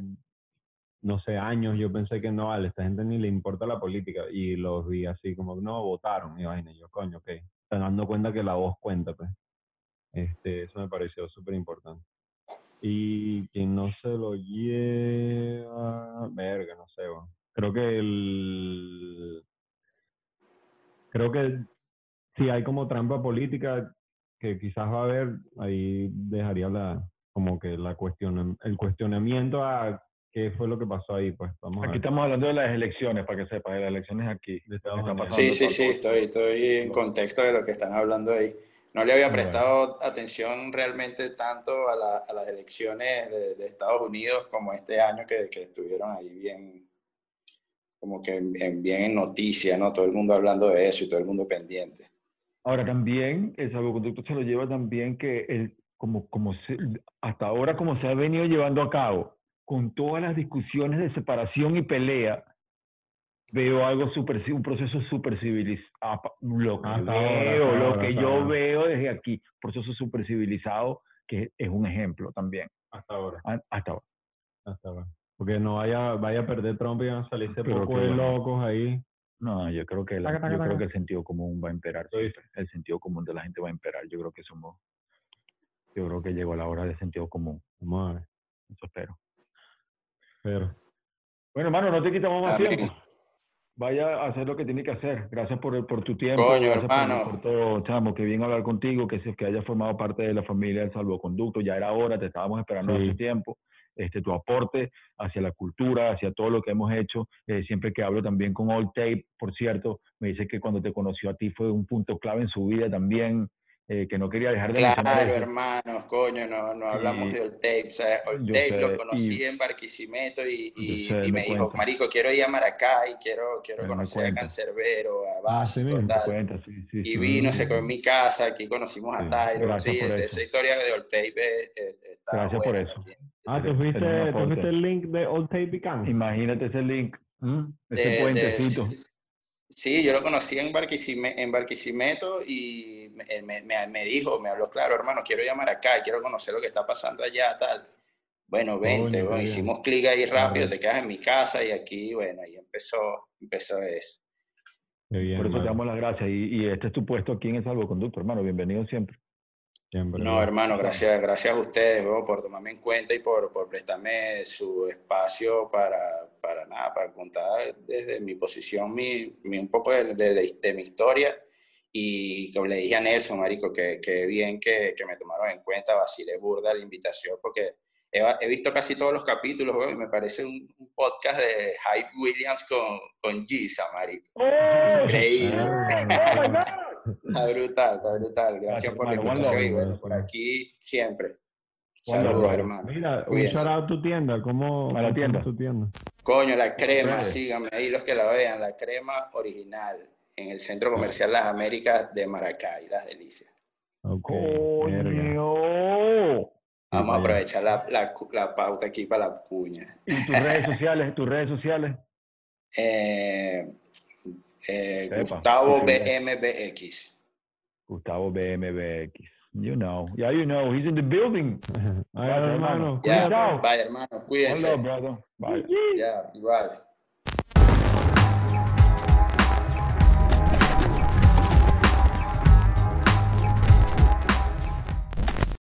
no sé, años, yo pensé que no, vale, esta gente ni le importa la política. Y los vi así como, no, votaron. Y vaina, yo, coño, ok. Están dando cuenta que la voz cuenta, pues. Este, eso me pareció súper importante. Y quien no se lo lleva, verga, no sé, weón. Creo que el... Creo que si hay como trampa política que quizás va a haber, ahí dejaría la, como que la cuestión, el cuestionamiento a qué fue lo que pasó ahí, pues vamos Aquí estamos hablando de las elecciones, para que sepas, de las elecciones aquí. Sí, sí, sí, estoy, estoy en contexto de lo que están hablando ahí. No le había Bueno. prestado atención realmente tanto a, la- a las elecciones de, de Estados Unidos como este año que, que estuvieron ahí bien, como que en- en- bien en noticia, ¿no? Todo el mundo hablando de eso y todo el mundo pendiente. Ahora también el salvoconducto se lo lleva también que el, como, como se- hasta ahora como se ha venido llevando a cabo, con todas las discusiones de separación y pelea, veo algo super, un proceso super civilizado, lo que Hasta veo, lo ahora, que yo ahora. veo desde aquí, proceso super civilizado, que es un ejemplo también, Hasta ahora, a- hasta ahora. hasta ahora. Porque no vaya, vaya a perder Trump y van a salirse poco que de locos ahí. No, yo creo que la- Taca, taca, yo creo que el sentido común va a imperar. El sentido común de la gente va a imperar. Yo creo que somos, yo creo que llegó la hora del sentido común. Vamos a ver. Eso espero. Pero, Bueno, hermano, no te quitamos más Amén. tiempo. Vaya a hacer lo que tiene que hacer. Gracias por, el- por tu tiempo. Coño, gracias por- hermano. Por, todo, chamo. Qué bien hablar contigo, que, se- que hayas formado parte de la familia del salvoconducto. Ya era hora, te estábamos esperando Sí. hace tiempo. Este, tu aporte hacia la cultura, hacia todo lo que hemos hecho. Eh, siempre que hablo también con Old Tape, por cierto, me dice que cuando te conoció a ti fue un punto clave en su vida también, eh, que no quería dejar de Claro, hermanos, coño, no, no hablamos Y- de Old Tape. O sea, Old Tape sé, lo conocí y- en Barquisimeto y, y- sé, y me me dijo, cuenta. Marico, quiero ir a Maracay, quiero, quiero conocer a. Cancerbero, a Ah, sí tal. cuenta, sí, sí, Y sí. vino, se quedó en mi casa, aquí conocimos a Sí, Tyro. gracias Sí, por de eso. esa historia de Old Tape eh, eh, está Gracias por eso. también. ah, ¿tú un tú fuiste el link de Old Tape y Can? Imagínate ese link, ese De- de- puentecito. Sí, yo lo conocí en, Barquisime- en Barquisimeto y me, él me, me- me dijo, me habló, claro, hermano, quiero llamar acá, quiero conocer lo que está pasando allá, tal. Bueno, vente, qué bueno, hicimos clic ahí rápido, te quedas en mi casa y aquí, bueno, ahí empezó, empezó eso. Bien, Por eso te damos las gracias. Y, y este es tu puesto aquí en el salvoconducto, hermano. Bienvenido siempre. Siempre, No, hermano, gracias, gracias a ustedes weón, por tomarme en cuenta y por, por prestarme su espacio para, para nada, para contar desde mi posición mi, mi- un poco de, de de mi historia. Y como le dije a Nelson, Marico, que, que bien que, que me tomaron en cuenta, vacilé burda la invitación, porque he, he visto casi todos los capítulos, weón, y me parece un, un podcast de Hype Williams con, con Giza, Marico. Increíble. Está brutal, está brutal. Gracias Gracias, por la hermano. Invitación y bueno, por aquí siempre. Saludos, hermano. Mira, un shout out tu tienda. ¿Cómo, A la tienda. tu tienda? Coño, la crema, síganme ahí los que la vean, la crema original en el Centro Comercial Las Américas de Maracay, Las Delicias. Ok, verga. ¡Coño! Vamos a aprovechar la, la pauta aquí para la cuña. ¿Y tus redes sociales? ¿Tus redes sociales? Eh, eh, Epa, Gustavo. BMBX. Gustavo BMBX. You know. Yeah, you know. He's in the building. Ay, Vale, hermano, hermano. Ya, Cuidado. bye, hermano, Hold cuídense. up, brother. Bye. Ya, igual.